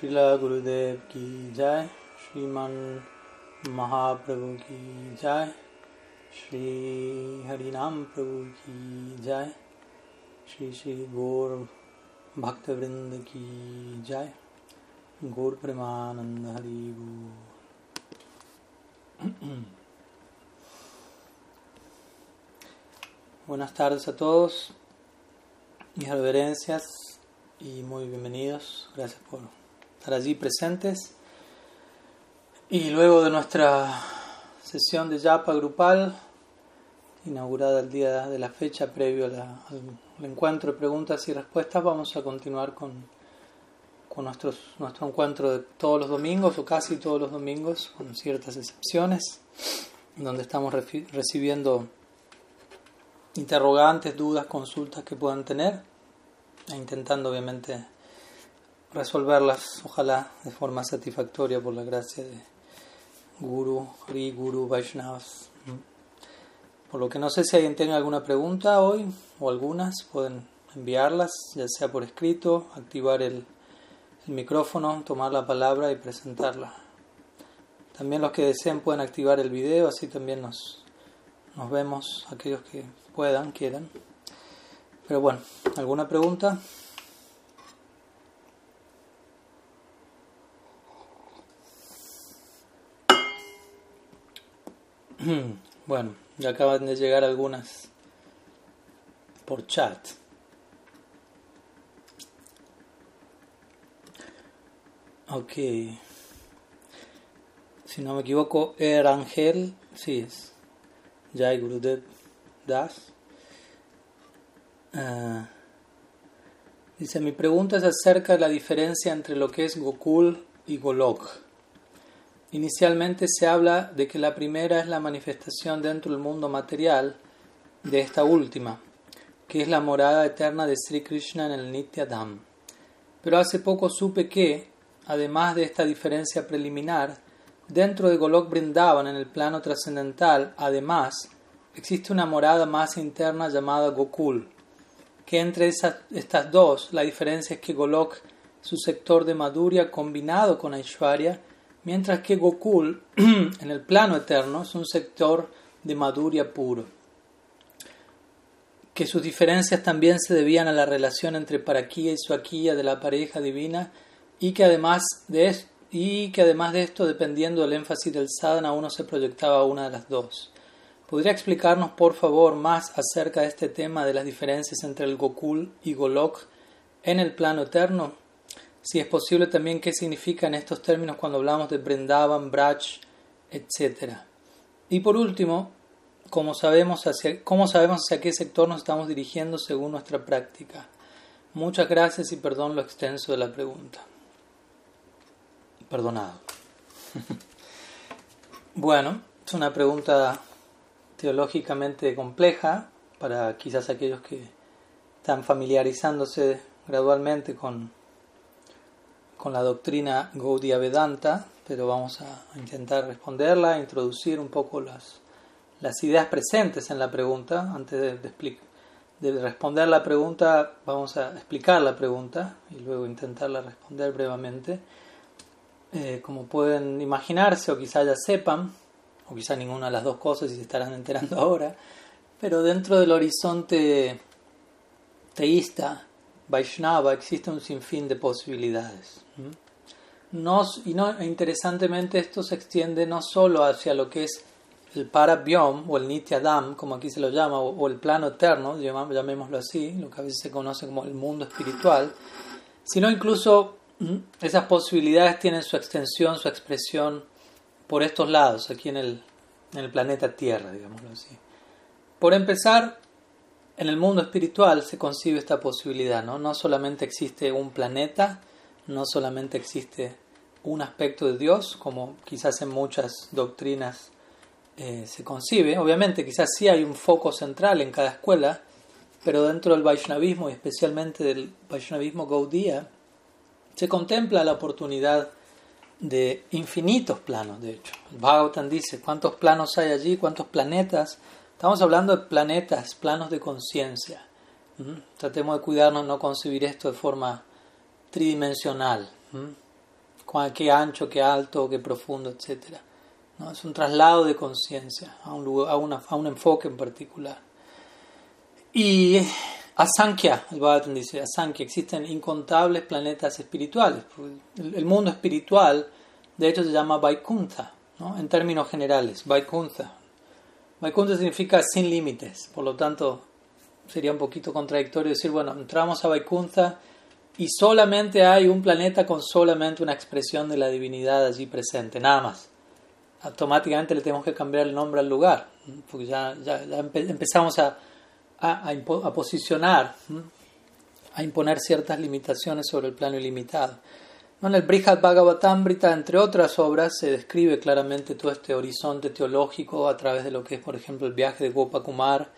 Srila Gurudev ki jai, Sriman Mahaprabhu ki jai, Sri Harinam Prabhu ki jai, Sri Sri Gaur Bhaktavrinda ki jai, Gaur Premananda Hari Gaur. Buenas tardes a todos, mis reverencias y muy bienvenidos. Gracias por estar allí presentes. Y luego de nuestra sesión de Yapa grupal, inaugurada el día de la fecha previo a al, encuentro de preguntas y respuestas, vamos a continuar con, con nuestros, nuestro encuentro de todos los domingos o casi todos los domingos, con ciertas excepciones, donde estamos recibiendo interrogantes, dudas, consultas que puedan tener e intentando obviamente resolverlas, ojalá de forma satisfactoria por la gracia de Guru, Ri, Guru, Vaishnavas. Por lo que no sé si alguien tiene alguna pregunta hoy o algunas, pueden enviarlas, ya sea por escrito, activar el, el micrófono, tomar la palabra y presentarla. También los que deseen pueden activar el video, así también nos, nos vemos, aquellos que puedan, quieran. Pero bueno, ¿alguna pregunta? Bueno, ya acaban de llegar algunas por chat. Ok. Si no me equivoco, Er Ángel, sí es. Jai Gurudev Das. Uh, dice, mi pregunta es acerca de la diferencia entre lo que es Gokul y Golok. Inicialmente se habla de que la primera es la manifestación dentro del mundo material de esta última, que es la morada eterna de Sri Krishna en el Nityadam. Pero hace poco supe que, además de esta diferencia preliminar, dentro de Golok Brindavan en el plano trascendental, además, existe una morada más interna llamada Gokul, que entre esas, estas dos la diferencia es que Golok es un sector de Madhurya combinado con Aishwarya, mientras que Gokul en el plano eterno es un sector de Madhurya puro. Que sus diferencias también se debían a la relación entre Parakiya y Swakiya de la pareja divina y que además de esto, y que además de esto, dependiendo del énfasis del sadhana, uno se proyectaba a una de las dos. ¿Podría explicarnos, por favor, más acerca de este tema de las diferencias entre el Gokul y Golok en el plano eterno? Si es posible también, ¿qué significan estos términos cuando hablamos de Brindavan, Braj, etc.? Y por último, ¿cómo sabemos, hacia, ¿cómo sabemos hacia qué sector nos estamos dirigiendo según nuestra práctica? Muchas gracias y perdón lo extenso de la pregunta. Perdonado. bueno, es una pregunta teológicamente compleja para quizás aquellos que están familiarizándose gradualmente con, con la doctrina Gaudiya Vedanta, pero vamos a intentar responderla, introducir un poco las, las ideas presentes en la pregunta. Antes de, de, de responder la pregunta, vamos a explicar la pregunta y luego intentarla responder brevemente. Eh, como pueden imaginarse o quizá ya sepan, o quizá ninguna de las dos cosas y se estarán enterando ahora, pero dentro del horizonte teísta, Vaishnava, existe un sinfín de posibilidades. Nos, y no, interesantemente esto se extiende no solo hacia lo que es el Parabyom o el Nityadam, como aquí se lo llama, o, o el plano eterno, llamémoslo así, lo que a veces se conoce como el mundo espiritual, sino incluso esas posibilidades tienen su extensión, su expresión por estos lados, aquí en el, en el planeta Tierra, digámoslo así. Por empezar, en el mundo espiritual se concibe esta posibilidad, ¿no? No solamente existe un planeta, no solamente existe un aspecto de Dios, como quizás en muchas doctrinas eh, se concibe. Obviamente, quizás sí hay un foco central en cada escuela, pero dentro del Vaishnavismo y especialmente del Vaishnavismo Gaudiya, se contempla la oportunidad de infinitos planos, de hecho. Bhagavatam dice, ¿cuántos planos hay allí? ¿Cuántos planetas? Estamos hablando de planetas, planos de conciencia. ¿Mm? Tratemos de cuidarnos, no concebir esto de forma tridimensional. ¿Mm? qué ancho, qué alto, qué profundo, etc. ¿no? Es un traslado de conciencia a un, a, a un enfoque en particular. Y Asankhya, el Bhagavatam dice, Asankhya, existen incontables planetas espirituales. El, mundo espiritual, de hecho, se llama Vaikuntha, ¿no? en términos generales, Vaikuntha. Vaikuntha significa sin límites, por lo tanto, sería un poquito contradictorio decir, bueno, entramos a Vaikuntha y solamente hay un planeta con solamente una expresión de la divinidad allí presente, nada más. Automáticamente le tenemos que cambiar el nombre al lugar, porque ya, ya, empezamos a, a, a, posicionar, a imponer ciertas limitaciones sobre el plano ilimitado. En el Brihad Bhagavatamrita, entre otras obras, se describe claramente todo este horizonte teológico a través de lo que es, por ejemplo, el viaje de Gopakumar,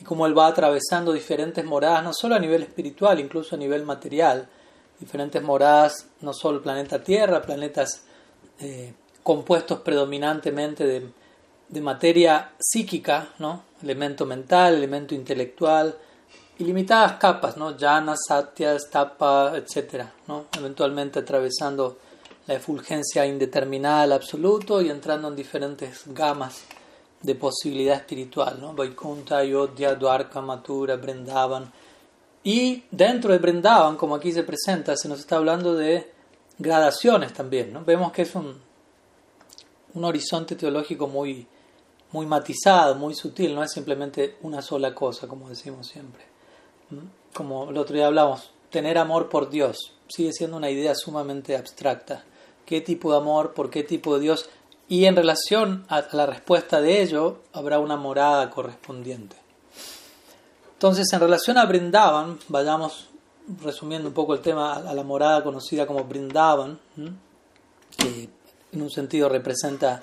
y cómo él va atravesando diferentes moradas, no solo a nivel espiritual, incluso a nivel material, diferentes moradas, no solo planeta Tierra, planetas eh, compuestos predominantemente de, de, materia psíquica, ¿no? elemento mental, elemento intelectual, ilimitadas capas, ¿no? llanas, satyas, tapa, etc. ¿no? eventualmente atravesando la efulgencia indeterminada al absoluto y entrando en diferentes gamas de posibilidad espiritual, ¿no? Vaikuntha, Ayodhya, Dwarka, Mathura, Brindavan. Y dentro de Brindavan, como aquí se presenta, se nos está hablando de gradaciones también, ¿no? Vemos que es un, un horizonte teológico muy, muy matizado, muy sutil, no es simplemente una sola cosa, como decimos siempre. Como el otro día hablamos, tener amor por Dios sigue siendo una idea sumamente abstracta. ¿Qué tipo de amor? ¿Por qué tipo de Dios? y en relación a la respuesta de ello habrá una morada correspondiente. Entonces, en relación a Brindavan, vayamos resumiendo un poco el tema a la morada conocida como Brindavan, que en un sentido representa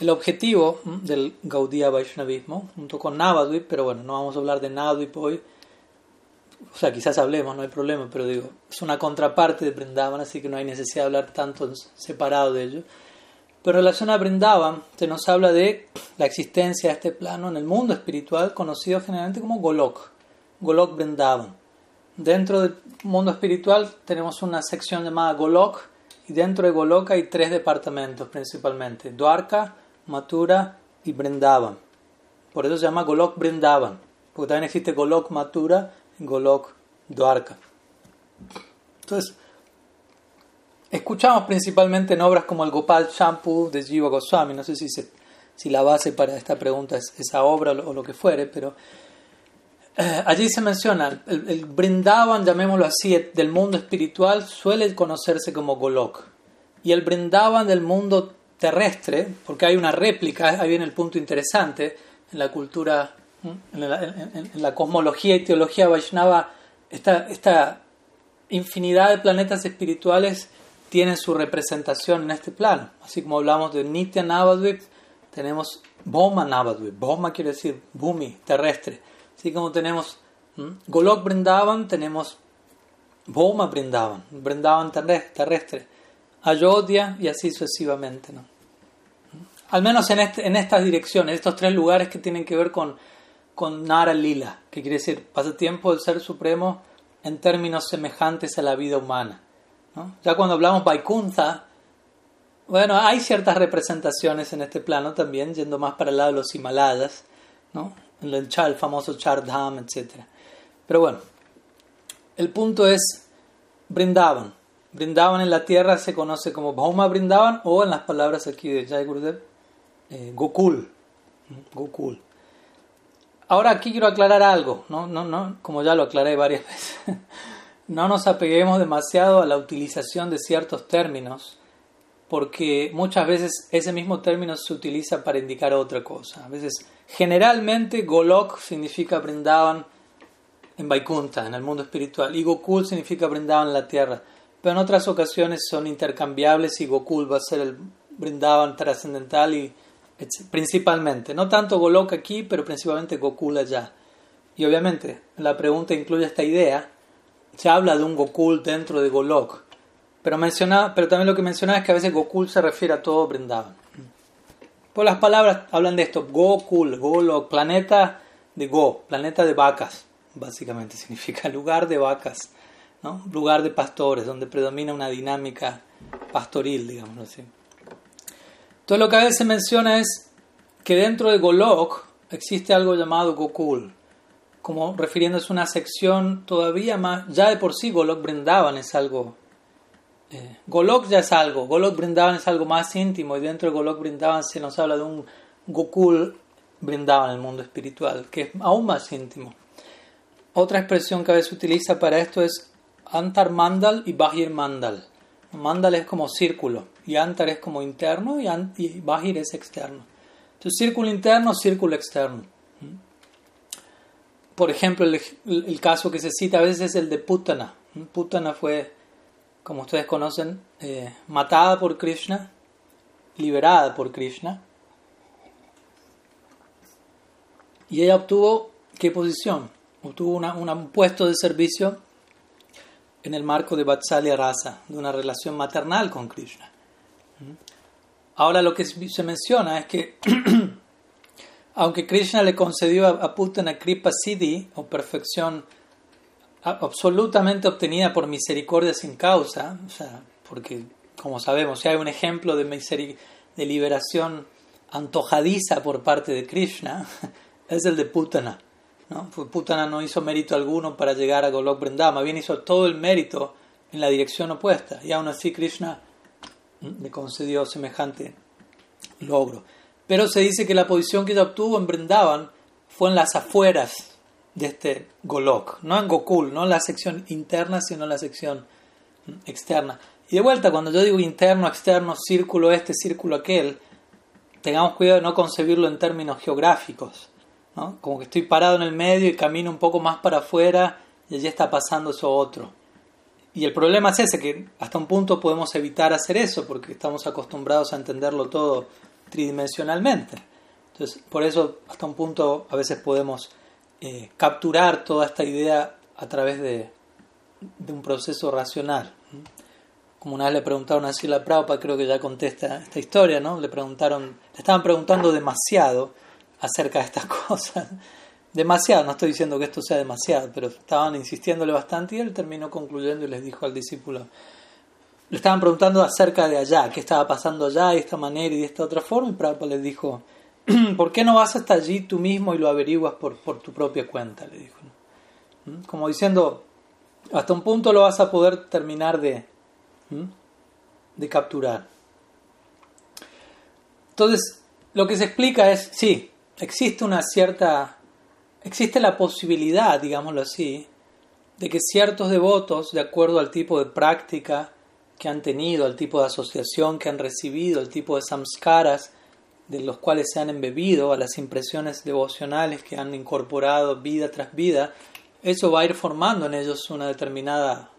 el objetivo del Gaudiya Vaishnavismo, junto con Navadvip, pero bueno, no vamos a hablar de Navadvip hoy, o sea, quizás hablemos, no hay problema, pero digo, es una contraparte de Brindavan, así que no hay necesidad de hablar tanto separado de ello. Pero en relación a Brindavan, se nos habla de la existencia de este plano en el mundo espiritual conocido generalmente como Golok, Golok Brindavan. Dentro del mundo espiritual tenemos una sección llamada Golok y dentro de Golok hay tres departamentos principalmente, Dwarka, Mathura y Brindavan. Por eso se llama Golok Brindavan, porque también existe Golok Mathura Golok Dwarka. Entonces, Escuchamos principalmente en obras como el Gopal Shampoo de Jiva Goswami, no sé si, si la base para esta pregunta es esa obra o lo, que fuere, pero eh, allí se menciona, el, el, Brindavan, llamémoslo así, del mundo espiritual suele conocerse como Golok, y el Brindavan del mundo terrestre, porque hay una réplica, ahí viene el punto interesante, en la cultura, en la, cosmología y teología Vaishnava, esta, esta infinidad de planetas espirituales tienen su representación en este plano. Así como hablamos de Nitya Navadvip, tenemos Boma Navadvip. Boma quiere decir Bumi, terrestre. Así como tenemos Golok Brindavan, tenemos Boma Brindavan, Brindavan terrestre, Ayodhya y así sucesivamente. ¿no? Al menos en, este, en estas direcciones, estos tres lugares que tienen que ver con, con Nara Lila, que quiere decir pasatiempo del Ser Supremo en términos semejantes a la vida humana. Ya cuando hablamos Vaikuntha, bueno, hay ciertas representaciones en este plano también, yendo más para el lado de los Himalayas, ¿no? el, el famoso Chardham, etc. Pero bueno, el punto es Brindavan. Brindavan en la tierra se conoce como Bhauma Brindavan o en las palabras aquí de Jai Gurudev, eh, Gokul. Gokul. Ahora aquí quiero aclarar algo, ¿no? No, no, como ya lo aclaré varias veces no nos apeguemos demasiado a la utilización de ciertos términos, porque muchas veces ese mismo término se utiliza para indicar otra cosa. A veces, generalmente, Golok significa Brindavan en Vaikunta, en el mundo espiritual, y Gokul significa Brindavan en la tierra. Pero en otras ocasiones son intercambiables y Gokul va a ser el Brindavan trascendental y principalmente. No tanto Golok aquí, pero principalmente Gokul allá. Y obviamente la pregunta incluye esta idea se habla de un Gokul dentro de Golok. Pero, menciona, pero también lo que menciona es que a veces Gokul se refiere a todo Brindavan. Pues las palabras hablan de esto, Gokul, Golok, planeta de Go, planeta de vacas, básicamente significa lugar de vacas, ¿no? lugar de pastores, donde predomina una dinámica pastoril, digamos así. Entonces lo que a veces menciona es que dentro de Golok existe algo llamado Gokul, como refiriéndose a una sección todavía más, ya de por sí Golok Brindavan es algo, eh, Golok ya es algo, Golok Brindavan es algo más íntimo y dentro de Golok Brindavan se nos habla de un Gokul Brindavan el mundo espiritual, que es aún más íntimo. Otra expresión que a veces utiliza para esto es Antar Mandal y Bahir Mandal. Mandal es como círculo y Antar es como interno y, y Bahir es externo. Entonces, círculo interno, círculo externo. Por ejemplo, el, caso que se cita a veces es el de Putana. Putana fue, como ustedes conocen, eh, matada por Krishna, liberada por Krishna. Y ella obtuvo, ¿qué posición? Obtuvo un puesto de servicio en el marco de Vatsalya Rasa, de una relación maternal con Krishna. Ahora lo que se menciona es que, aunque Krishna le concedió a Putana Kripa Siddhi, o perfección absolutamente obtenida por misericordia sin causa, o sea, porque, como sabemos, si hay un ejemplo de, de liberación antojadiza por parte de Krishna, es el de Putana. ¿no? Putana no hizo mérito alguno para llegar a Golok Vrindavan, bien hizo todo el mérito en la dirección opuesta, y aún así Krishna le concedió semejante logro. Pero se dice que la posición que ella obtuvo en Brindavan fue en las afueras de este Golok, no en Gokul, no en la sección interna, sino en la sección externa. Y de vuelta, cuando yo digo interno, externo, círculo este, círculo aquel, tengamos cuidado de no concebirlo en términos geográficos. Como que estoy parado en el medio y camino un poco más para afuera y allí está pasando eso otro. Y el problema es ese, que hasta un punto podemos evitar hacer eso porque estamos acostumbrados a entenderlo todo tridimensionalmente. Entonces, por eso hasta un punto a veces podemos eh, capturar toda esta idea a través de, un proceso racional. Como una vez le preguntaron a Sila Prabhupada, creo que ya contesta esta historia, ¿no? Le preguntaron, le estaban preguntando demasiado acerca de estas cosas demasiado, no estoy diciendo que esto sea demasiado, pero estaban insistiéndole bastante y él terminó concluyendo y les dijo al discípulo, le estaban preguntando acerca de allá, qué estaba pasando allá de esta manera y de esta otra forma, y Prabhupada les dijo, ¿por qué no vas hasta allí tú mismo y lo averiguas por, por tu propia cuenta? Le dijo. ¿Mm? Como diciendo, hasta un punto lo vas a poder terminar de, de capturar. Entonces, lo que se explica es, sí, existe una cierta existe la posibilidad, digámoslo así, de que ciertos devotos, de acuerdo al tipo de práctica que han tenido, al tipo de asociación que han recibido, al tipo de samskaras de los cuales se han embebido, a las impresiones devocionales que han incorporado vida tras vida, eso va a ir formando en ellos una determinada,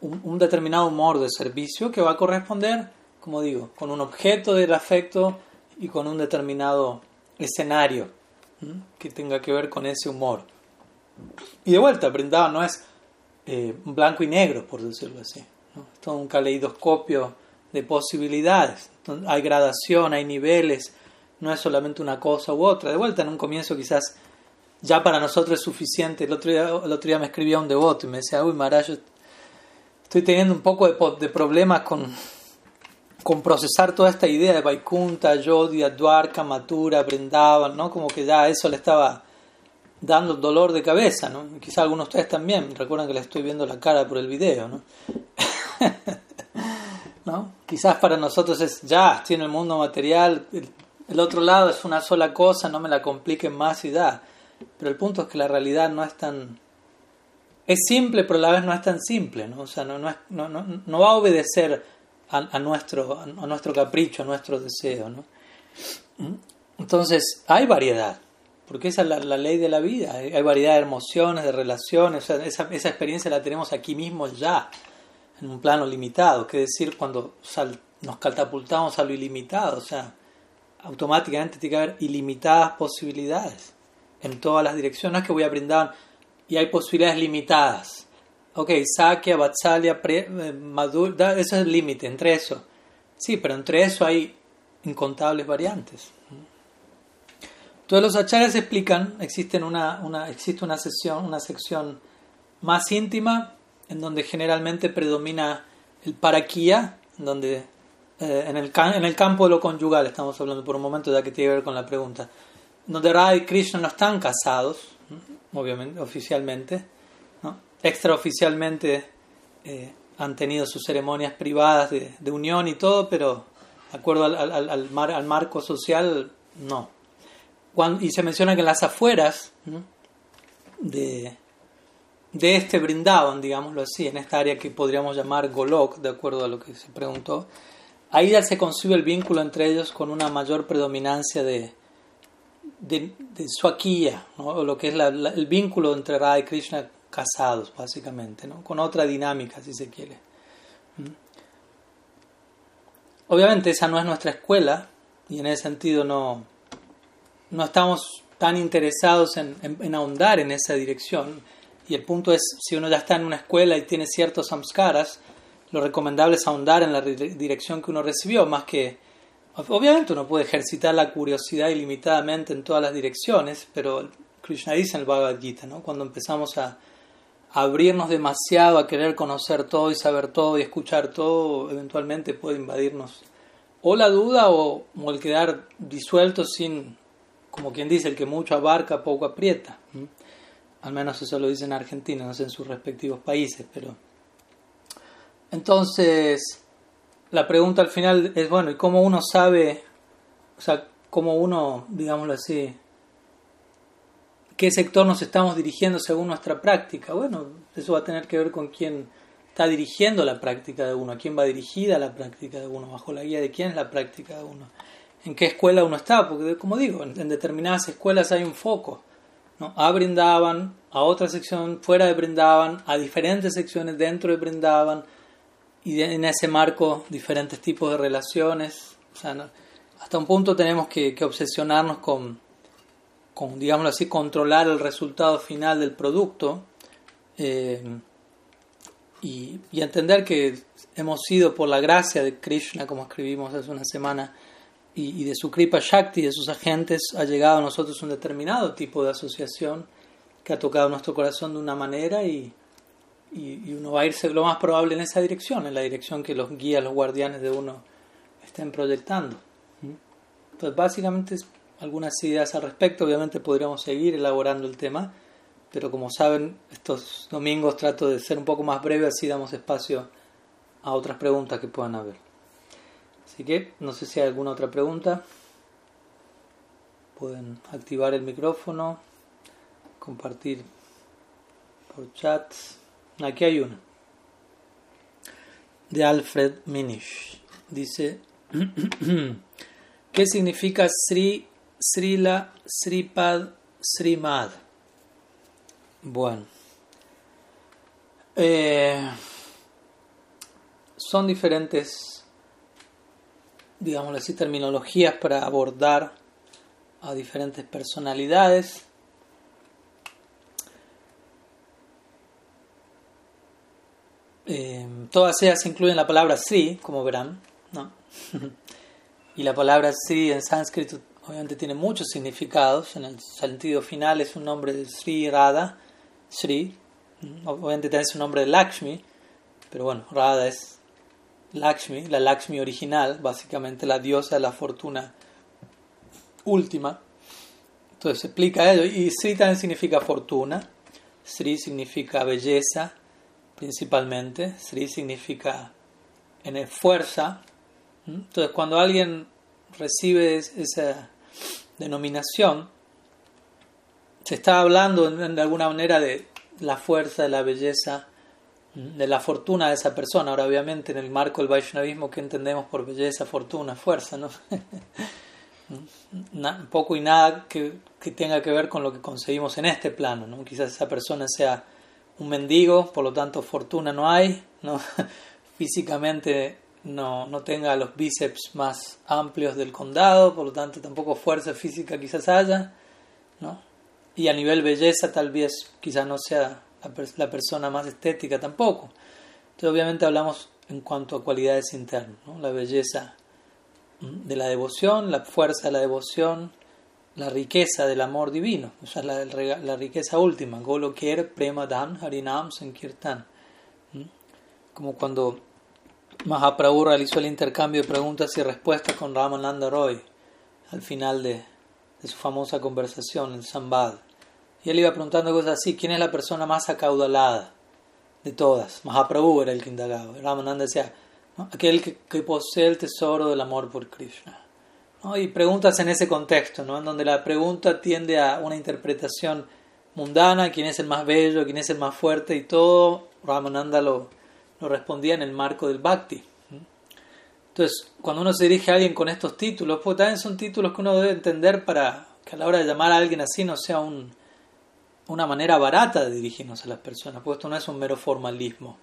un, determinado humor de servicio que va a corresponder, como digo, con un objeto del afecto y con un determinado escenario que tenga que ver con ese humor. Y de vuelta, Brindavan no es eh, blanco y negro, por decirlo así. Es todo un caleidoscopio de posibilidades. hay gradación, hay niveles, no es solamente una cosa u otra. De vuelta, en un comienzo quizás ya para nosotros es suficiente. El otro día, el otro día me escribía un devoto y me decía, uy, Maharaj, estoy teniendo un poco de, de problemas con con procesar toda esta idea de Vaikunta, Yodhya, Dwarka, Matura, Brindavan, ¿no? Como que ya eso le estaba dando dolor de cabeza, ¿no? Quizá algunos de ustedes también, recuerdan que le estoy viendo la cara por el video, ¿no? ¿No? Quizás para nosotros es ya, en el mundo material, el, otro lado es una sola cosa, no me la compliquen más y ya. Pero el punto es que la realidad no es tan... Es simple, pero a la vez no es tan simple, ¿no? O sea, no, no, no, no va a obedecer a, nuestro, a nuestro capricho, a nuestro deseo. ¿no? Entonces, hay variedad, porque esa es la, ley de la vida. Hay, variedad de emociones, de relaciones, esa, esa, experiencia la tenemos aquí mismo ya, en un plano limitado. Que decir, cuando nos catapultamos a lo ilimitado, o sea, automáticamente tiene que haber ilimitadas posibilidades en todas las direcciones. Que voy a brindar y hay posibilidades limitadas ok, Sakya, Vatsalya, eh, Madhur, ese es el límite, entre eso. Sí, pero entre eso hay incontables variantes. Todos los acharyas explican, existen una, una, existe una, sesión, una sección más íntima en donde generalmente predomina el paraquía donde eh, en, el, en el campo de lo conyugal estamos hablando por un momento ya que tiene que ver con la pregunta, donde Radha y Krishna no están casados, obviamente, oficialmente. Extraoficialmente eh, han tenido sus ceremonias privadas de, unión y todo, pero de acuerdo al, marco social, no. y se menciona que en las afueras de, este brindaban, digámoslo así, en esta área que podríamos llamar Golok, de acuerdo a lo que se preguntó, ahí ya se concibe el vínculo entre ellos con una mayor predominancia de, de, de o lo que es el vínculo entre Radha y Krishna casados, básicamente, ¿no? con otra dinámica, si se quiere. ¿Mm? Obviamente esa no es nuestra escuela y en ese sentido no, no estamos tan interesados en, en, ahondar en esa dirección. Y el punto es, si uno ya está en una escuela y tiene ciertos samskaras, lo recomendable es ahondar en la dirección que uno recibió, más que... Obviamente uno puede ejercitar la curiosidad ilimitadamente en todas las direcciones, pero Krishna dice en el Bhagavad Gita, ¿no? cuando empezamos a abrirnos demasiado a querer conocer todo y saber todo y escuchar todo, eventualmente puede invadirnos o la duda o, el quedar disuelto sin, como quien dice, el que mucho abarca, poco aprieta. Al menos eso lo dicen en Argentina, no sé en sus respectivos países, pero... Entonces, la pregunta al final es, bueno, ¿y cómo uno sabe, o sea, cómo uno, digámoslo así, qué sector nos estamos dirigiendo según nuestra práctica. Bueno, eso va a tener que ver con quién está dirigiendo la práctica de uno, a quién va dirigida la práctica de uno, bajo la guía de quién es la práctica de uno, en qué escuela uno está, porque como digo, en, determinadas escuelas hay un foco. ¿no? A Brindaban, a otra sección fuera de Brindaban, a diferentes secciones dentro de Brindaban, y en ese marco diferentes tipos de relaciones. O sea, hasta un punto tenemos que obsesionarnos con con, digámoslo así, controlar el resultado final del producto eh, y, entender que hemos sido por la gracia de Krishna, como escribimos hace una semana, y, de su Kripa Shakti, de sus agentes, ha llegado a nosotros un determinado tipo de asociación que ha tocado nuestro corazón de una manera y, y, uno va a irse lo más probable en esa dirección, en la dirección que los guías, los guardianes de uno estén proyectando. ¿Mm? Entonces, básicamente es algunas ideas al respecto. Obviamente podríamos seguir elaborando el tema, pero como saben, estos domingos trato de ser un poco más breve, así damos espacio a otras preguntas que puedan haber. Así que no sé si hay alguna otra pregunta. Pueden activar el micrófono, compartir por chat. Aquí hay una. De Alfred Minish. Dice, ¿qué significa Sri Srila, Sripad, Srimad. Bueno. Eh, son diferentes, digamos así, terminologías para abordar a diferentes personalidades. Eh, todas ellas incluyen la palabra Sri, como verán, ¿no? y la palabra Sri en sánscrito obviamente tiene muchos significados. En el sentido final es un nombre de Sri Radha, Sri. Obviamente tiene su nombre de Lakshmi, pero bueno, Radha es Lakshmi, la Lakshmi original, básicamente la diosa de la fortuna última. Entonces explica ello. Y Sri también significa fortuna. Sri significa belleza, principalmente. Sri significa en fuerza. Entonces cuando alguien recibe esa denominación, se está hablando de alguna manera de la fuerza, de la belleza, de la fortuna de esa persona. Ahora, obviamente, en el marco del Vaishnavismo, ¿qué entendemos por belleza, fortuna, fuerza? ¿no? poco y nada que, que, tenga que ver con lo que conseguimos en este plano. ¿no? Quizás esa persona sea un mendigo, por lo tanto, fortuna no hay. ¿no? Físicamente no, no tenga los bíceps más amplios del condado, por lo tanto tampoco fuerza física quizás haya, ¿no? Y a nivel belleza tal vez quizás no sea la, persona más estética tampoco. Entonces obviamente hablamos en cuanto a cualidades internas, la belleza de la devoción, la fuerza de la devoción, la riqueza del amor divino, o sea, la, riqueza última, Prema Dan Harinam Sankirtan. Como cuando Mahaprabhu realizó el intercambio de preguntas y respuestas con Ramananda Roy al final de, su famosa conversación en Sambad. Y él iba preguntando cosas así, ¿quién es la persona más acaudalada de todas? Mahaprabhu era el que indagaba. Ramananda decía, aquel que, posee el tesoro del amor por Krishna. Y preguntas en ese contexto, ¿no? en donde la pregunta tiende a una interpretación mundana, quién es el más bello, quién es el más fuerte, y todo Ramananda lo, lo respondía en el marco del bhakti. Entonces, cuando uno se dirige a alguien con estos títulos, pues también son títulos que uno debe entender para que a la hora de llamar a alguien así no sea un, una manera barata de dirigirnos a las personas, porque esto no es un mero formalismo.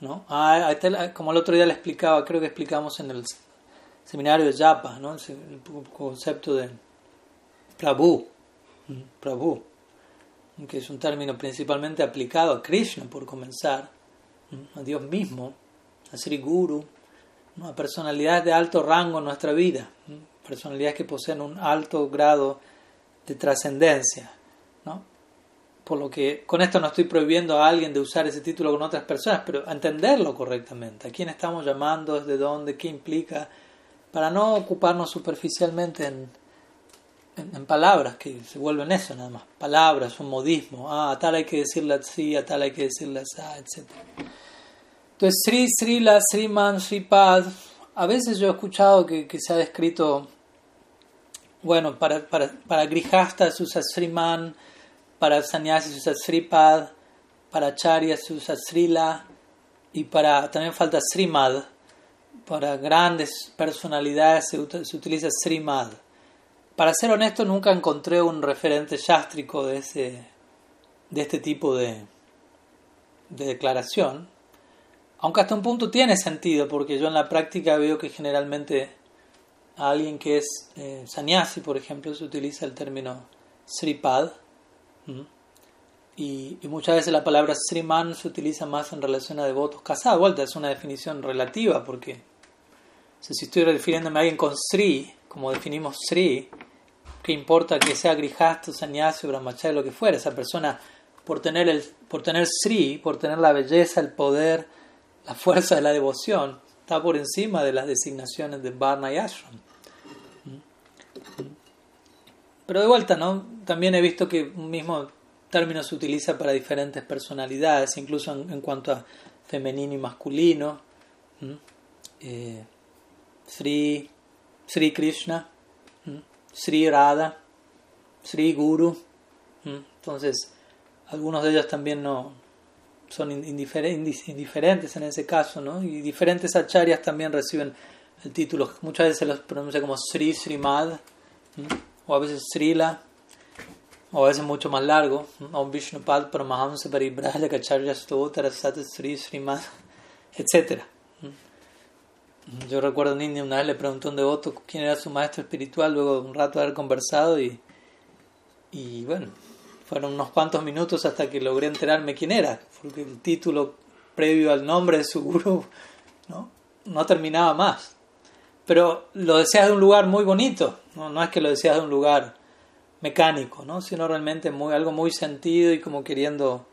¿no? Ah, como el otro día le explicaba, creo que explicamos en el seminario de Yapa, ¿no? el concepto de Prabhu, Prabhu, que es un término principalmente aplicado a Krishna por comenzar, a Dios mismo, a Sri Guru, a personalidades de alto rango en nuestra vida, personalidades que poseen un alto grado de trascendencia. ¿no? Por lo que con esto no estoy prohibiendo a alguien de usar ese título con otras personas, pero entenderlo correctamente, a quién estamos llamando, desde dónde, qué implica, para no ocuparnos superficialmente en, en, palabras que se vuelven eso nada más, palabras, un modismo, ah, tal hay que decirle así, a tal hay que decirle así, etc. Entonces, Sri, Srila, Sriman, Sripad, a veces yo he escuchado que, que se ha descrito, bueno, para, para, para Grihasta se usa Sriman, para Sannyasi se usa Sripad, para Charya se usa Srila, y para, también falta Srimad, para grandes personalidades se, se utiliza Srimad. Para ser honesto, nunca encontré un referente yástrico de, ese, de este tipo de, de declaración, aunque hasta un punto tiene sentido, porque yo en la práctica veo que generalmente a alguien que es eh, sannyasi, por ejemplo, se utiliza el término sripad, y, muchas veces la palabra sriman se utiliza más en relación a devotos casados. Vuelta, es una definición relativa, porque si estoy refiriéndome a alguien con sri, como definimos sri, importa que sea grijasto, sannyasi, brahmacharya, lo que fuera, esa persona por tener, el, por tener sri, por tener la belleza, el poder, la fuerza de la devoción, está por encima de las designaciones de Varna y Ashram. Pero de vuelta, ¿no? También he visto que un mismo término se utiliza para diferentes personalidades, incluso en, cuanto a femenino y masculino. Eh, Sri, Sri Krishna. Sri Radha, Sri Guru. Entonces, algunos de ellos también no son indiferentes en ese caso, ¿no? Y diferentes acharyas también reciben el título. Muchas veces se los pronuncia como Sri Srimad, o a veces Srila, o a veces mucho más largo, Om Vishnupad Paramahamsa Paribrahya Kacharya Stotra Sat Sri Srimad, etc. Yo recuerdo un indio una vez le preguntó a un devoto quién era su maestro espiritual luego de un rato de haber conversado y, y bueno, fueron unos cuantos minutos hasta que logré enterarme quién era, porque el título previo al nombre de su gurú no, no terminaba más. Pero lo decías de un lugar muy bonito, no, no es que lo decías de un lugar mecánico, ¿no? sino realmente muy, algo muy sentido y como queriendo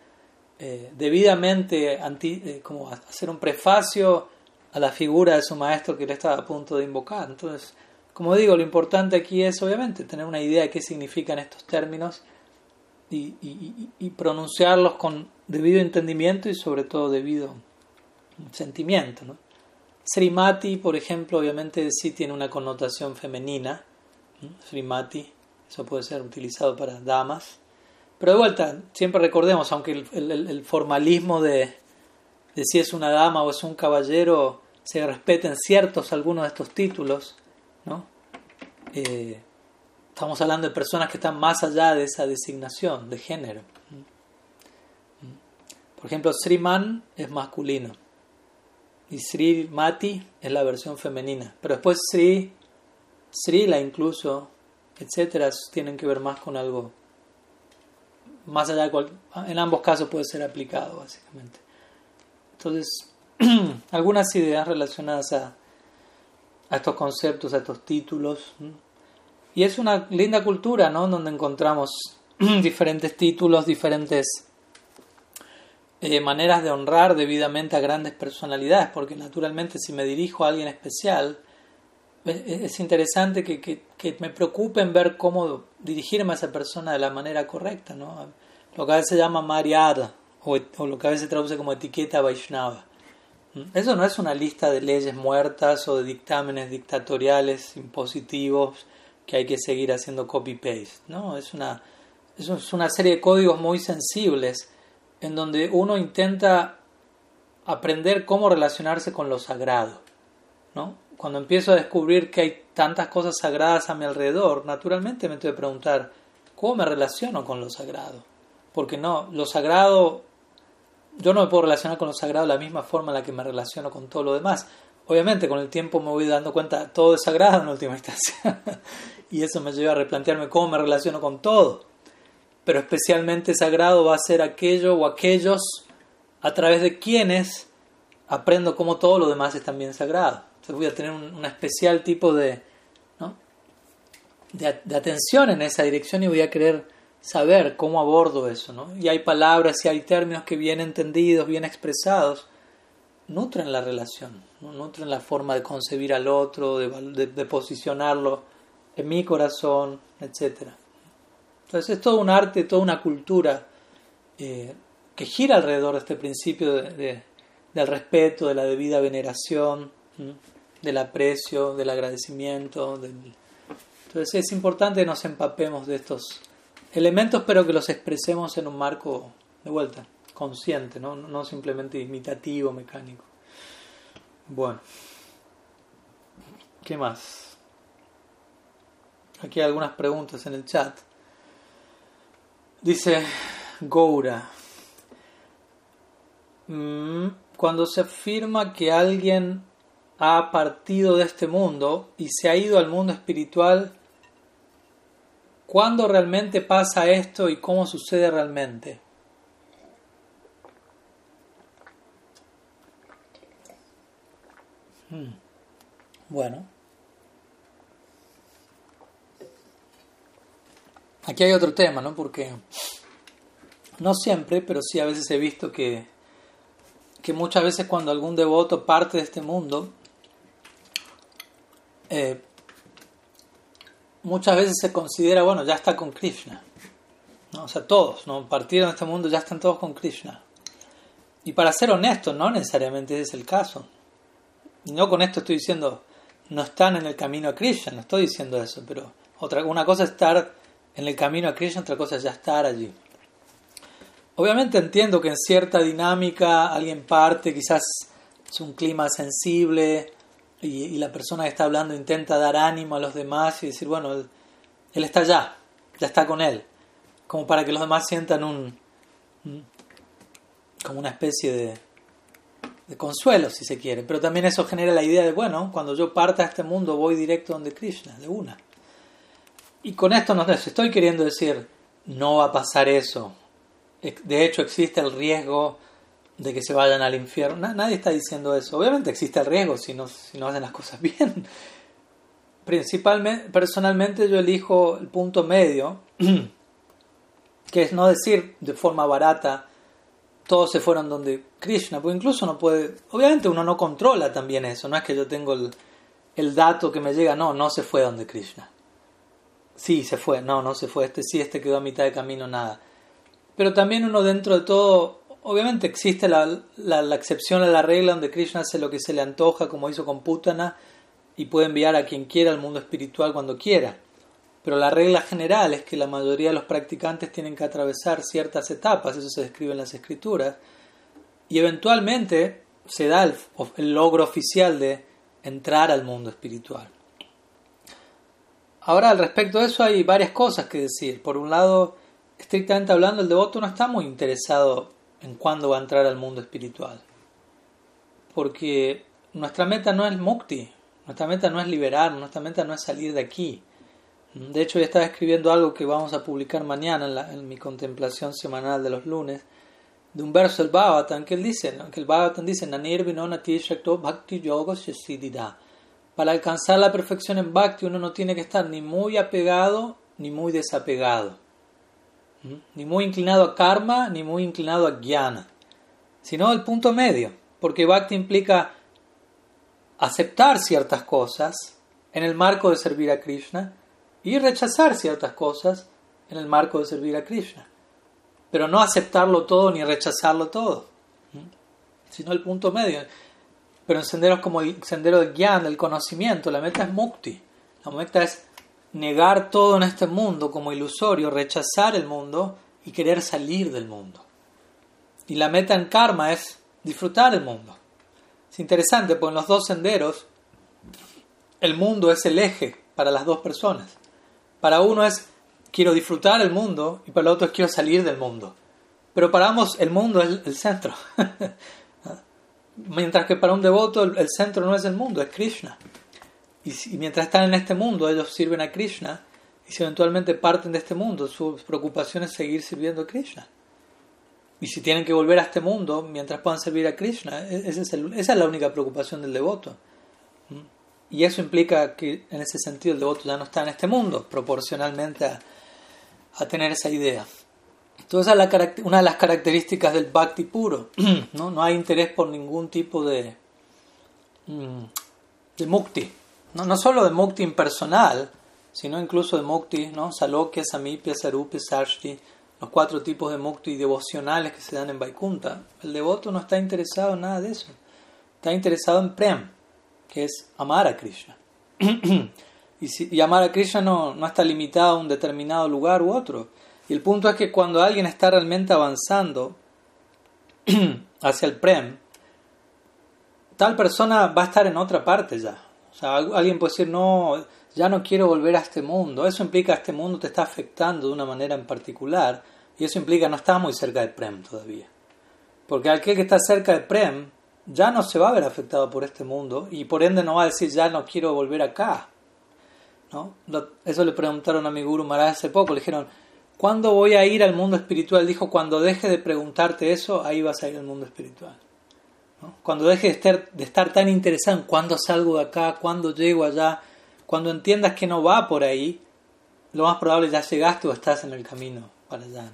eh, debidamente eh, como hacer un prefacio a la figura de su maestro que él estaba a punto de invocar. Entonces, como digo, lo importante aquí es obviamente tener una idea de qué significan estos términos y, y, pronunciarlos con debido entendimiento y sobre todo debido sentimiento. ¿no? Srimati, por ejemplo, obviamente sí tiene una connotación femenina. Srimati, eso puede ser utilizado para damas. Pero de vuelta, siempre recordemos, aunque el, el formalismo de, de si es una dama o es un caballero se respeten ciertos algunos de estos títulos, ¿no? Eh, estamos hablando de personas que están más allá de esa designación de género. Por ejemplo, Sriman es masculino y Sri Mati es la versión femenina, pero después Sri, Srila incluso, etcétera, tienen que ver más con algo más allá de cual, en ambos casos puede ser aplicado básicamente. Entonces, algunas ideas relacionadas a, estos conceptos, a estos títulos. Y es una linda cultura, ¿no? Donde encontramos diferentes títulos, diferentes eh, maneras de honrar debidamente a grandes personalidades, porque naturalmente si me dirijo a alguien especial, es, interesante que, que, me preocupe en ver cómo dirigirme a esa persona de la manera correcta, ¿no? lo que a veces se llama mariada o, o lo que a veces se traduce como etiqueta Vaishnava. Eso no es una lista de leyes muertas o de dictámenes dictatoriales impositivos que hay que seguir haciendo copy-paste, ¿no? Es una, es una serie de códigos muy sensibles en donde uno intenta aprender cómo relacionarse con lo sagrado. ¿no? Cuando empiezo a descubrir que hay tantas cosas sagradas a mi alrededor, naturalmente me tengo que preguntar, ¿cómo me relaciono con lo sagrado? Porque no, lo sagrado, yo no me puedo relacionar con lo sagrado de la misma forma en la que me relaciono con todo lo demás. Obviamente con el tiempo me voy dando cuenta, todo es sagrado en última instancia. y eso me lleva a replantearme cómo me relaciono con todo pero especialmente sagrado va a ser aquello o aquellos a través de quienes aprendo cómo todo lo demás es también sagrado. Entonces voy a tener un, especial tipo de, de, de, atención en esa dirección y voy a querer saber cómo abordo eso. ¿no? Y hay palabras y hay términos que bien entendidos, bien expresados, nutren la relación, nutren la forma de concebir al otro, de, de posicionarlo en mi corazón, etcétera. Entonces es todo un arte, toda una cultura eh, que gira alrededor de este principio de, del respeto, de la debida veneración, del aprecio, del agradecimiento. Entonces es importante que nos empapemos de estos elementos, pero que los expresemos en un marco de vuelta, consciente, no, no simplemente imitativo, mecánico. Bueno, ¿qué más? Aquí hay algunas preguntas en el chat. Dice Goura, mm, cuando se afirma que alguien ha partido de este mundo y se ha ido al mundo espiritual, ¿cuándo realmente pasa esto y cómo sucede realmente? Hmm. Bueno, Aquí hay otro tema, ¿no? Porque no siempre, pero sí a veces he visto que, que muchas veces cuando algún devoto parte de este mundo, eh, muchas veces se considera, bueno, ya está con Krishna. ¿no? O sea, todos, ¿no? Partieron de este mundo, ya están todos con Krishna. Y para ser honesto, no necesariamente es el caso. No con esto estoy diciendo, no están en el camino a Krishna, no estoy diciendo eso, pero otra, una cosa es estar en el camino a Krishna, otra cosa es ya estar allí. Obviamente entiendo que en cierta dinámica alguien parte, quizás es un clima sensible y, la persona que está hablando intenta dar ánimo a los demás y decir, bueno, él, está allá, ya está con él, como para que los demás sientan un, como una especie de, de consuelo, si se quiere. Pero también eso genera la idea de, bueno, cuando yo parta a este mundo voy directo donde Krishna, de una. Y con esto no estoy queriendo decir, no va a pasar eso. De hecho, existe el riesgo de que se vayan al infierno. Nadie está diciendo eso. Obviamente existe el riesgo si no, si no hacen las cosas bien. Principalmente, personalmente yo elijo el punto medio, que es no decir de forma barata, todos se fueron donde Krishna, porque incluso no puede, obviamente uno no controla también eso, no es que yo tengo el, el dato que me llega, no, no se fue donde Krishna. Sí, se fue, no, no se fue, este sí, este quedó a mitad de camino, nada. Pero también uno dentro de todo, obviamente existe la, la, excepción a la regla donde Krishna hace lo que se le antoja, como hizo con Putana, y puede enviar a quien quiera al mundo espiritual cuando quiera. Pero la regla general es que la mayoría de los practicantes tienen que atravesar ciertas etapas, eso se describe en las escrituras, y eventualmente se da el logro oficial de entrar al mundo espiritual. Ahora, al respecto de eso hay varias cosas que decir. Por un lado, estrictamente hablando, el devoto no está muy interesado en cuándo va a entrar al mundo espiritual. Porque nuestra meta no es mukti, nuestra meta no es liberar, nuestra meta no es salir de aquí. De hecho, ya estaba escribiendo algo que vamos a publicar mañana en, mi contemplación semanal de los lunes, de un verso del Bhagavatam que él dice, que el Bhagavatam dice, Nanir bhakti yoga para alcanzar la perfección en Bhakti uno no tiene que estar ni muy apegado ni muy desapegado. Ni muy inclinado a karma ni muy inclinado a jnana. sino el punto medio, porque bhakti implica aceptar ciertas cosas en el marco de servir a Krishna y rechazar ciertas cosas en el marco de servir a Krishna. Pero no aceptarlo todo ni rechazarlo todo, sino el punto medio. Pero en senderos como el sendero de Gyan, el conocimiento, la meta es mukti. La meta es negar todo en este mundo como ilusorio, rechazar el mundo y querer salir del mundo. Y la meta en karma es disfrutar el mundo. Es interesante, porque en los dos senderos el mundo es el eje para las dos personas. Para uno es quiero disfrutar el mundo y para el otro es quiero salir del mundo. Pero para ambos el mundo es el centro. Mientras que para un devoto el, centro no es el mundo, es Krishna. Y, mientras están en este mundo, ellos sirven a Krishna. Y si eventualmente parten de este mundo, su preocupación es seguir sirviendo a Krishna. Y si tienen que volver a este mundo mientras puedan servir a Krishna, e, esa es la única preocupación del devoto. Y eso implica que en ese sentido el devoto ya no está en este mundo, proporcionalmente a, tener esa idea. Entonces, es una de las características del bhakti puro. ¿no? no hay interés por ningún tipo de, mm, de mukti. ¿No? no solo de mukti impersonal, sino incluso de mukti, ¿no? salokya, samipya, sarupya, sarshti, los cuatro tipos de mukti devocionales que se dan en Vaikunta. El devoto no está interesado en nada de eso. Está interesado en prem, que es amar a Krishna. y, si, amar a Krishna no, no está limitado a un determinado lugar u otro. Y el punto es que cuando alguien está realmente avanzando hacia el prem, tal persona va a estar en otra parte ya. O sea, alguien puede decir, no, ya no quiero volver a este mundo. Eso implica que este mundo te está afectando de una manera en particular. Y eso implica no estás muy cerca del prem todavía. Porque aquel que está cerca del prem ya no se va a ver afectado por este mundo y por ende no va a decir, ya no quiero volver acá. ¿No? Eso le preguntaron a mi guru Maharaj hace poco. Le dijeron, ¿Cuándo voy a ir al mundo espiritual? Dijo, cuando deje de preguntarte eso, ahí vas a ir al mundo espiritual. Cuando deje de estar, tan interesado en cuándo salgo de acá, cuándo llego allá, cuando entiendas que no va por ahí, lo más probable ya llegaste o estás en el camino para allá.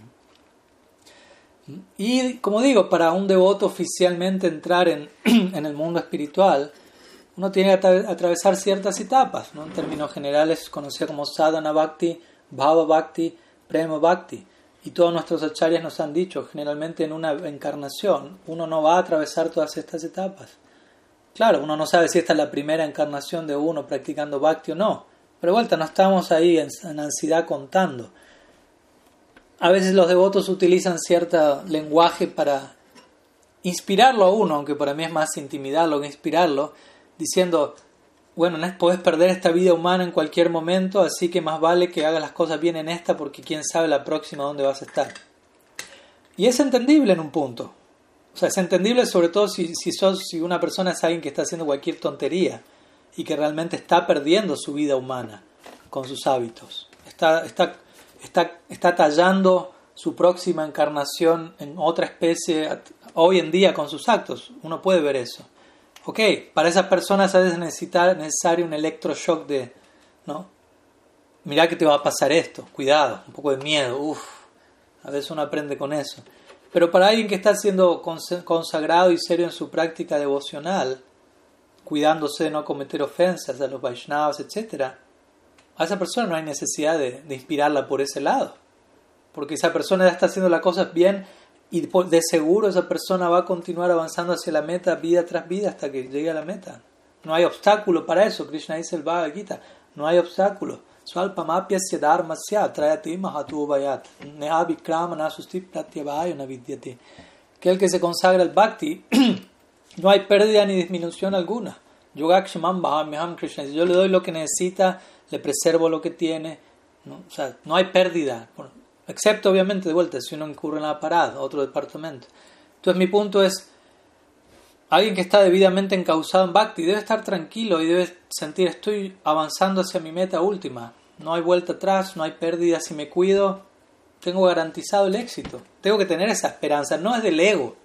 Y como digo, para un devoto oficialmente entrar en, el mundo espiritual, uno tiene que atravesar ciertas etapas. En términos generales, conocida como sadhana bhakti, bhava bhakti, Prema Bhakti. Y todos nuestros acharyas nos han dicho, generalmente en una encarnación, uno no va a atravesar todas estas etapas. Claro, uno no sabe si esta es la primera encarnación de uno practicando Bhakti o no. Pero vuelta, no estamos ahí en, ansiedad contando. A veces los devotos utilizan cierto lenguaje para inspirarlo a uno, aunque para mí es más intimidarlo que inspirarlo, diciendo, bueno, puedes perder esta vida humana en cualquier momento, así que más vale que hagas las cosas bien en esta porque quién sabe la próxima dónde vas a estar. Y es entendible en un punto. O sea, es entendible sobre todo si, sos, si una persona es alguien que está haciendo cualquier tontería y que realmente está perdiendo su vida humana con sus hábitos. Está, está, está, está tallando su próxima encarnación en otra especie hoy en día con sus actos. Uno puede ver eso. Ok, para esas personas a veces necesitar necesario un electroshock de, ¿no? Mirá que te va a pasar esto, cuidado, un poco de miedo, uff, a veces uno aprende con eso. Pero para alguien que está siendo consagrado y serio en su práctica devocional, cuidándose de no cometer ofensas a los Vaishnavas, etc., a esa persona no hay necesidad de, de inspirarla por ese lado. Porque esa persona ya está haciendo las cosas bien y de seguro esa persona va a continuar avanzando hacia la meta vida tras vida hasta que llegue a la meta. No hay obstáculo para eso. Krishna dice el Bhagavad Gita. No hay obstáculo. Que el que se consagra al bhakti, no hay pérdida ni disminución alguna. Krishna. Si yo le doy lo que necesita, le preservo lo que tiene. ¿no? O sea, no hay pérdida. Excepto, obviamente, de vuelta, si uno incurre en la parada, otro departamento. Entonces, mi punto es: alguien que está debidamente encausado en Bhakti debe estar tranquilo y debe sentir, estoy avanzando hacia mi meta última. No hay vuelta atrás, no hay pérdida. Si me cuido, tengo garantizado el éxito. Tengo que tener esa esperanza. No es del ego,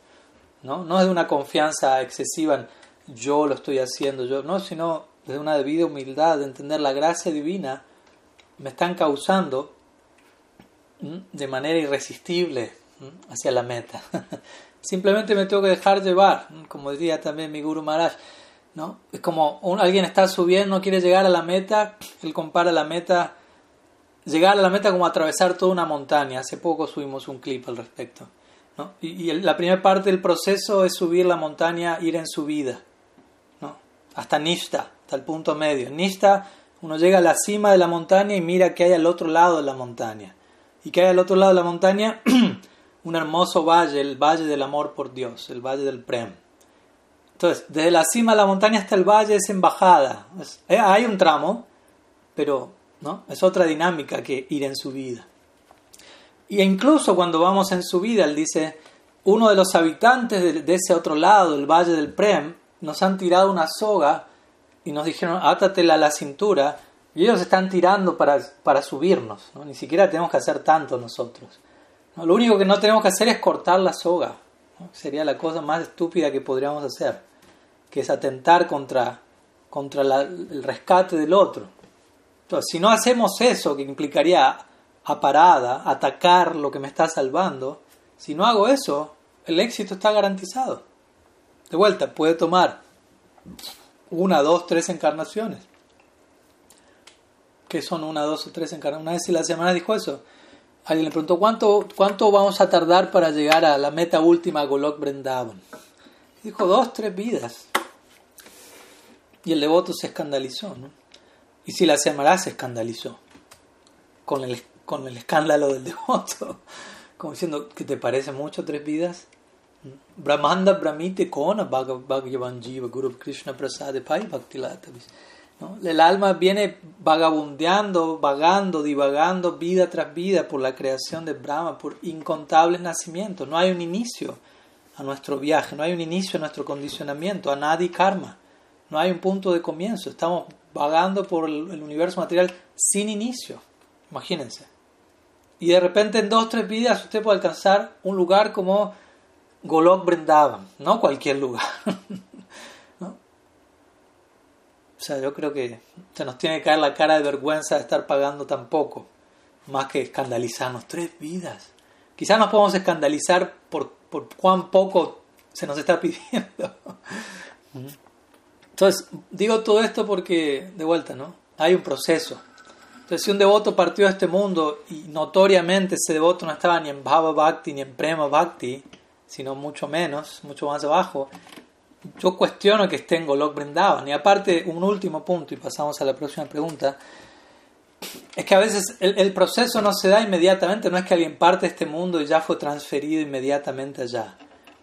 no, no es de una confianza excesiva en yo lo estoy haciendo, yo no, sino de una debida humildad, de entender la gracia divina me están causando de manera irresistible hacia la meta. simplemente me tengo que dejar llevar, como diría también mi Guru Maharaj. ¿no? Es como alguien está subiendo, quiere llegar a la meta, él compara la meta, llegar a la meta como atravesar toda una montaña. Hace poco subimos un clip al respecto. ¿no? Y, la primera parte del proceso es subir la montaña, ir en subida, ¿no? hasta Nishta, hasta el punto medio. Nishta, uno llega a la cima de la montaña y mira que hay al otro lado de la montaña. Y que hay al otro lado de la montaña un hermoso valle, el valle del amor por Dios, el valle del Prem. Entonces, desde la cima de la montaña hasta el valle es embajada. Eh, hay un tramo, pero ¿no? es otra dinámica que ir en subida. Y incluso cuando vamos en subida, él dice, uno de los habitantes de, ese otro lado, el valle del Prem, nos han tirado una soga y nos dijeron, átatela a la cintura, y ellos están tirando para, para subirnos, ni siquiera tenemos que hacer tanto nosotros. Lo único que no tenemos que hacer es cortar la soga, sería la cosa más estúpida que podríamos hacer, que es atentar contra, contra el rescate del otro. Entonces, si no hacemos eso, que implicaría a parada, atacar lo que me está salvando, si no hago eso, el éxito está garantizado. De vuelta, puede tomar una, dos, tres encarnaciones. ¿Qué son una, dos o tres encarnaciones? Una vez en la semana dijo eso. Alguien le preguntó, ¿cuánto, ¿cuánto vamos a tardar para llegar a la meta última, Golok Brindavan? Dijo, dos, tres vidas. Y el devoto se escandalizó. Y si la semana se escandalizó con el con el escándalo del devoto, como diciendo que te parece mucho tres vidas. Brahmanda Brahmite Kona Bhagavan Jiva Guru Krishna Prasade Pai El alma viene vagabundeando, vagando, divagando vida tras vida por la creación de Brahma, por incontables nacimientos. No hay un inicio a nuestro viaje, no hay un inicio a nuestro condicionamiento, a nadie karma. No hay un punto de comienzo. Estamos vagando por el universo material sin inicio. Imagínense. Y de repente en dos tres vidas usted puede alcanzar un lugar como Golok Brindavan, no cualquier lugar. O sea, yo creo que se nos tiene que caer la cara de vergüenza de estar pagando tan poco, más que escandalizarnos. Tres vidas. Quizás nos podemos escandalizar por, por cuán poco se nos está pidiendo. Entonces, digo todo esto porque, de vuelta, ¿no? Hay un proceso. Entonces, si un devoto partió de este mundo y notoriamente ese devoto no estaba ni en Bhava Bhakti ni en Prema Bhakti, sino mucho menos, mucho más abajo, yo cuestiono que esté en Golok Brindavan. Y aparte, un último punto, y pasamos a la próxima pregunta, es que a veces el, proceso no se da inmediatamente, no es que alguien parte de este mundo y ya fue transferido inmediatamente allá.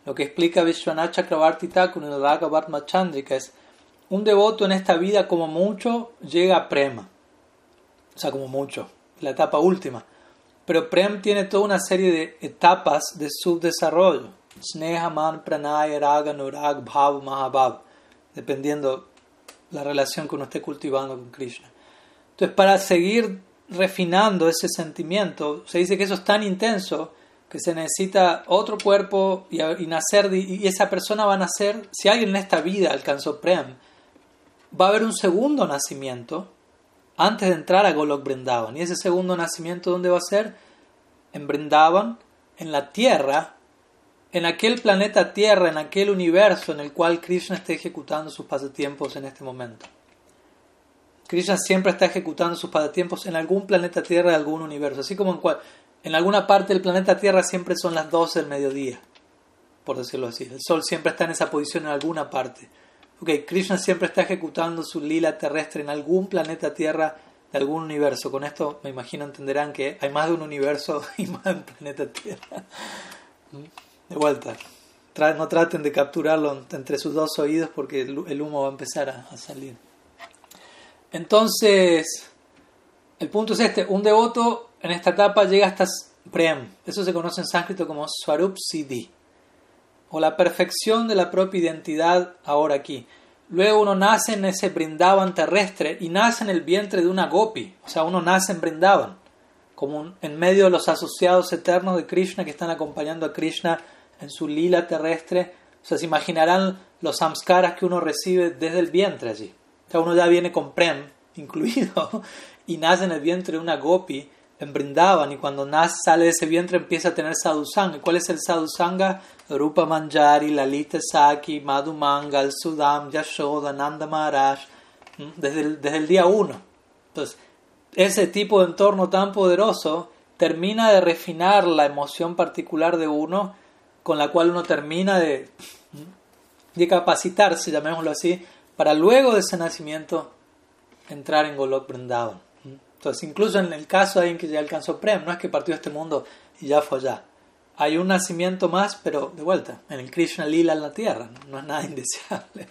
Lo que explica Vishwanath Chakravarti Thakur en el Raga Chandrika es un devoto en esta vida como mucho llega a Prema o sea, como mucho, la etapa última. Pero Prem tiene toda una serie de etapas de subdesarrollo. Sneha, Man, Pranay, Raga, Nurag, Bhav, Mahabhav, dependiendo la relación que uno esté cultivando con Krishna. Entonces, para seguir refinando ese sentimiento, se dice que eso es tan intenso que se necesita otro cuerpo y nacer, y esa persona va a nacer, si alguien en esta vida alcanzó Prem, va a haber un segundo nacimiento antes de entrar a Golok Brindavan. ¿Y ese segundo nacimiento dónde va a ser? En Brindavan, en la Tierra, en aquel planeta Tierra, en aquel universo en el cual Krishna está ejecutando sus pasatiempos en este momento. Krishna siempre está ejecutando sus pasatiempos en algún planeta Tierra de algún universo, así como en, cual, en alguna parte del planeta Tierra siempre son las 12 del mediodía, por decirlo así. El Sol siempre está en esa posición en alguna parte. Ok, Krishna siempre está ejecutando su lila terrestre en algún planeta Tierra de algún universo. Con esto me imagino entenderán que hay más de un universo y más de un planeta Tierra. De vuelta, no traten de capturarlo entre sus dos oídos porque el humo va a empezar a, salir. Entonces, el punto es este, un devoto en esta etapa llega hasta Prem, eso se conoce en sánscrito como Swarup Siddhi. O la perfección de la propia identidad ahora aquí. Luego uno nace en ese brindaban terrestre y nace en el vientre de una gopi, o sea, uno nace en brindaban, como en medio de los asociados eternos de Krishna que están acompañando a Krishna en su lila terrestre. O sea, se imaginarán los samskaras que uno recibe desde el vientre allí. O uno ya viene con prem incluido y nace en el vientre de una gopi en Brindavan y cuando nace, sale de ese vientre empieza a tener sadhusanga. ¿Y cuál es el sadhusanga? Rupa Manjari, Lalita Saki, Madhu Mangal, Sudam, Yashoda, Nanda Maharaj, desde el, desde el día uno. Entonces, ese tipo de entorno tan poderoso termina de refinar la emoción particular de uno con la cual uno termina de, de capacitarse, llamémoslo así, para luego de ese nacimiento entrar en Golok Vrindavan. Entonces, incluso en el caso de alguien que ya alcanzó Prem, no es que partió de este mundo y ya fue allá. Hay un nacimiento más, pero de vuelta, en el Krishna Lila en la tierra, no es nada indeseable.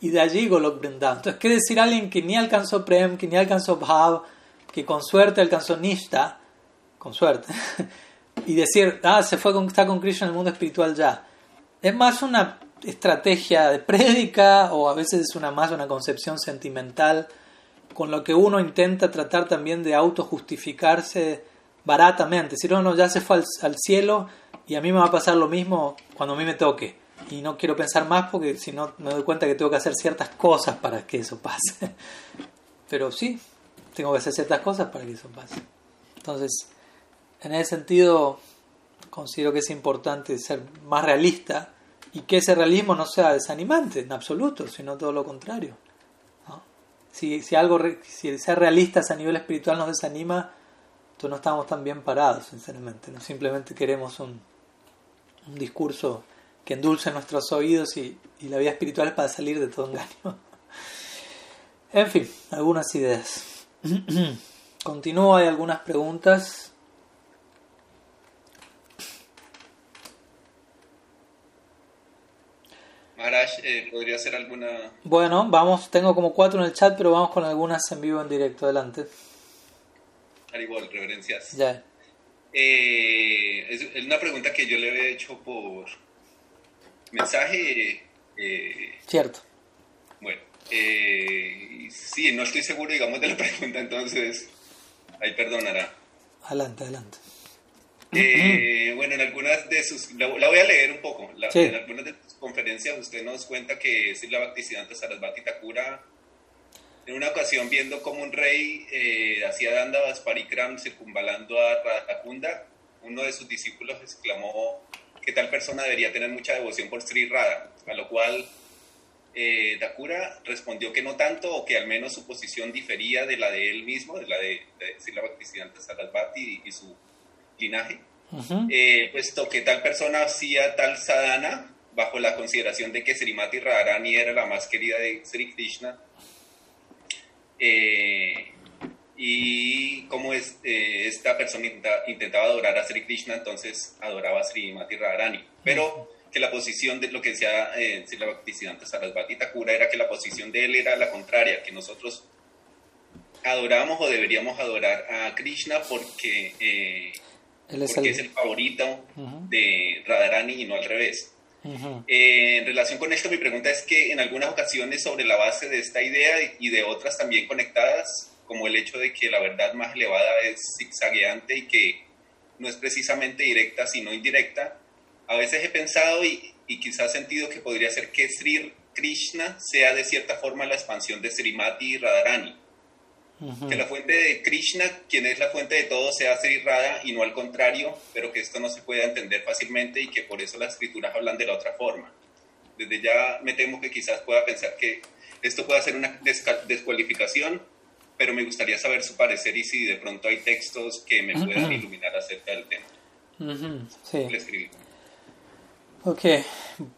Y de allí Golok Vrindavan. Entonces, ¿qué decir alguien que ni alcanzó Prem, que ni alcanzó Bhav, que con suerte alcanzó Nishta, con suerte, y decir, ah, se fue con, está con Krishna en el mundo espiritual ya? Es más una estrategia de prédica o a veces es una más una concepción sentimental con lo que uno intenta tratar también de autojustificarse baratamente. Si no, no, ya se fue al, al, cielo y a mí me va a pasar lo mismo cuando a mí me toque. Y no quiero pensar más porque si no me doy cuenta que tengo que hacer ciertas cosas para que eso pase. Pero sí, tengo que hacer ciertas cosas para que eso pase. Entonces, en ese sentido, considero que es importante ser más realista y que ese realismo no sea desanimante en absoluto, sino todo lo contrario. Si, si, algo, si ser realistas a nivel espiritual nos desanima, entonces no estamos tan bien parados, sinceramente. No simplemente queremos un, un discurso que endulce nuestros oídos y, y, la vida espiritual es para salir de todo engaño. en fin, algunas ideas. Continúo, hay algunas preguntas. Maharaj, eh, ¿podría hacer alguna...? Bueno, vamos, tengo como cuatro en el chat, pero vamos con algunas en vivo, en directo. Adelante. igual, reverencias. Ya. Eh, es una pregunta que yo le había hecho por mensaje. Eh, Cierto. Bueno, eh, sí, no estoy seguro, digamos, de la pregunta, entonces ahí perdonará. Adelante, adelante. Eh, bueno, en algunas de sus, la, la, voy a leer un poco, la, Sí. en algunas de sus conferencias usted nos cuenta que Srila Bhaktisiddhanta Sarasvati Thakura, en una ocasión viendo como un rey eh, hacía dandavas parikram circunvalando a Radhakunda, uno de sus discípulos exclamó que tal persona debería tener mucha devoción por Sri Radha, a lo cual eh, Thakura respondió que no tanto, o que al menos su posición difería de la de él mismo, de la de, de Srila Bhaktisiddhanta Sarasvati y, y su linaje, eh, puesto que tal persona hacía tal sadhana bajo la consideración de que Srimati Radharani era la más querida de Sri Krishna. Eh, y como es, eh, esta persona intenta- intentaba adorar a Sri Krishna, entonces adoraba a Srimati Radharani. Pero que la posición de lo que decía eh, Srila Bhaktisiddhanta Sarasvati Thakura era que la posición de él era la contraria, que nosotros adoramos o deberíamos adorar a Krishna porque, eh, Él es porque el. es el favorito Ujú, de Radharani y no al revés. ujú. Eh, en relación con esto, mi pregunta es que en algunas ocasiones sobre la base de esta idea y de otras también conectadas, como el hecho de que la verdad más elevada es zigzagueante y que no es precisamente directa sino indirecta, a veces he pensado y, y quizás sentido que podría ser que Sri Krishna sea de cierta forma la expansión de Srimati y Radharani. Que la fuente de Krishna, quien es la fuente de todo, sea Sri Radha y no al contrario, pero que esto no se pueda entender fácilmente y que por eso las escrituras hablan de la otra forma. Desde ya me temo que quizás pueda pensar que esto pueda ser una descualificación, pero me gustaría saber su parecer y si de pronto hay textos que me puedan iluminar acerca del tema. Sí. Le escribí. Ok,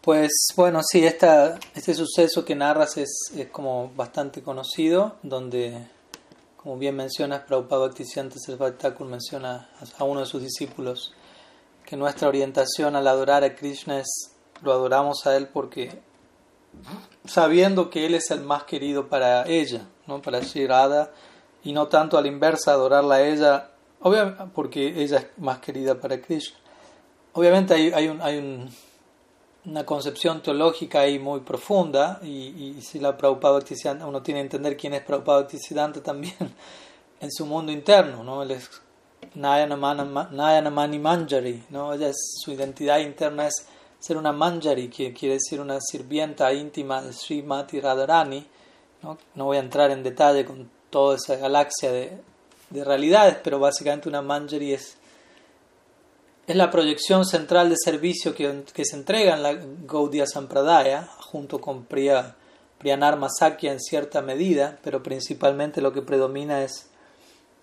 pues bueno, sí, esta, este suceso que narras es, es como bastante conocido, donde, como bien mencionas, Prabhupada Bhaktisiddhanta Sarasvati Thakur menciona a, uno de sus discípulos que nuestra orientación al adorar a Krishna es, lo adoramos a Él porque sabiendo que Él es el más querido para ella, ¿no? para Shri Radha, y no tanto a la inversa, adorarla a ella, obviamente porque ella es más querida para Krishna. Obviamente hay, hay, un, hay un, una concepción teológica ahí muy profunda y, y si la Prabhupada Bhaktisiddhanta, uno tiene que entender quién es Prabhupada Bhaktisiddhanta también en su mundo interno, ¿no? Él es Nayanamana- Nayanamani Manjari, ¿no? Ella es, su identidad interna es ser una Manjari, que quiere decir una sirvienta íntima de Srimati Radharani, ¿no? No voy a entrar en detalle con toda esa galaxia de de realidades, pero básicamente una manjari es, es la proyección central de servicio que, que se entrega en la Gaudiya Sampradaya, junto con Priya, Priyanarma Sakya en cierta medida, pero principalmente lo que predomina es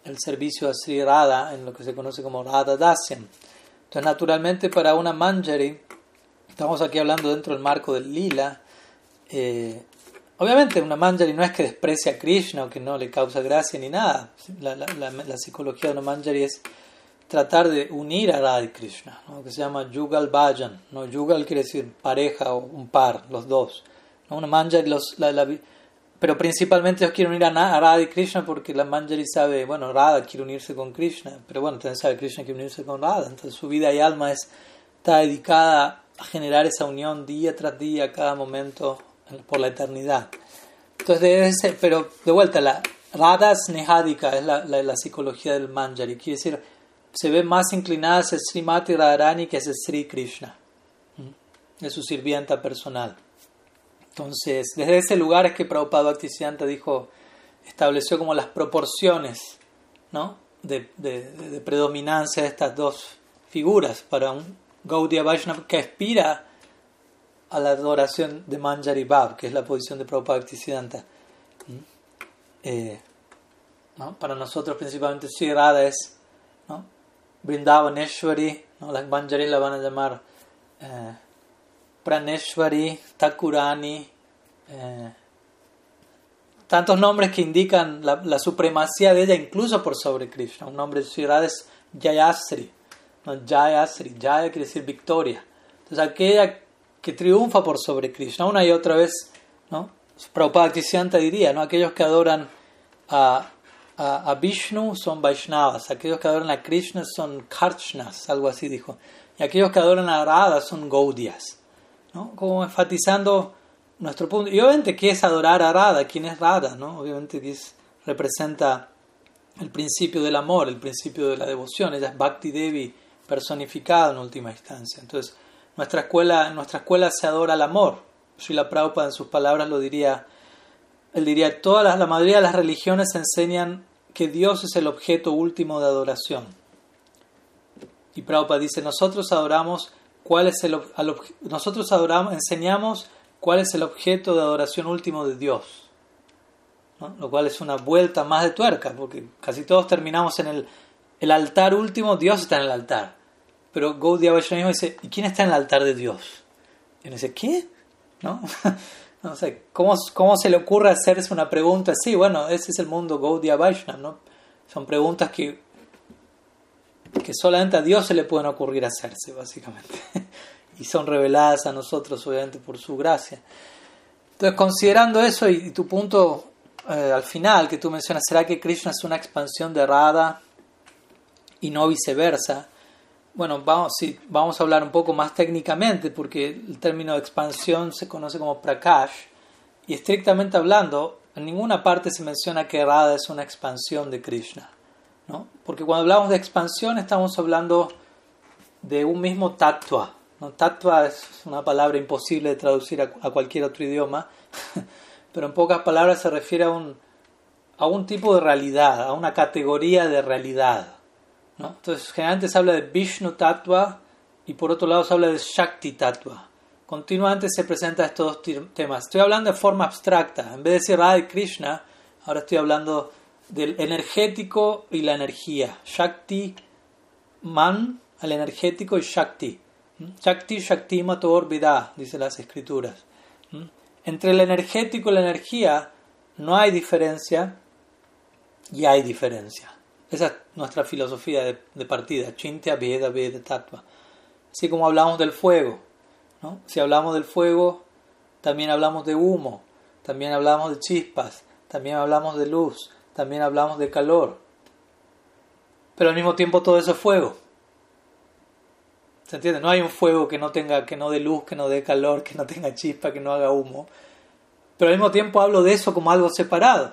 el servicio a Sri Radha, en lo que se conoce como Radha Dasyam. Entonces, naturalmente, para una manjari, estamos aquí hablando dentro del marco del lila, eh, obviamente una manjari no es que desprecie a Krishna o que no le causa gracia ni nada. La, la, la, psicología de una manjari es tratar de unir a Radha Krishna, ¿no? que se llama Yugal Bhajan. ¿no? Yugal quiere decir pareja o un par, los dos. ¿no? Una manjari, los, la, pero principalmente ellos quieren unir a, Radha y Krishna porque la Manjari sabe, bueno, Radha quiere unirse con Krishna, pero bueno, también sabe Krishna quiere unirse con Radha, entonces su vida y alma es, está dedicada a generar esa unión día tras día, cada momento, por la eternidad. Entonces, ese, pero de vuelta, la Radha Snehadika es la, la, psicología del Manjari, quiere decir, se ve más inclinada hacia Srimati Radharani que hacia Sri Krishna, es su sirvienta personal. Entonces, desde ese lugar es que Prabhupada Bhaktisiddhanta dijo, estableció como las proporciones ¿no? de, predominancia de estas dos figuras para un Gaudiya Vaishnava que aspira a la adoración de Manjari Bhav, que es la posición de Prabhupada Bhaktisiddhanta. Eh, ¿no? Para nosotros principalmente Sri Radha es. Vrindavaneshwari, ¿no? las Manjari la van a llamar... Eh, Praneshwari, Takurani, eh, tantos nombres que indican la, supremacía de ella incluso por sobre Krishna. Un nombre de Shirada es Jayasri, ¿no? Jayasri, Jaya quiere decir victoria. Entonces aquella que triunfa por sobre Krishna, una y otra vez, ¿no? Prabhupada diría, ¿no? Aquellos que adoran a, a, Vishnu son Vaishnavas, aquellos que adoran a Krishna son Karchnas, algo así dijo, y aquellos que adoran a Radha son Gaudias. ¿no? Como enfatizando nuestro punto. Y obviamente, ¿qué es adorar a Radha? ¿Quién es Radha? ¿no? Obviamente, que representa el principio del amor, el principio de la devoción. Ella es Bhakti Devi personificada en última instancia. Entonces, nuestra escuela, nuestra escuela se adora el amor. Srila Prabhupada en sus palabras lo diría, él diría, todas las, la mayoría de las religiones enseñan que Dios es el objeto último de adoración. Y Prabhupada dice, nosotros adoramos cuál es el nosotros adoramos, enseñamos cuál es el objeto de adoración último de Dios. Lo cual es una vuelta más de tuerca, porque casi todos terminamos en el, el altar último, Dios está en el altar. Pero Gaudiya Vaishnava dice, ¿y quién está en el altar de Dios? Y uno dice, ¿qué? ¿No? no sé, ¿cómo, ¿cómo, se le ocurre hacerse una pregunta así? Bueno, ese es el mundo Gaudiya Vaishnava, ¿no? Son preguntas que que solamente a Dios se le pueden ocurrir hacerse, básicamente. y son reveladas a nosotros, obviamente, por su gracia. Entonces, considerando eso y, tu punto eh, al final que tú mencionas, ¿será que Krishna es una expansión de Radha y no viceversa? Bueno, vamos, sí, vamos a hablar un poco más técnicamente porque el término expansión se conoce como prakash y estrictamente hablando, en ninguna parte se menciona que Radha es una expansión de Krishna. Porque cuando hablamos de expansión estamos hablando de un mismo tatua. ¿no? Tatua es una palabra imposible de traducir a, cualquier otro idioma, pero en pocas palabras se refiere a un, a un tipo de realidad, a una categoría de realidad. Entonces, generalmente se habla de Vishnu Tattva y por otro lado se habla de Shakti Tattva. Continuamente se presentan estos dos temas. Estoy hablando de forma abstracta. En vez de decir Radha Krishna, ahora estoy hablando del energético y la energía. Shakti, man, al energético y Shakti. ¿Mm? Shakti, Shakti, Mator, Vida, dice las escrituras. ¿Mm? Entre el energético y la energía no hay diferencia y hay diferencia. Esa es nuestra filosofía de, partida. Chintya, Veda, Veda, Tattva. Así como hablamos del fuego. ¿no? Si hablamos del fuego, también hablamos de humo, también hablamos de chispas, también hablamos de luz, también hablamos de calor. Pero al mismo tiempo todo eso es fuego. ¿Se entiende? No hay un fuego que no tenga, que no dé luz, que no dé calor, que no tenga chispa, que no haga humo. Pero al mismo tiempo hablo de eso como algo separado.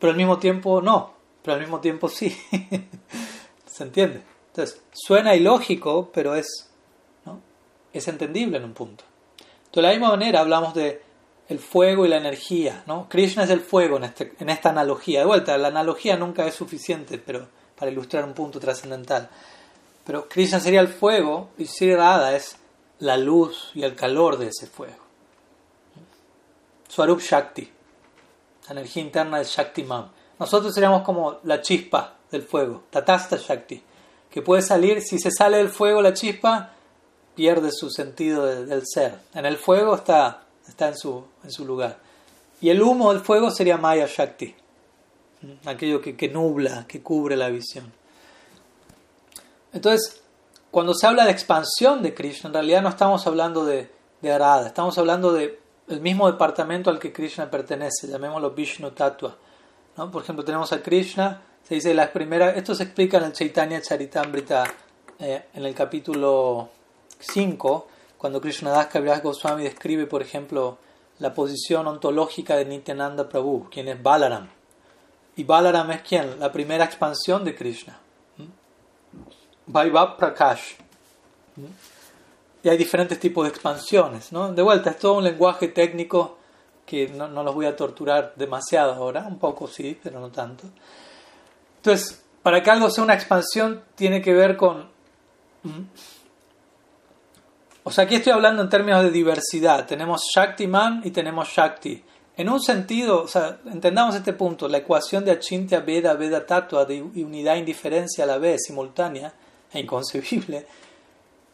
Pero al mismo tiempo no. Pero al mismo tiempo sí. ¿Se entiende? Entonces, suena ilógico, pero es, ¿no? es entendible en un punto. De la misma manera hablamos de el fuego y la energía. ¿no? Krishna es el fuego en, este, en esta analogía. De vuelta, la analogía nunca es suficiente pero para ilustrar un punto trascendental. Pero Krishna sería el fuego y Sri es la luz y el calor de ese fuego. Swarup Shakti, la energía interna del Shaktiman. Nosotros seríamos como la chispa del fuego, Tatasta Shakti, que puede salir, si se sale del fuego la chispa, pierde su sentido del ser. En el fuego está, está en, su, en su lugar. Y el humo del fuego sería Maya Shakti, aquello que, que nubla, que cubre la visión. Entonces, cuando se habla de expansión de Krishna, en realidad no estamos hablando de, de Arada, estamos hablando de mismo departamento al que Krishna pertenece, llamémoslo Vishnu Tattva. ¿No? Por ejemplo, tenemos a Krishna, se dice la primera, esto se explica en el Chaitanya Charitamrita eh, en el capítulo 5, cuando Krishna Das Kaviraj Goswami describe, por ejemplo, la posición ontológica de Nityananda Prabhu, quien es Balaram. Y Balaram es quien? La primera expansión de Krishna. Vaibhav Prakash. Y hay diferentes tipos de expansiones. ¿no? De vuelta, es todo un lenguaje técnico que no, no los voy a torturar demasiado ahora, un poco sí, pero no tanto. Entonces, para que algo sea una expansión, tiene que ver con... O sea, aquí estoy hablando en términos de diversidad. Tenemos Shakti Man y tenemos Shakti. En un sentido, o sea, entendamos este punto, la ecuación de Achintya Veda Veda Tatua de unidad e indiferencia a la vez, simultánea e inconcebible.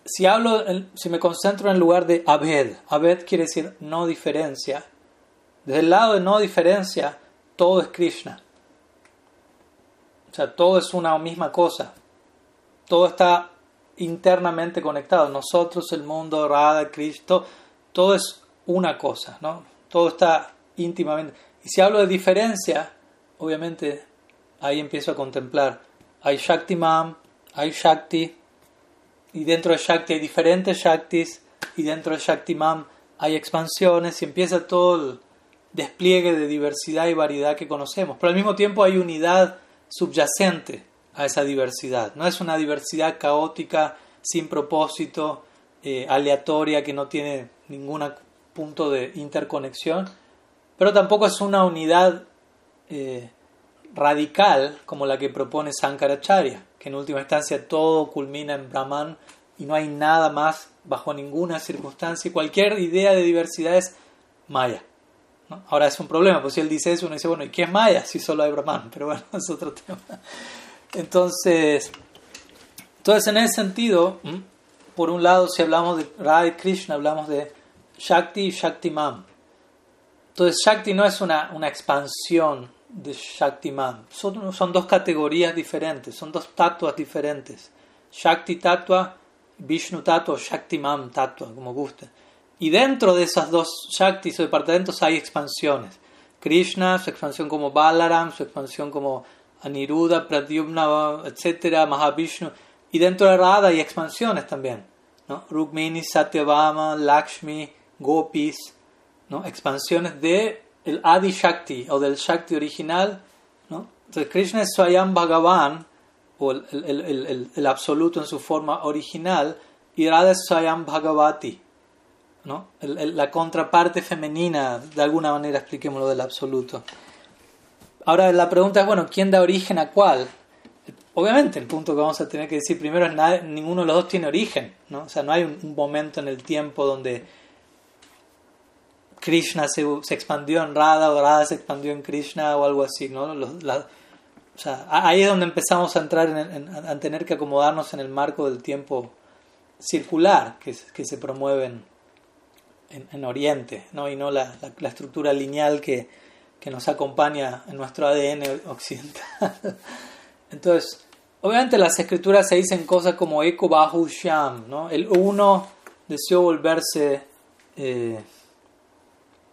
Si hablo, si me concentro en el lugar de Abed, Abed quiere decir no diferencia. Desde el lado de no diferencia, todo es Krishna. O sea, todo es una misma cosa. Todo está internamente conectado. Nosotros, el mundo, Radha, Cristo, todo es una cosa, ¿no? Todo está íntimamente. Y si hablo de diferencia, obviamente ahí empiezo a contemplar. Hay Shakti Mam, hay Shakti, y dentro de Shakti hay diferentes Shaktis, y dentro de Shakti Mam hay expansiones, y empieza todo el despliegue de diversidad y variedad que conocemos. Pero al mismo tiempo hay unidad subyacente a esa diversidad. No es una diversidad caótica, sin propósito, eh, aleatoria, que no tiene ningún punto de interconexión, pero tampoco es una unidad eh, radical como la que propone Sankaracharya, que en última instancia todo culmina en Brahman y no hay nada más bajo ninguna circunstancia. Cualquier idea de diversidad es Maya. Ahora es un problema, pues si él dice eso, uno dice, bueno, ¿y qué es Maya si solo hay Brahman? Pero bueno, es otro tema. Entonces, entonces en ese sentido, por un lado, si hablamos de Radha Krishna, hablamos de Shakti y Shaktiman. Entonces, Shakti no es una, una expansión de Shaktiman, son, son dos categorías diferentes, son dos tatuas diferentes. Shakti tatua, Vishnu tatua, Shaktiman tatua, como guste. Y dentro de esas dos Shaktis o departamentos hay expansiones. Krishna, su expansión como Balaram, su expansión como Aniruddha, Pradyumna, etc., Mahavishnu. Y dentro de Radha hay expansiones también. ¿no? Rukmini, Satyabhama, Lakshmi, Gopis. ¿no? Expansiones de el Adi Shakti o del Shakti original. ¿no? Entonces Krishna es Swayam Bhagavan o el, el, el, el, absoluto en su forma original y Radha es Swayam Bhagavati. ¿No? la contraparte femenina, de alguna manera expliquémoslo del absoluto. Ahora la pregunta es, bueno, ¿quién da origen a cuál? Obviamente el punto que vamos a tener que decir primero es ninguno de los dos tiene origen, ¿no? O sea, no hay un, momento en el tiempo donde Krishna se, se, expandió en Radha o Radha se expandió en Krishna o algo así, ¿no? o sea, ahí es donde empezamos a entrar en, a tener que acomodarnos en el marco del tiempo circular que, que se promueve en, en, Oriente, ¿no? y no la, la, estructura lineal que, que, nos acompaña en nuestro ADN occidental. Entonces, obviamente las escrituras se dicen cosas como Eko Bahu Sham, ¿no? el uno deseó volverse eh,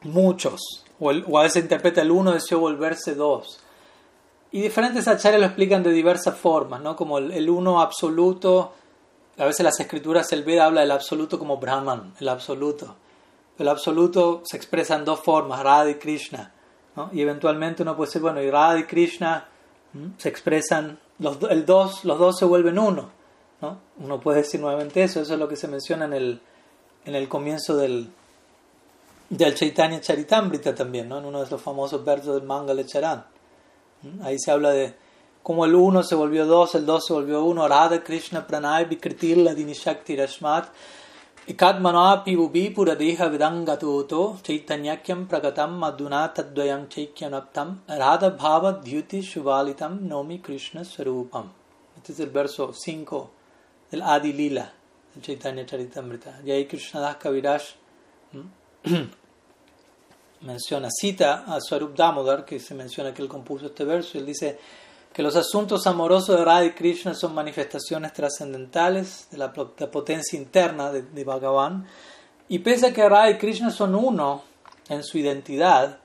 muchos, o, a veces interpreta el uno deseó volverse dos. Y diferentes acharyas lo explican de diversas formas, ¿no? como el, el uno absoluto, a veces las escrituras, el Veda habla del absoluto como Brahman, el absoluto el absoluto se expresa en dos formas, Radha y Krishna. ¿no? Y eventualmente uno puede decir, bueno, y Radha y Krishna se expresan, los, el dos, los dos se vuelven uno. ¿no? Uno puede decir nuevamente eso, eso es lo que se menciona en el, en el comienzo del, del Chaitanya Charitamrita también, ¿no? en uno de los famosos versos del Mangala Charan. ¿Mm? Ahí se habla de cómo el uno se volvió dos, el dos se volvió uno, Radha Krishna Pranay Vikritir Ladini Shakti Rashmat, Ikadmanapi Ubi Puradeha Vidangatuto, Chaitanyakyam Pragatam Madhuna Tadvayam Chaikyanaptam, Radha Bhava Dhyuti Shuvalitam Nomi Krishna Swarupam. Este es el verso 5 del Adi Lila, del Chaitanya Charitamrita. Y ahí Krishna Das Kaviraj menciona, cita a Swarup Damodar, que se menciona que él compuso este verso, y él dice que los asuntos amorosos de Radha y Krishna son manifestaciones trascendentales de la, potencia interna de, Bhagavan, y pese a que Radha y Krishna son uno en su identidad,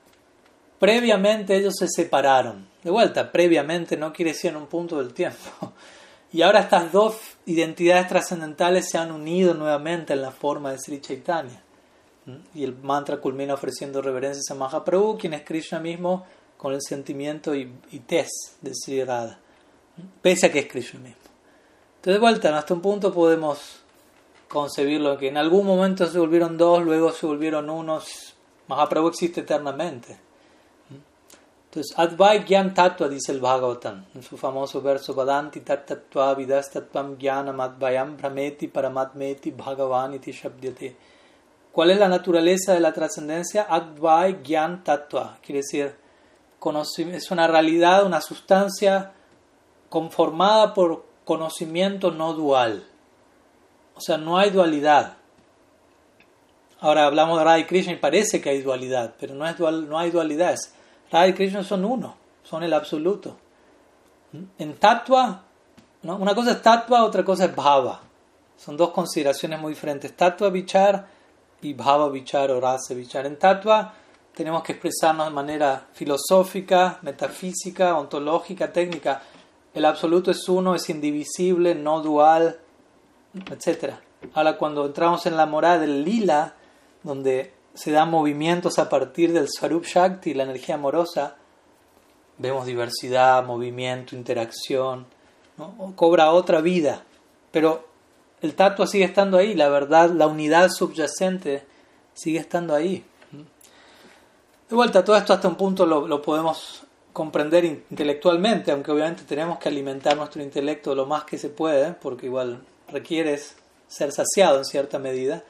previamente ellos se separaron. De vuelta, previamente no quiere decir en un punto del tiempo. Y ahora estas dos identidades trascendentales se han unido nuevamente en la forma de Sri Chaitanya. Y el mantra culmina ofreciendo reverencias a Mahaprabhu, quien es Krishna mismo con el sentimiento y, y tez de Sri Radha, pese a que es Krishna mismo. Entonces, de vuelta, hasta un punto podemos concebirlo que en algún momento se volvieron dos, luego se volvieron unos. Mahaprabhu existe eternamente. Entonces, Advai Gyan Tattva dice el Bhagavatam en su famoso verso Vadanti Tattva Vidas Tattvam Gyanam Advayam Brahmeti Paramatmeti Bhagavaniti Shabdyate ¿Cuál es la naturaleza de la trascendencia? Advai Gyan Tattva. Quiere decir, es una realidad, una sustancia conformada por conocimiento no dual. O sea, no hay dualidad. Ahora hablamos de Radha y Krishna y parece que hay dualidad, pero no, es dual, no hay dualidad. Radha y Krishna son uno, son el absoluto. En Tattva, una cosa es Tattva, otra cosa es Bhava. Son dos consideraciones muy diferentes. Tattva Vichar y Bhava Vichar o Rasa Vichar. En Tattva tenemos que expresarnos de manera filosófica, metafísica, ontológica, técnica. El absoluto es uno, es indivisible, no dual, etc. Ahora, cuando entramos en la morada del lila, donde se dan movimientos a partir del Swarup Shakti, la energía amorosa, vemos diversidad, movimiento, interacción, cobra otra vida. Pero el tacto sigue estando ahí, la verdad, la unidad subyacente sigue estando ahí. De vuelta, todo esto hasta un punto lo, podemos comprender intelectualmente, aunque obviamente tenemos que alimentar nuestro intelecto lo más que se puede, porque igual requiere ser saciado en cierta medida.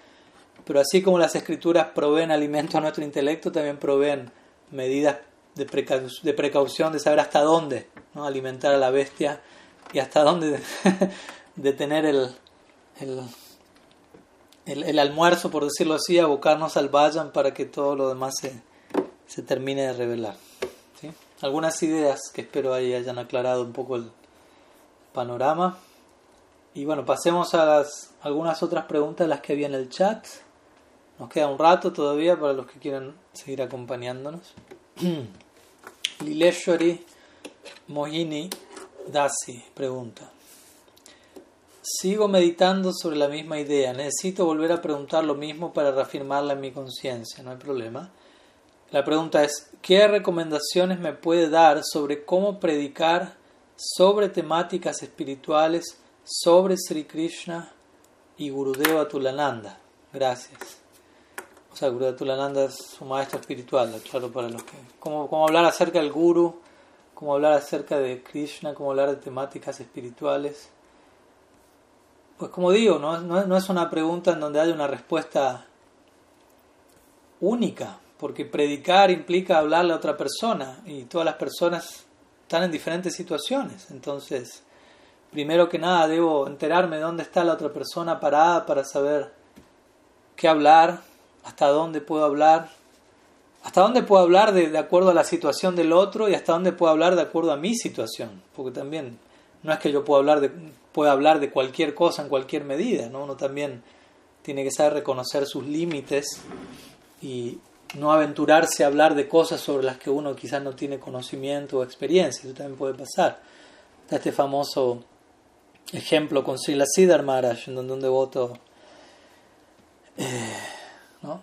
Pero así como las escrituras proveen alimento a nuestro intelecto, también proveen medidas de, precaución, de saber hasta dónde alimentar a la bestia y hasta dónde detener el, almuerzo, por decirlo así, abocarnos al vayan para que todo lo demás se, se termine de revelar. Algunas ideas que espero ahí hayan aclarado un poco el panorama. Y bueno, pasemos a las, algunas otras preguntas, las que había en el chat. Nos queda un rato todavía para los que quieran seguir acompañándonos. Lileshwari Mohini Dasi pregunta. Sigo meditando sobre la misma idea. Necesito volver a preguntar lo mismo para reafirmarla en mi conciencia. No hay problema. La pregunta es, ¿qué recomendaciones me puede dar sobre cómo predicar sobre temáticas espirituales sobre Sri Krishna y Gurudeva Tulananda? Gracias. O sea, Gurudeva Tulananda es su maestro espiritual, claro, para los que... ¿Cómo, cómo hablar acerca del Guru? ¿Cómo hablar acerca de Krishna? ¿Cómo hablar de temáticas espirituales? Pues como digo, no, no, es una pregunta en donde haya una respuesta única, porque predicar implica hablarle a otra persona y todas las personas están en diferentes situaciones. Entonces, primero que nada debo enterarme de dónde está la otra persona parada para saber qué hablar, hasta dónde puedo hablar, hasta dónde puedo hablar de, de acuerdo a la situación del otro y hasta dónde puedo hablar de acuerdo a mi situación, porque también no es que yo pueda hablar de, pueda hablar de cualquier cosa en cualquier medida, ¿no? uno también tiene que saber reconocer sus límites y no aventurarse a hablar de cosas sobre las que uno quizás no tiene conocimiento o experiencia, eso también puede pasar. Está este famoso ejemplo con Srila Siddhar Maharaj, en donde un devoto, eh, ¿no?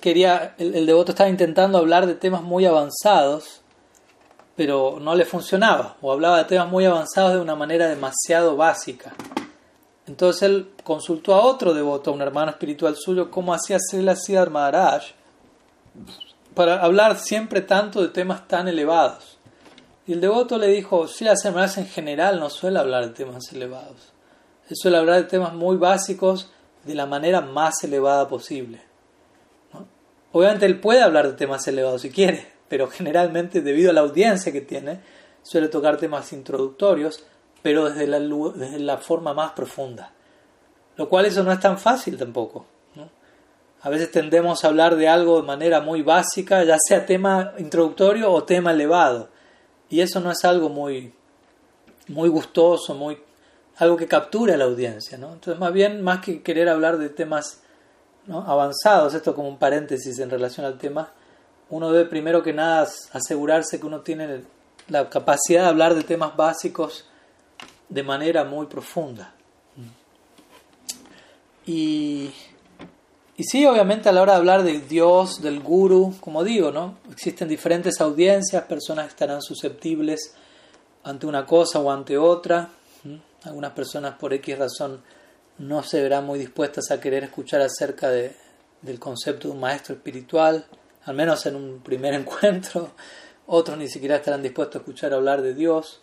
quería, el devoto estaba intentando hablar de temas muy avanzados, pero no le funcionaba o hablaba de temas muy avanzados de una manera demasiado básica. Entonces él consultó a otro devoto, a un hermano espiritual suyo, cómo hacía Srila Siddhar Maharaj para hablar siempre tanto de temas tan elevados. Y el devoto le dijo, Srila Siddhar Maharaj en general no suele hablar de temas elevados. Él suele hablar de temas muy básicos de la manera más elevada posible. Obviamente él puede hablar de temas elevados si quiere, pero generalmente debido a la audiencia que tiene, suele tocar temas introductorios, pero desde la, desde la forma más profunda. Lo cual eso no es tan fácil tampoco. A veces tendemos a hablar de algo de manera muy básica, ya sea tema introductorio o tema elevado. Y eso no es algo muy, muy gustoso, muy, algo que captura a la audiencia. Entonces, más bien, más que querer hablar de temas avanzados, esto como un paréntesis en relación al tema, uno debe primero que nada asegurarse que uno tiene la capacidad de hablar de temas básicos de manera muy profunda. Y, y sí, obviamente a la hora de hablar de Dios, del guru, como digo, ¿no? Existen diferentes audiencias, personas que estarán susceptibles ante una cosa o ante otra. Algunas personas por X razón no se verán muy dispuestas a querer escuchar acerca de, del concepto de un maestro espiritual, al menos en un primer encuentro. Otros ni siquiera estarán dispuestos a escuchar hablar de Dios,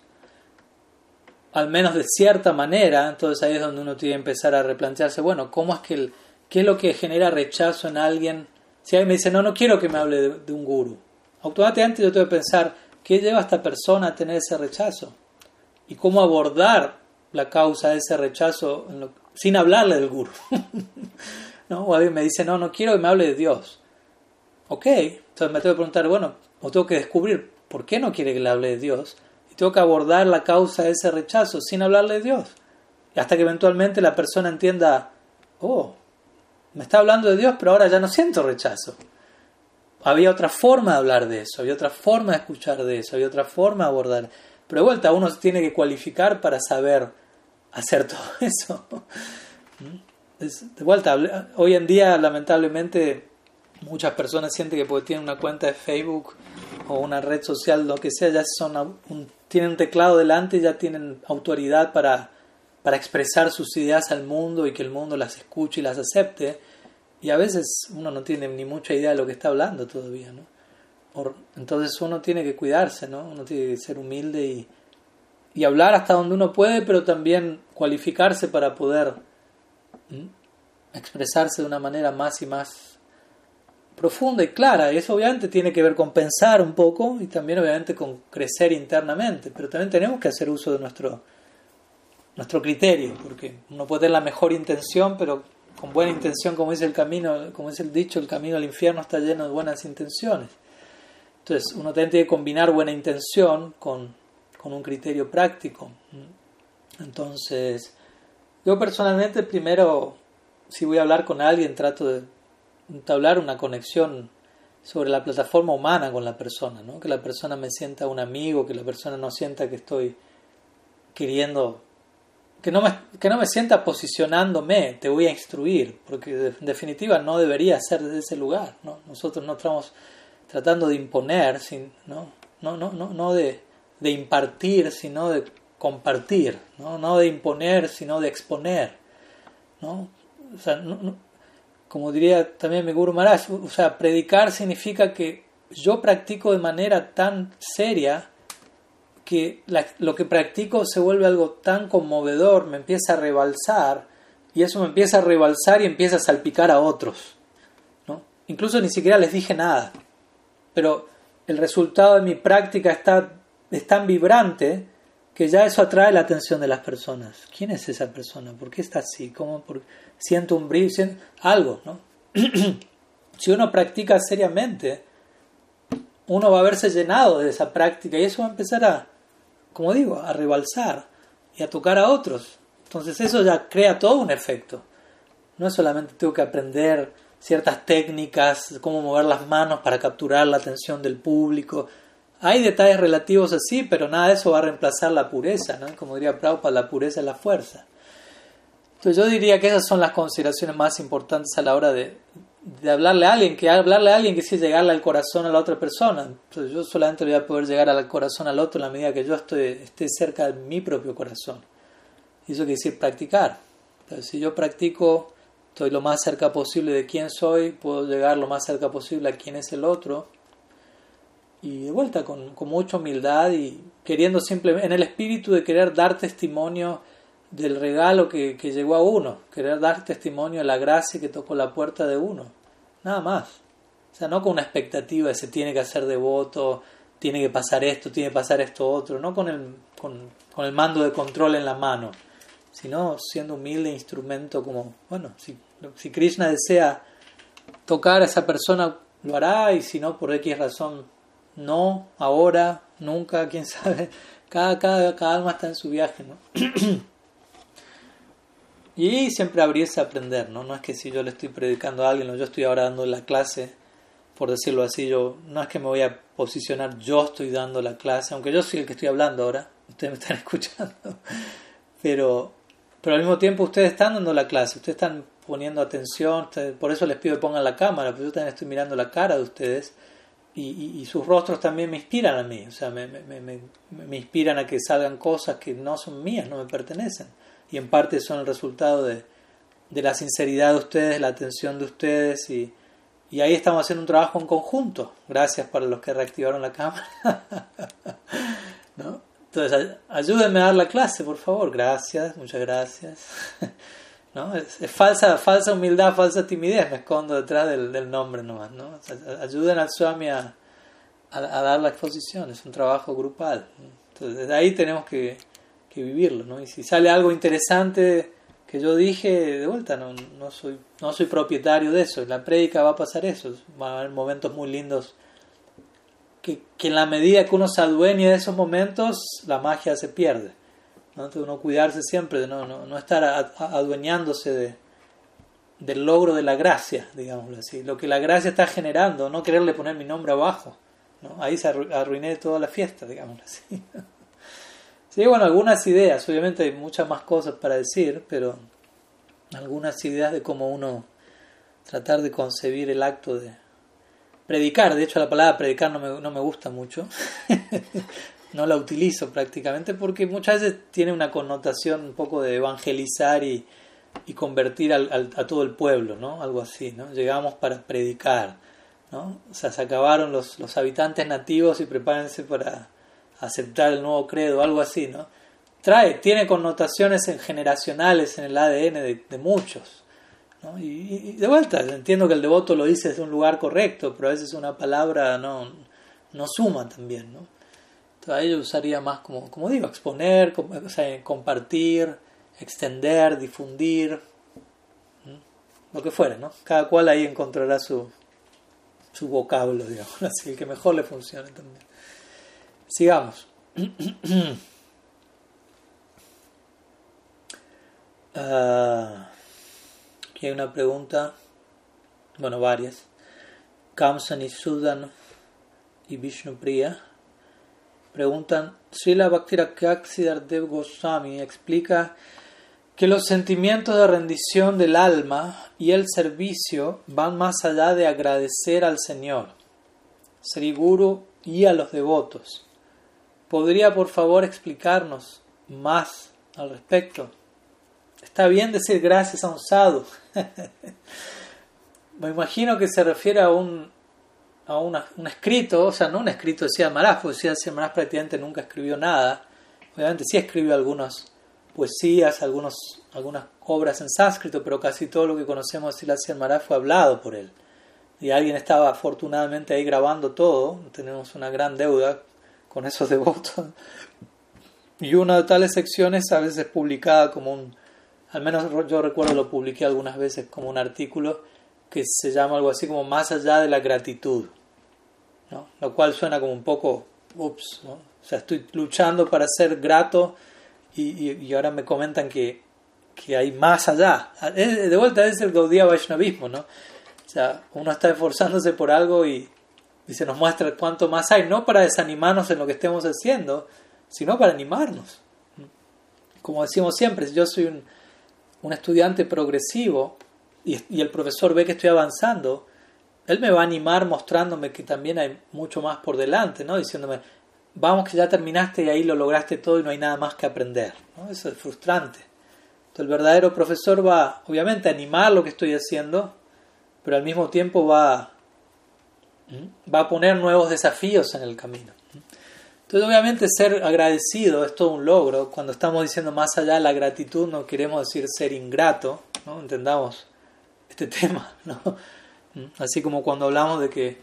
al menos de cierta manera. Entonces ahí es donde uno tiene que empezar a replantearse, bueno, ¿cómo es que el, qué es lo que genera rechazo en alguien? Si alguien me dice, no, no quiero que me hable de, un guru, automáticamente yo tengo que pensar, ¿qué lleva a esta persona a tener ese rechazo? Y cómo abordar la causa de ese rechazo sin hablarle del guru. ¿No? O alguien me dice, no, no quiero que me hable de Dios. Ok, entonces me tengo que preguntar, bueno, o tengo que descubrir por qué no quiere que le hable de Dios. Tengo que abordar la causa de ese rechazo sin hablarle de Dios. Hasta que eventualmente la persona entienda, oh, me está hablando de Dios, pero ahora ya no siento rechazo. Había otra forma de hablar de eso, había otra forma de escuchar de eso, había otra forma de abordar. Pero de vuelta, uno tiene que cualificar para saber hacer todo eso. de vuelta, hoy en día lamentablemente muchas personas sienten que porque tienen una cuenta de Facebook o una red social, lo que sea, ya son tienen un teclado delante y ya tienen autoridad para, para expresar sus ideas al mundo y que el mundo las escuche y las acepte. Y a veces uno no tiene ni mucha idea de lo que está hablando todavía, ¿no? entonces uno tiene que cuidarse, ¿no? Uno tiene que ser humilde y, y hablar hasta donde uno puede, pero también cualificarse para poder expresarse de una manera más y más profunda y clara. Y eso obviamente tiene que ver con pensar un poco y también obviamente con crecer internamente, pero también tenemos que hacer uso de nuestro, nuestro criterio, porque uno puede tener la mejor intención, pero con buena intención, como dice el camino, como es el dicho, el camino al infierno está lleno de buenas intenciones. Entonces, uno tiene que combinar buena intención con con un criterio práctico. Entonces, yo personalmente primero, si voy a hablar con alguien, trato de entablar una conexión sobre la plataforma humana con la persona, ¿no? que la persona me sienta un amigo, que la persona no sienta que estoy queriendo, que no me, que no me sienta posicionándome, te voy a instruir, porque en definitiva no debería ser desde ese lugar. ¿no? Nosotros no estamos tratando de imponer, sin, ¿no? No, no, no, no de de impartir, sino de compartir, no, no de imponer, sino de exponer. ¿no? O sea, como diría también mi Guru Maharaj, o sea, predicar significa que yo practico de manera tan seria que lo que practico se vuelve algo tan conmovedor, me empieza a rebalsar y eso me empieza a rebalsar y empieza a salpicar a otros. ¿no? Incluso ni siquiera les dije nada, pero el resultado de mi práctica está es tan vibrante que ya eso atrae la atención de las personas. ¿Quién es esa persona? ¿Por qué está así? ¿Cómo? Por... Siento un brillo, siento... algo, ¿no? si uno practica seriamente, uno va a verse llenado de esa práctica y eso va a empezar a, como digo, a rebalsar y a tocar a otros. Entonces eso ya crea todo un efecto. No es solamente tengo que aprender ciertas técnicas, cómo mover las manos para capturar la atención del público, hay detalles relativos así, pero nada de eso va a reemplazar la pureza, ¿no? Como diría Prabhupada, la pureza es la fuerza. Entonces yo diría que esas son las consideraciones más importantes a la hora de, de hablarle a alguien, que hablarle a alguien que sí llegarle al corazón a la otra persona. Entonces yo solamente voy a poder llegar al corazón al otro en la medida que yo estoy, esté cerca de mi propio corazón. Y eso quiere decir practicar. Entonces, si yo practico, estoy lo más cerca posible de quién soy, puedo llegar lo más cerca posible a quién es el otro. Y de vuelta, con, con mucha humildad y queriendo simplemente, en el espíritu de querer dar testimonio del regalo que, que llegó a uno, querer dar testimonio de la gracia que tocó la puerta de uno. Nada más. O sea, no con una expectativa de se tiene que hacer devoto, tiene que pasar esto, tiene que pasar esto otro, no con el, con, con el mando de control en la mano, sino siendo humilde instrumento como, bueno, si, si Krishna desea tocar a esa persona, lo hará, y si no, por X razón, no, ahora, nunca, quién sabe, cada, cada, cada alma está en su viaje, ¿no? y siempre habríase aprender, ¿no? No es que si yo le estoy predicando a alguien o yo estoy ahora dando la clase, por decirlo así, yo no es que me voy a posicionar, yo estoy dando la clase, aunque yo soy el que estoy hablando ahora, ustedes me están escuchando, pero, pero al mismo tiempo ustedes están dando la clase, ustedes están poniendo atención, por eso les pido que pongan la cámara, porque yo también estoy mirando la cara de ustedes y, y, sus rostros también me inspiran a mí, o sea, me, me, me, me, inspiran a que salgan cosas que no son mías, no me pertenecen, y en parte son el resultado de, de la sinceridad de ustedes, la atención de ustedes y y ahí estamos haciendo un trabajo en conjunto. Gracias para los que reactivaron la cámara. ¿No? Entonces, ayúdenme a dar la clase, por favor. Gracias, muchas gracias. ¿No? Es, falsa, falsa humildad, falsa timidez. Me escondo detrás del, nombre nomás. ¿no? ayuden al Swami a, a, dar la exposición. Es un trabajo grupal. Entonces, desde ahí tenemos que, vivirlo. ¿no? Y si sale algo interesante que yo dije de vuelta, no, no, soy, no soy propietario de eso. En la prédica va a pasar eso. Va a haber momentos muy lindos que, que en la medida que uno se adueña de esos momentos, la magia se pierde. ¿no? Entonces uno cuidarse siempre de no, no, no estar adueñándose de, del logro de la gracia, digámoslo así. Lo que la gracia está generando, no quererle poner mi nombre abajo. ¿no? Ahí se arruiné toda la fiesta, digámoslo así. Sí, bueno, algunas ideas, obviamente hay muchas más cosas para decir, pero algunas ideas de cómo uno tratar de concebir el acto de predicar. De hecho, la palabra predicar no me, no me gusta mucho, no la utilizo prácticamente porque muchas veces tiene una connotación un poco de evangelizar y, y convertir al, a todo el pueblo, ¿no? Algo así, ¿no? Llegamos para predicar, ¿no? O sea, se acabaron los, los habitantes nativos y prepárense para aceptar el nuevo credo, algo así, ¿no? Trae, tiene connotaciones generacionales en el ADN de, muchos. ¿no? Y, de vuelta, entiendo que el devoto lo dice desde un lugar correcto, pero a veces una palabra no, no suma también, ¿no? Entonces ahí yo usaría más como, como digo, exponer, compartir, extender, difundir, lo que fuera, ¿no? Cada cual ahí encontrará su, su vocablo, digamos, así, el que mejor le funcione también. Sigamos. Ah, aquí hay una pregunta, bueno, varias. Y Sudan y Vishnupriya preguntan: Srila Bhaktirakaksidar Dev Goswami explica que los sentimientos de rendición del alma y el servicio van más allá de agradecer al Señor, Sri Guru y a los devotos. ¿Podría por favor explicarnos más al respecto? Está bien decir gracias a un sadhu. Me imagino que se refiere a un, a un escrito, o sea, no un escrito de Siddhartha Maharaj, porque Maharaj prácticamente nunca escribió nada. Obviamente sí escribió algunas poesías, algunos, algunas obras en sánscrito, pero casi todo lo que conocemos de Siddhartha Maharaj fue hablado por él. Y alguien estaba afortunadamente ahí grabando todo. Tenemos una gran deuda con esos devotos. Y una de tales secciones a veces publicada como un, al menos yo recuerdo lo publiqué algunas veces como un artículo que se llama algo así como más allá de la gratitud, ¿no? lo cual suena como un poco, ups, ¿no? o sea, estoy luchando para ser grato y, y, ahora me comentan que, que, hay más allá. De vuelta es el Gaudiya Vaishnavismo, ¿no? O sea, uno está esforzándose por algo y, y se nos muestra cuánto más hay, no para desanimarnos en lo que estemos haciendo, sino para animarnos. Como decimos siempre, si yo soy un, un estudiante progresivo y, y, el profesor ve que estoy avanzando, él me va a animar mostrándome que también hay mucho más por delante, ¿no? diciéndome, vamos que ya terminaste y ahí lo lograste todo y no hay nada más que aprender. ¿no? Eso es frustrante. Entonces, el verdadero profesor va, obviamente, a animar lo que estoy haciendo, pero al mismo tiempo va, va a poner nuevos desafíos en el camino. Entonces, obviamente, ser agradecido es todo un logro. Cuando estamos diciendo más allá de la gratitud, no queremos decir ser ingrato. Entendamos este tema, ¿no? Así como cuando hablamos de que,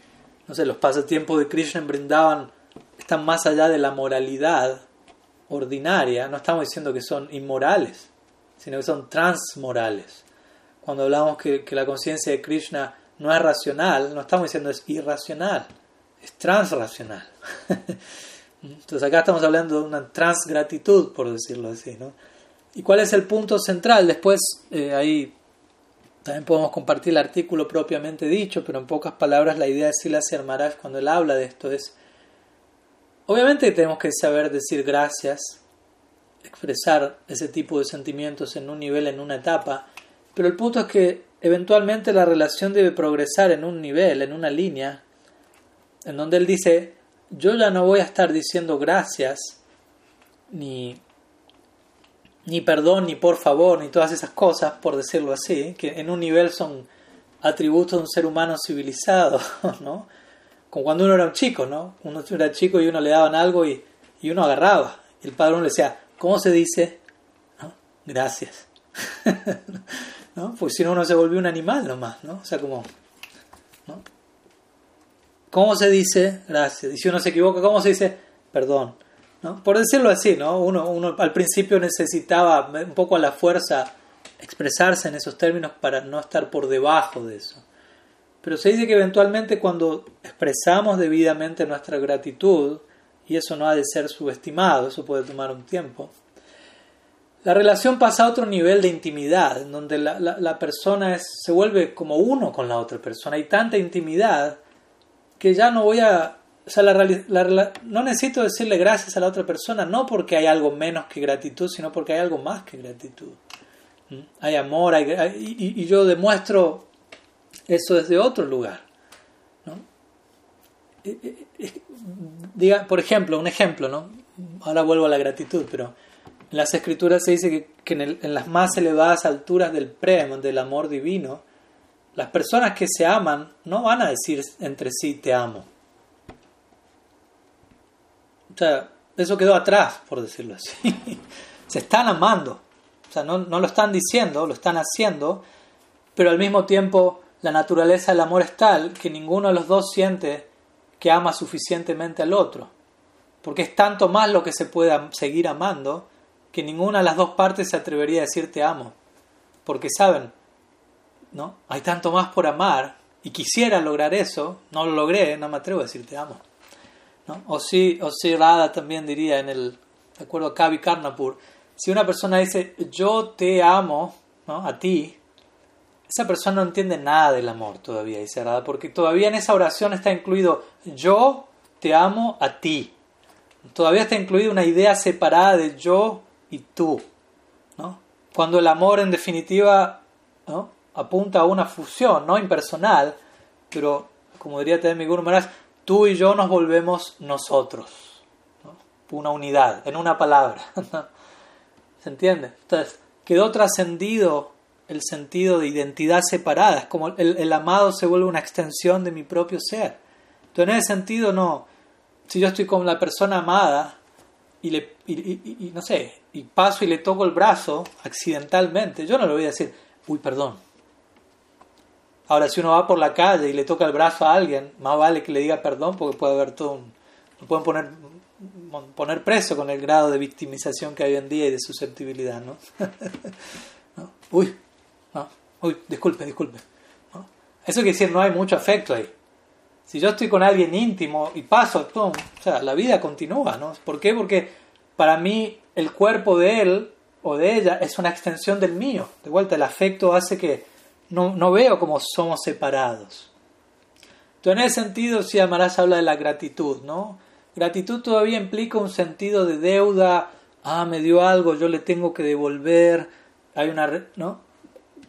no sé, los pasatiempos de Krishna en Brindavan están más allá de la moralidad ordinaria, no estamos diciendo que son inmorales, sino que son transmorales. Cuando hablamos que, que la conciencia de Krishna no es racional, no estamos diciendo es irracional, es transracional. Entonces acá estamos hablando de una transgratitud, por decirlo así. ¿no? ¿Y cuál es el punto central? Después eh, ahí también podemos compartir el artículo propiamente dicho, pero en pocas palabras la idea de Silas Maharaj cuando él habla de esto es, obviamente tenemos que saber decir gracias, expresar ese tipo de sentimientos en un nivel, en una etapa, pero el punto es que eventualmente la relación debe progresar en un nivel, en una línea, en donde él dice, yo ya no voy a estar diciendo gracias, ni, ni perdón, ni por favor, ni todas esas cosas, por decirlo así, que en un nivel son atributos de un ser humano civilizado, ¿no? Como cuando uno era un chico, ¿no? Uno era chico y uno le daban algo y, y uno agarraba. Y el padre uno le decía, ¿cómo se dice? Gracias. ¿No? Pues si no uno se volvió un animal nomás, ¿no? O sea, como... ¿no? ¿Cómo se dice? Gracias. Y si uno se equivoca, ¿cómo se dice? Perdón. ¿No? Por decirlo así, ¿no? Uno, uno al principio necesitaba un poco a la fuerza expresarse en esos términos para no estar por debajo de eso. Pero se dice que eventualmente cuando expresamos debidamente nuestra gratitud, y eso no ha de ser subestimado, eso puede tomar un tiempo, la relación pasa a otro nivel de intimidad, en donde la, la, persona se vuelve como uno con la otra persona. Hay tanta intimidad que ya no voy a... O sea, la, no necesito decirle gracias a la otra persona, no porque hay algo menos que gratitud, sino porque hay algo más que gratitud. Hay amor, hay, y, yo demuestro eso desde otro lugar. ¿no? Diga, por ejemplo, un ejemplo, ¿no? Ahora vuelvo a la gratitud, pero en las escrituras se dice que, en, las más elevadas alturas del prem, del amor divino, las personas que se aman no van a decir entre sí te amo. O sea, eso quedó atrás, por decirlo así. se están amando. O sea, no, no lo están diciendo, lo están haciendo, pero al mismo tiempo la naturaleza del amor es tal que ninguno de los dos siente que ama suficientemente al otro. Porque es tanto más lo que se pueda seguir amando que ninguna de las dos partes se atrevería a decir te amo. Porque saben, ¿no? Hay tanto más por amar y quisiera lograr eso, no lo logré, no me atrevo a decir te amo. ¿no? O si, o si Radha también diría en el, de acuerdo a Kavi Karnapur, si una persona dice yo te amo ¿no? a ti, esa persona no entiende nada del amor todavía, dice Radha, porque todavía en esa oración está incluido yo te amo a ti. Todavía está incluida una idea separada de yo y tú. ¿no? Cuando el amor en definitiva ¿no? apunta a una fusión, no impersonal, pero como diría mi Guru Maharaj, tú y yo nos volvemos nosotros, una unidad, en una palabra. ¿Se entiende? Entonces, quedó trascendido el sentido de identidad separada, es como el, amado se vuelve una extensión de mi propio ser. Entonces, en ese sentido, no, si yo estoy con la persona amada y, le, y no sé, y paso y le toco el brazo accidentalmente, yo no le voy a decir, uy, perdón, Ahora, si uno va por la calle y le toca el brazo a alguien, más vale que le diga perdón porque puede haber todo un... Lo pueden poner, poner preso con el grado de victimización que hay hoy en día y de susceptibilidad, ¿no? Uy, no, uy, disculpe, disculpe. Eso quiere decir no hay mucho afecto ahí. Si yo estoy con alguien íntimo y paso, o sea, la vida continúa, ¿no? ¿Por qué? Porque para mí el cuerpo de él o de ella es una extensión del mío. De vuelta, el afecto hace que no, no veo cómo somos separados. Entonces, en ese sentido, si Amarás habla de la gratitud, ¿no? Gratitud todavía implica un sentido de deuda, ah, me dio algo, yo le tengo que devolver, hay una, ¿no?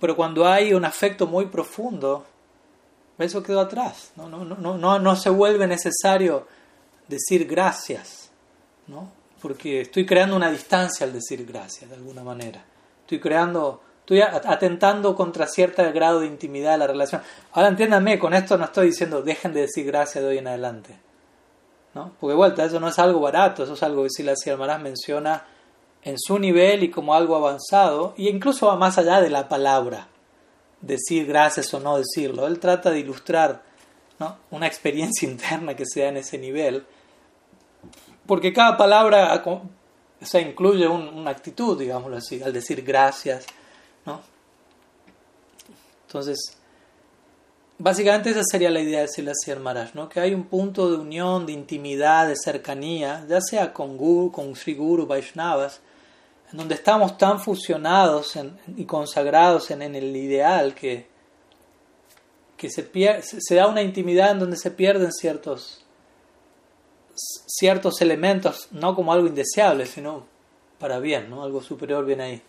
Pero cuando hay un afecto muy profundo, eso quedó atrás, ¿no? No, no, no, no se vuelve necesario decir gracias, ¿no? Porque estoy creando una distancia al decir gracias, de alguna manera. Estoy creando, estoy atentando contra cierto grado de intimidad de la relación. Ahora entiéndanme, con esto no estoy diciendo dejen de decir gracias de hoy en adelante. ¿no? Porque vuelta, eso no es algo barato, eso es algo que Silas Maras menciona en su nivel y como algo avanzado, e incluso va más allá de la palabra, decir gracias o no decirlo. Él trata de ilustrar ¿no? una experiencia interna que sea en ese nivel, porque cada palabra o incluye una actitud, digámoslo así, al decir gracias. ¿no? Entonces, Básicamente esa sería la idea de Silasir Maharaj, ¿no? que hay un punto de unión, de intimidad, de cercanía, ya sea con Guru, con Sri Guru, Vaishnavas, en donde estamos tan fusionados y consagrados en, el ideal que, que se, se da una intimidad en donde se pierden ciertos, ciertos elementos, no como algo indeseable, sino para bien, ¿no? algo superior viene ahí.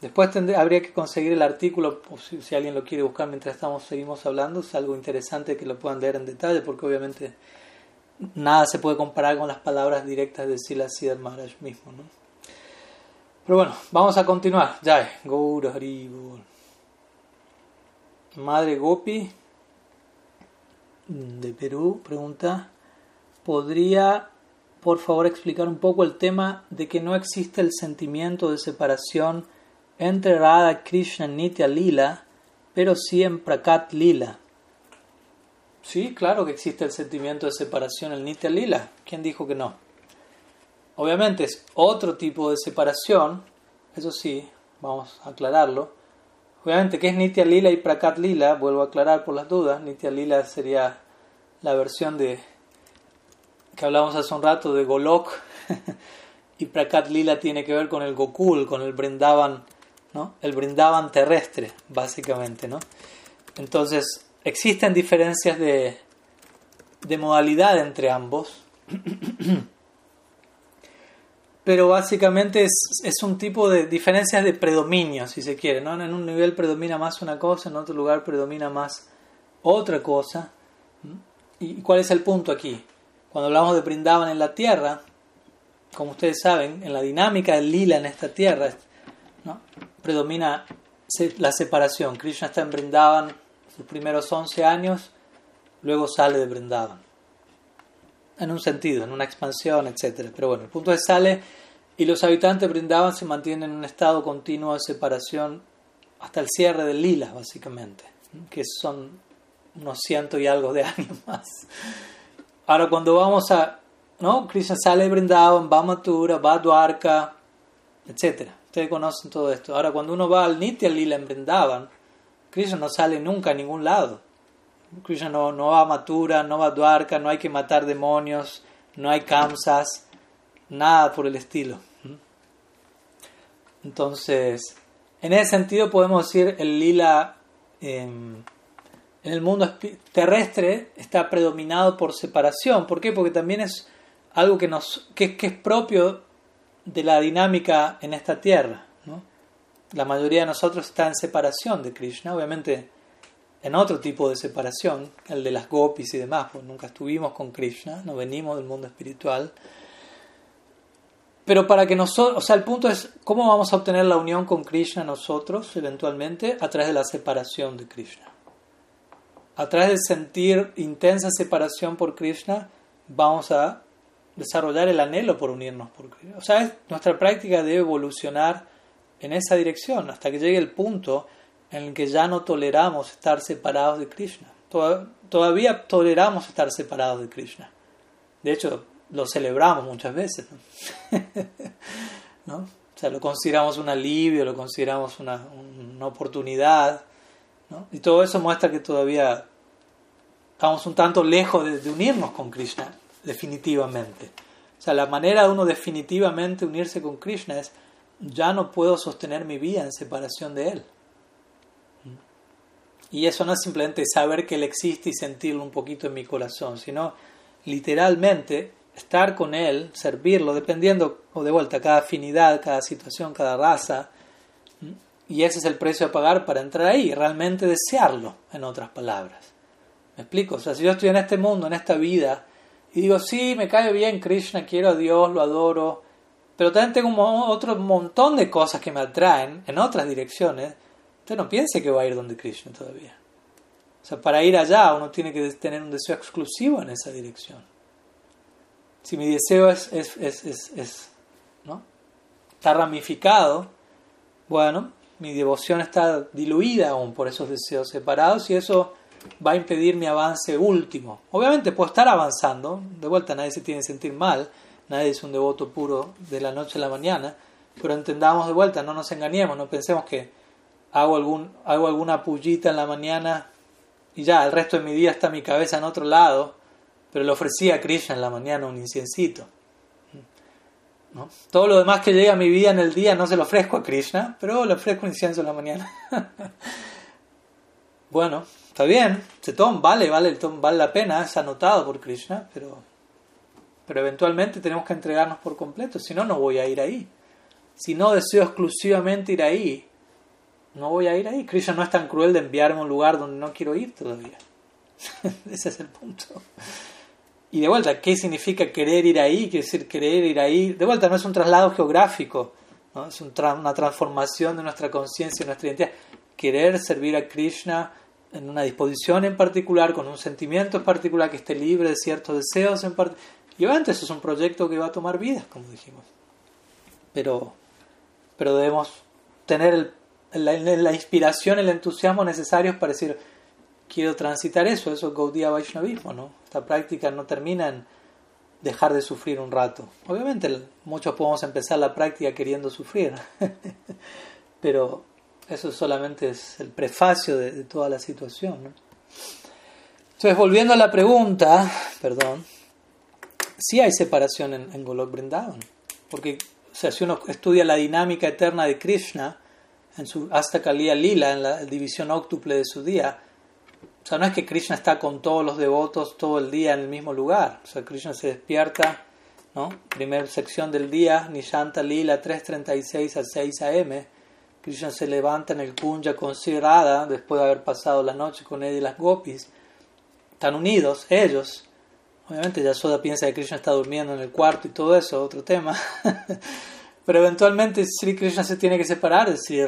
Después habría que conseguir el artículo, si, alguien lo quiere buscar mientras estamos seguimos hablando, es algo interesante que lo puedan leer en detalle, porque obviamente nada se puede comparar con las palabras directas de Sila Siddhar Maharaj mismo. ¿no? Pero bueno, vamos a continuar. Jai, Gaura Madre Gopi de Perú pregunta: ¿Podría por favor explicar un poco el tema de que no existe el sentimiento de separación? entre Radha Krishna Nitya Lila, pero sí en Prakat Lila. Sí, claro que existe el sentimiento de separación en Nitya Lila. ¿Quién dijo que no? Obviamente es otro tipo de separación, eso sí, vamos a aclararlo. Obviamente, ¿qué es Nitya Lila y Prakat Lila? Vuelvo a aclarar por las dudas. Nitya Lila sería la versión de que hablamos hace un rato de Golok y Prakat Lila tiene que ver con el Gokul, con el Brindavan ¿no? el brindaban terrestre, básicamente. ¿no? Entonces, existen diferencias de, de modalidad entre ambos, pero básicamente es, es, un tipo de diferencias de predominio, si se quiere. ¿no? En un nivel predomina más una cosa, en otro lugar predomina más otra cosa. ¿Y cuál es el punto aquí? Cuando hablamos de brindaban en la tierra, como ustedes saben, en la dinámica del lila en esta tierra, predomina la separación. Krishna está en Brindavan sus primeros 11 años, luego sale de Brindavan. En un sentido, en una expansión, etc. Pero bueno, el punto es sale y los habitantes de Brindavan se mantienen en un estado continuo de separación hasta el cierre del lila, básicamente, que son unos ciento y algo de años más. Ahora, cuando vamos a. ¿no? Krishna sale de Brindavan, va a Mathura, va a Dwarka, etc. Ustedes conocen todo esto. Ahora, cuando uno va al Nitya Lila en Brindavan, Krishna no sale nunca a ningún lado. Krishna no, no va a Mathura, no va a Dwarka, no hay que matar demonios, no hay kamsas, nada por el estilo. Entonces, en ese sentido podemos decir el lila em, en el mundo terrestre está predominado por separación. ¿Por qué? Porque también es algo que, nos, es propio de la dinámica en esta tierra. La mayoría de nosotros está en separación de Krishna, obviamente en otro tipo de separación, el de las gopis y demás, pues nunca estuvimos con Krishna, no venimos del mundo espiritual. Pero para que nosotros, o sea, el punto es cómo vamos a obtener la unión con Krishna nosotros eventualmente a través de la separación de Krishna. A través de sentir intensa separación por Krishna, vamos a desarrollar el anhelo por unirnos. Por, o sea, nuestra práctica debe evolucionar en esa dirección hasta que llegue el punto en el que ya no toleramos estar separados de Krishna. Todavía toleramos estar separados de Krishna. De hecho, lo celebramos muchas veces. ¿no? O sea, lo consideramos un alivio, lo consideramos una, una oportunidad. Y todo eso muestra que todavía estamos un tanto lejos de, de unirnos con Krishna definitivamente. O sea, la manera de uno definitivamente unirse con Krishna es, ya no puedo sostener mi vida en separación de Él. Y eso no es simplemente saber que Él existe y sentirlo un poquito en mi corazón, sino literalmente estar con Él, servirlo, dependiendo, o de vuelta, cada afinidad, cada situación, cada raza. Y ese es el precio a pagar para entrar ahí, realmente desearlo, en otras palabras. ¿Me explico? O sea, si yo estoy en este mundo, en esta vida, y digo, sí, me cae bien Krishna, quiero a Dios, lo adoro, pero también tengo otro montón de cosas que me atraen en otras direcciones. Usted no piense que va a ir donde Krishna todavía. O sea, para ir allá uno tiene que tener un deseo exclusivo en esa dirección. Si mi deseo es, es, es, es ¿no? está ramificado, bueno, mi devoción está diluida aún por esos deseos separados y eso va a impedir mi avance último. Obviamente puedo estar avanzando, de vuelta nadie se tiene que sentir mal, nadie es un devoto puro de la noche a la mañana, pero entendamos de vuelta, no nos engañemos, no pensemos que hago, algún, hago alguna pullita en la mañana y ya, el resto de mi día está mi cabeza en otro lado, pero le ofrecí a Krishna en la mañana un inciencito. Todo lo demás que llega a mi vida en el día no se lo ofrezco a Krishna, pero le ofrezco un incienso en la mañana. bueno, está bien, se toma, vale, vale, vale la pena, es anotado por Krishna, pero, pero eventualmente tenemos que entregarnos por completo, si no, no voy a ir ahí. Si no deseo exclusivamente ir ahí, no voy a ir ahí. Krishna no es tan cruel de enviarme a un lugar donde no quiero ir todavía. Ese es el punto. Y de vuelta, ¿qué significa querer ir ahí? Quiere decir querer ir ahí. De vuelta, no es un traslado geográfico, ¿no? es una transformación de nuestra conciencia, de nuestra identidad. Querer servir a Krishna en una disposición en particular, con un sentimiento en particular, que esté libre de ciertos deseos en particular. Y obviamente eso es un proyecto que va a tomar vidas, como dijimos. Pero, pero debemos tener la, la inspiración, el entusiasmo necesarios para decir, quiero transitar eso, eso es Gaudiya Vaishnavismo, ¿no? Esta práctica no termina en dejar de sufrir un rato. Obviamente muchos podemos empezar la práctica queriendo sufrir, pero eso solamente es el prefacio de, toda la situación. ¿no? Entonces, volviendo a la pregunta, perdón, sí hay separación en, Golok Vrindavan, porque si uno estudia la dinámica eterna de Krishna, en su hasta Kaliya Lila, en la división óctuple de su día, o sea, no es que Krishna está con todos los devotos todo el día en el mismo lugar. O sea, Krishna se despierta, ¿no? Primera sección del día, Nishanta Lila, 3.36 a 6 a.m. Krishna se levanta en el Kunja con Sirada, después de haber pasado la noche con él y las gopis. Están unidos, ellos. Obviamente Yasoda piensa que Krishna está durmiendo en el cuarto y todo eso, otro tema. Pero eventualmente Sri Krishna se tiene que separar de Sri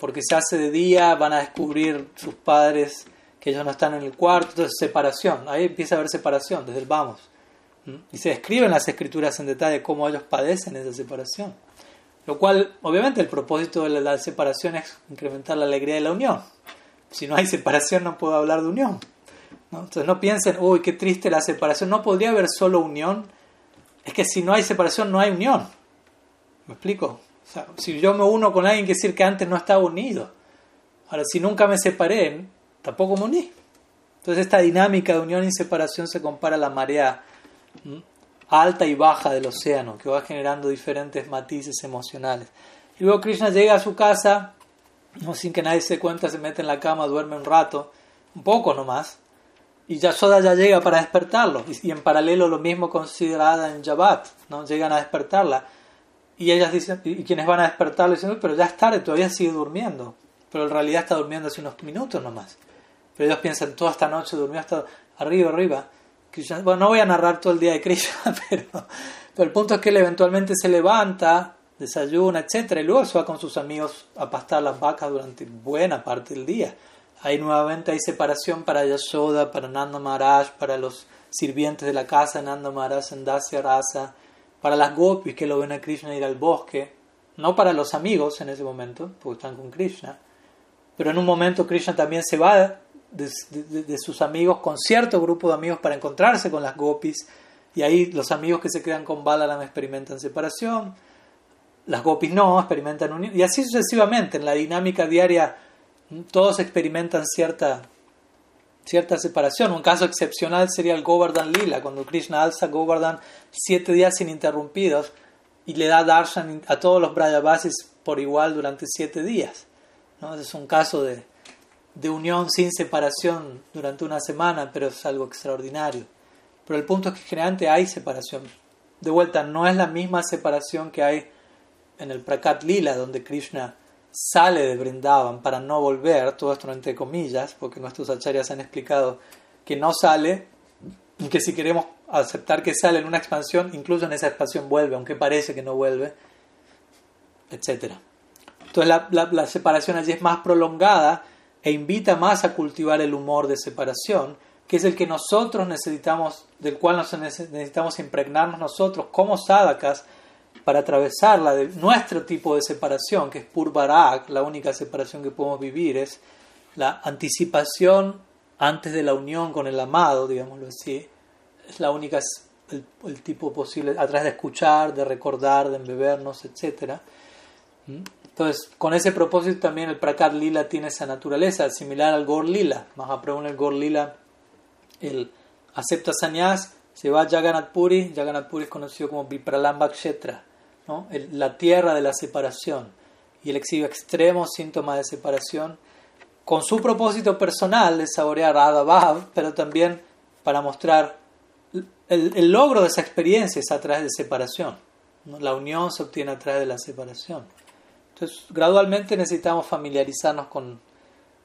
porque se hace de día, van a descubrir sus padres que ellos no están en el cuarto, entonces separación, ahí empieza a haber separación desde el vamos. Y se describen las escrituras en detalle cómo ellos padecen esa separación. Lo cual, obviamente, el propósito de la separación es incrementar la alegría de la unión. Si no hay separación, no puedo hablar de unión. Entonces, no piensen, uy, qué triste la separación. No podría haber solo unión. Es que si no hay separación, no hay unión. ¿Me explico? si yo me uno con alguien, quiere decir que antes no estaba unido. Ahora, si nunca me separé, tampoco me uní. Entonces esta dinámica de unión y separación se compara a la marea alta y baja del océano, que va generando diferentes matices emocionales. Y luego Krishna llega a su casa, no sin que nadie se cuenta, se mete en la cama, duerme un rato, un poco nomás, y Yasoda ya llega para despertarlo. Y, en paralelo lo mismo considerada en Jabat, ¿no? llegan a despertarla. Y ellas dicen, y quienes van a despertarlo dicen, pero ya es tarde, todavía sigue durmiendo. Pero en realidad está durmiendo hace unos minutos nomás. Pero ellos piensan, toda esta noche durmió hasta arriba, arriba. bueno, no voy a narrar todo el día de Krishna, pero, el punto es que él eventualmente se levanta, desayuna, etc. Y luego se va con sus amigos a pastar las vacas durante buena parte del día. Ahí nuevamente hay separación para Yashoda, para Nanda Maharaj, para los sirvientes de la casa Nanda Maharaj en Dasya Rasa, para las gopis que lo ven a Krishna ir al bosque, no para los amigos en ese momento, porque están con Krishna, pero en un momento Krishna también se va de, sus amigos con cierto grupo de amigos para encontrarse con las gopis y ahí los amigos que se quedan con Balaram experimentan separación, las gopis no, experimentan unión y así sucesivamente en la dinámica diaria todos experimentan cierta cierta separación. Un caso excepcional sería el Govardhan Lila, cuando Krishna alza Govardhan siete días ininterrumpidos y le da darshan a todos los Brajavasis por igual durante siete días. ¿No? Es un caso de, de unión sin separación durante una semana, pero es algo extraordinario. Pero el punto es que generalmente hay separación. De vuelta, no es la misma separación que hay en el Prakat Lila, donde Krishna sale de Brindavan para no volver, todo esto entre comillas, porque nuestros acharyas han explicado que no sale, y que si queremos aceptar que sale en una expansión, incluso en esa expansión vuelve, aunque parece que no vuelve, etc. Entonces la, la separación allí es más prolongada e invita más a cultivar el humor de separación, que es el que nosotros necesitamos, del cual necesitamos impregnarnos nosotros como sadhakas para atravesar la de nuestro tipo de separación, que es Purvarak, la única separación que podemos vivir, es la anticipación antes de la unión con el amado, digámoslo así. Es la única, el, tipo posible, a través de escuchar, de recordar, de embebernos, etc. Entonces, con ese propósito también el Prakat Lila tiene esa naturaleza, similar al Gor Lila. Mahaprabhu en el Gor Lila, el acepta sanyas, se va a Jagannath Puri, Jagannath Puri es conocido como Vipralamba Kshetra, la tierra de la separación. Y él exhibe extremos síntomas de separación, con su propósito personal de saborear Radha pero también para mostrar el, logro de esa experiencia es a través de separación. La unión se obtiene a través de la separación. Entonces, gradualmente necesitamos familiarizarnos con,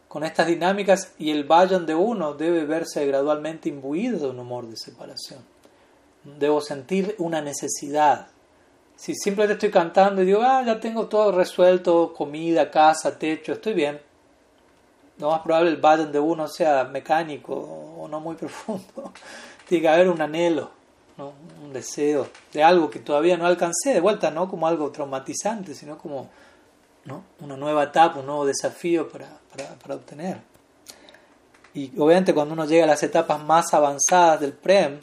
con estas dinámicas y el vayan de uno debe verse gradualmente imbuido de un humor de separación. Debo sentir una necesidad. Si simplemente estoy cantando y digo, ah, ya tengo todo resuelto, comida, casa, techo, estoy bien. Lo más probable el vayan de uno sea mecánico o no muy profundo. Tiene que haber un anhelo, un deseo de algo que todavía no alcancé, de vuelta, no como algo traumatizante, sino como ¿no? una nueva etapa, un nuevo desafío para, para, para, obtener. Y obviamente cuando uno llega a las etapas más avanzadas del PREM,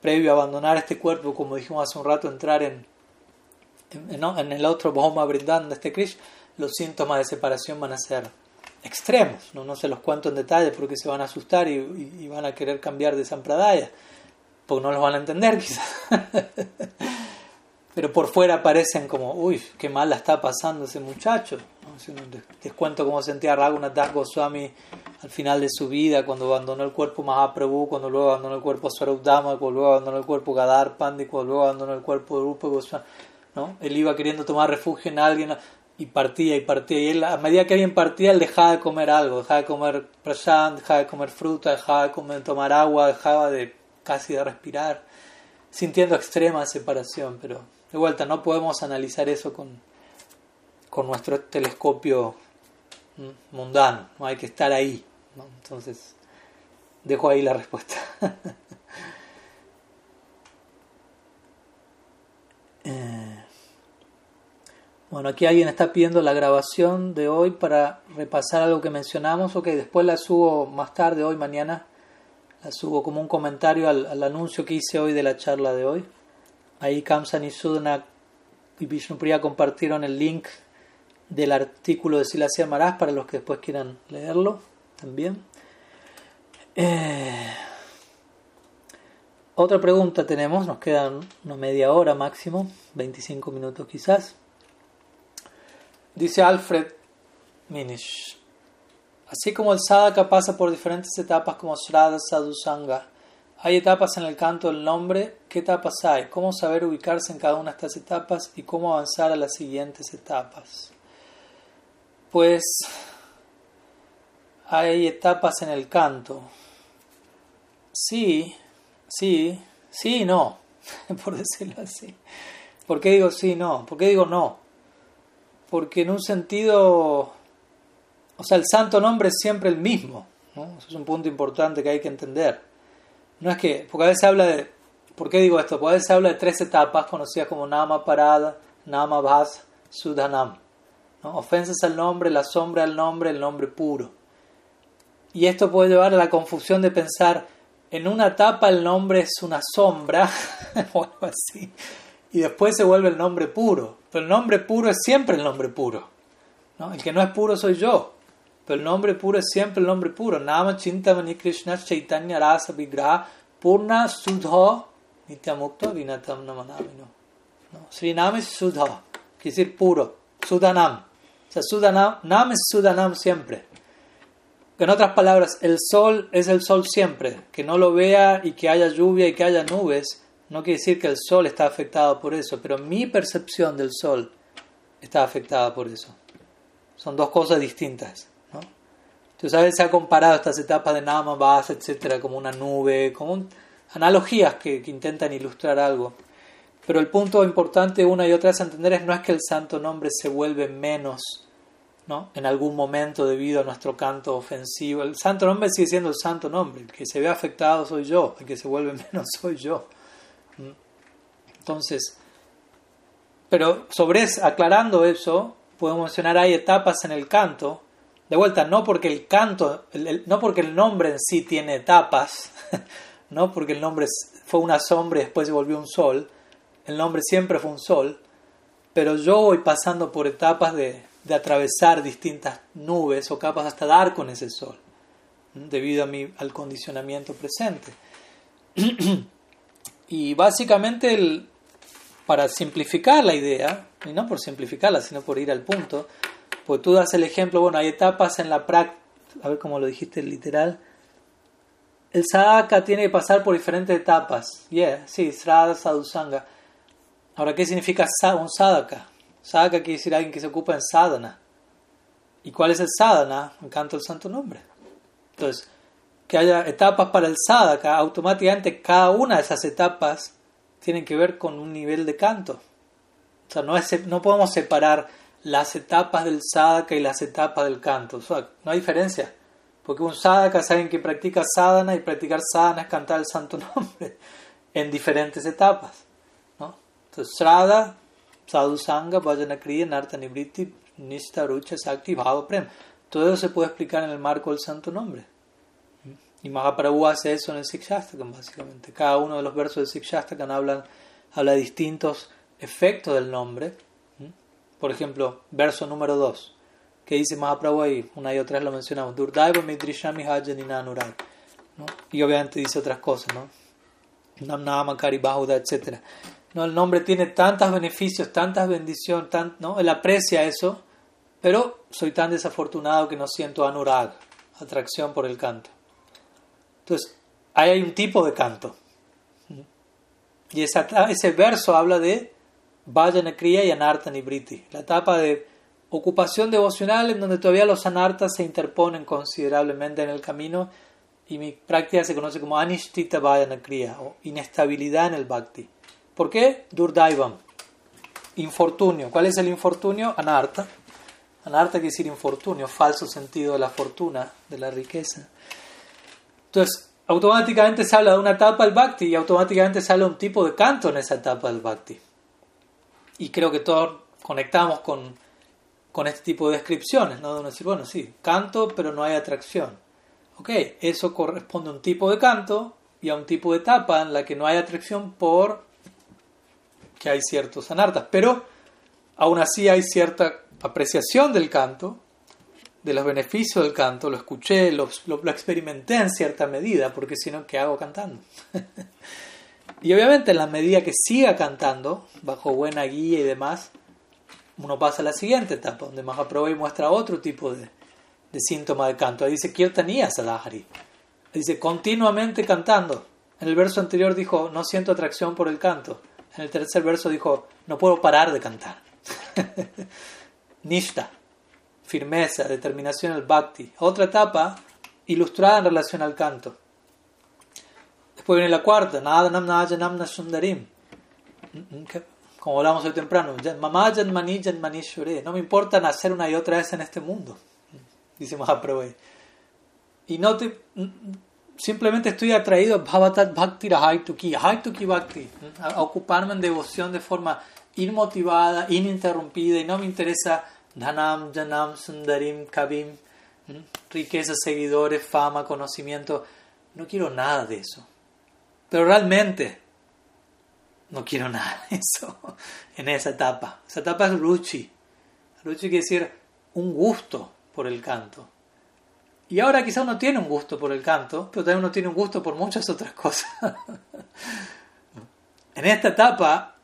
previo a abandonar este cuerpo, como dijimos hace un rato, entrar en, en, el otro Bhoma brindando este Krishna, los síntomas de separación van a ser extremos. No, no se los cuento en detalle porque se van a asustar y, y, van a querer cambiar de Sampradaya, porque no los van a entender quizás. pero por fuera parecen como, uy, qué mal la está pasando ese muchacho. les, cuento cómo sentía Raghunath Goswami al final de su vida, cuando abandonó el cuerpo Mahaprabhu, cuando luego abandonó el cuerpo Swarupdama, cuando luego abandonó el cuerpo Gadar Pandi, cuando luego abandonó el cuerpo Rupa Goswami. ¿no? Él iba queriendo tomar refugio en alguien y partía y partía. Y él, a medida que alguien partía, él dejaba de comer algo, dejaba de comer prashant, dejaba de comer fruta, dejaba de comer, tomar agua, dejaba de casi de respirar, sintiendo extrema separación, pero de vuelta, no podemos analizar eso con, con nuestro telescopio mundano, no hay que estar ahí. Entonces, dejo ahí la respuesta. Eh, bueno, aquí alguien está pidiendo la grabación de hoy para repasar algo que mencionamos. Ok, después la subo más tarde, hoy, mañana. La subo como un comentario al anuncio que hice hoy de la charla de hoy. Ahí Kamsan y Sudana y Vishnupriya compartieron el link del artículo de Silasya Maharaj para los que después quieran leerlo también. Eh, otra pregunta tenemos, nos quedan una media hora máximo, 25 minutos quizás. Dice Alfred Minish, así como el sadhaka pasa por diferentes etapas como Shraddha Sadhusanga, hay etapas en el canto del nombre. ¿Qué etapas hay? ¿Cómo saber ubicarse en cada una de estas etapas y cómo avanzar a las siguientes etapas? Pues hay etapas en el canto. Sí, sí, sí y no, por decirlo así. ¿Por qué digo sí y no? ¿Por qué digo no? Porque en un sentido, o sea, el santo nombre es siempre el mismo. Eso es un punto importante que hay que entender. No es que, porque a veces habla de, ¿por qué digo esto? Porque a veces habla de tres etapas conocidas como Nama Parada, Nama Bhas, Sudhanam. Ofensas al nombre, la sombra al nombre, el nombre puro. Y esto puede llevar a la confusión de pensar, en una etapa el nombre es una sombra, o algo así, y después se vuelve el nombre puro. Pero el nombre puro es siempre el nombre puro. El que no es puro soy yo. Pero el nombre puro es siempre el nombre puro. Nama Chintamani Krishna Chaitanya Rasa Vigraha Purna Sudha Nityamukta Vinatam Namanamino. ¿No? Sri Nam es Sudha, quiere decir puro. Sudanam. O sea, Sudanam, Nam es Sudanam siempre. En otras palabras, el sol es el sol siempre. Que no lo vea y que haya lluvia y que haya nubes, no quiere decir que el sol está afectado por eso, pero mi percepción del sol está afectada por eso. Son dos cosas distintas. Entonces a veces se ha comparado estas etapas de Nama, Basa, etcétera, como una nube, como analogías que, intentan ilustrar algo. Pero el punto importante una y otra vez entender es no es que el santo nombre se vuelve menos ¿no? en algún momento debido a nuestro canto ofensivo. El santo nombre sigue siendo el santo nombre. El que se ve afectado soy yo, el que se vuelve menos soy yo. ¿Mm? Entonces, pero sobre aclarando eso, podemos mencionar hay etapas en el canto. De vuelta, no porque el canto, no porque el nombre en sí tiene etapas, no porque el nombre fue una sombra y después se volvió un sol, el nombre siempre fue un sol, pero yo voy pasando por etapas de, de atravesar distintas nubes o capas hasta dar con ese sol, debido a mi, al condicionamiento presente. y básicamente, el, para simplificar la idea, y no por simplificarla, sino por ir al punto, pues tú das el ejemplo, bueno, hay etapas en la práctica, a ver cómo lo dijiste literal, el sadhaka tiene que pasar por diferentes etapas. Yeah, sí, srada, sadhusanga. Ahora, ¿qué significa un sadhaka? Sadhaka quiere decir alguien que se ocupa en sadhana. ¿Y cuál es el sadhana? El canto del santo nombre. Entonces, que haya etapas para el sadhaka, automáticamente cada una de esas etapas tienen que ver con un nivel de canto. O sea, no, es, no podemos separar las etapas del sadhaka y las etapas del canto. O no hay diferencia. Porque un sadhaka es alguien que practica sadhana y practicar sadhana es cantar el santo nombre en diferentes etapas. ¿no? Entonces, Srada, Sadhu Sangha, Bhajana Kriya, Narta Nibriti, Nishta, Rucha, Sakti, Bhava Prem. Todo eso se puede explicar en el marco del santo nombre. Y Mahaprabhu hace eso en el Sikshastakam, básicamente. Cada uno de los versos del Sikshastakam hablan, habla de distintos efectos del nombre. Por ejemplo, verso número 2 que dice Mahaprabhu ahí, una y otra vez lo mencionamos, Durdaiva Midrishami Hajanina ¿no? Y obviamente dice otras cosas, ¿no? Nam Bahuda, etc. ¿No? El nombre tiene tantos beneficios, tantas bendiciones, tan, ¿no? Él aprecia eso, pero soy tan desafortunado que no siento anurag, atracción por el canto. Entonces, ahí hay un tipo de canto. Y esa, ese verso habla de Vajana Kriya y Anarta Nibriti, la etapa de ocupación devocional en donde todavía los anartas se interponen considerablemente en el camino y mi práctica se conoce como anishtita kriya o inestabilidad en el bhakti. ¿Por qué? Durdaivam. Infortunio. ¿Cuál es el infortunio? Anarta. Anarta quiere decir infortunio, falso sentido de la fortuna, de la riqueza. Entonces, automáticamente se habla de una etapa del bhakti y automáticamente sale un tipo de canto en esa etapa del bhakti. Y creo que todos conectamos con con este tipo de descripciones, ¿no? De decir, bueno, sí, canto, pero no hay atracción. Ok, eso corresponde a un tipo de canto y a un tipo de etapa en la que no hay atracción por que hay ciertos anartas, pero aún así hay cierta apreciación del canto, de los beneficios del canto, lo escuché, lo, lo experimenté en cierta medida, porque si no, ¿qué hago cantando? y obviamente en la medida que siga cantando, bajo buena guía y demás, uno pasa a la siguiente etapa, donde Mahaprabhu muestra otro tipo de, síntoma de canto. Ahí dice Kirtaniya Sadhari. Dice continuamente cantando. En el verso anterior dijo, no siento atracción por el canto. En el tercer verso dijo, no puedo parar de cantar. Nishta, firmeza, determinación el bhakti. Otra etapa ilustrada en relación al canto. Después viene la cuarta, Nada Najanamna Sundarim como hablamos hoy temprano, no me importa nacer una y otra vez en este mundo, dice Mahaprabhu. Y no te, simplemente estoy atraído a Bhavatat Bhakti Haituki, Haituki Bhakti, ocuparme en devoción de forma inmotivada, ininterrumpida, y no me interesa Dhanam, Janam, Sundarim, Kabim, riqueza, seguidores, fama, conocimiento. No quiero nada de eso. Pero realmente no quiero nada de eso en esa etapa. Esa etapa es ruchi. Ruchi quiere decir un gusto por el canto. Y ahora quizá uno tiene un gusto por el canto, pero también uno tiene un gusto por muchas otras cosas. en esta etapa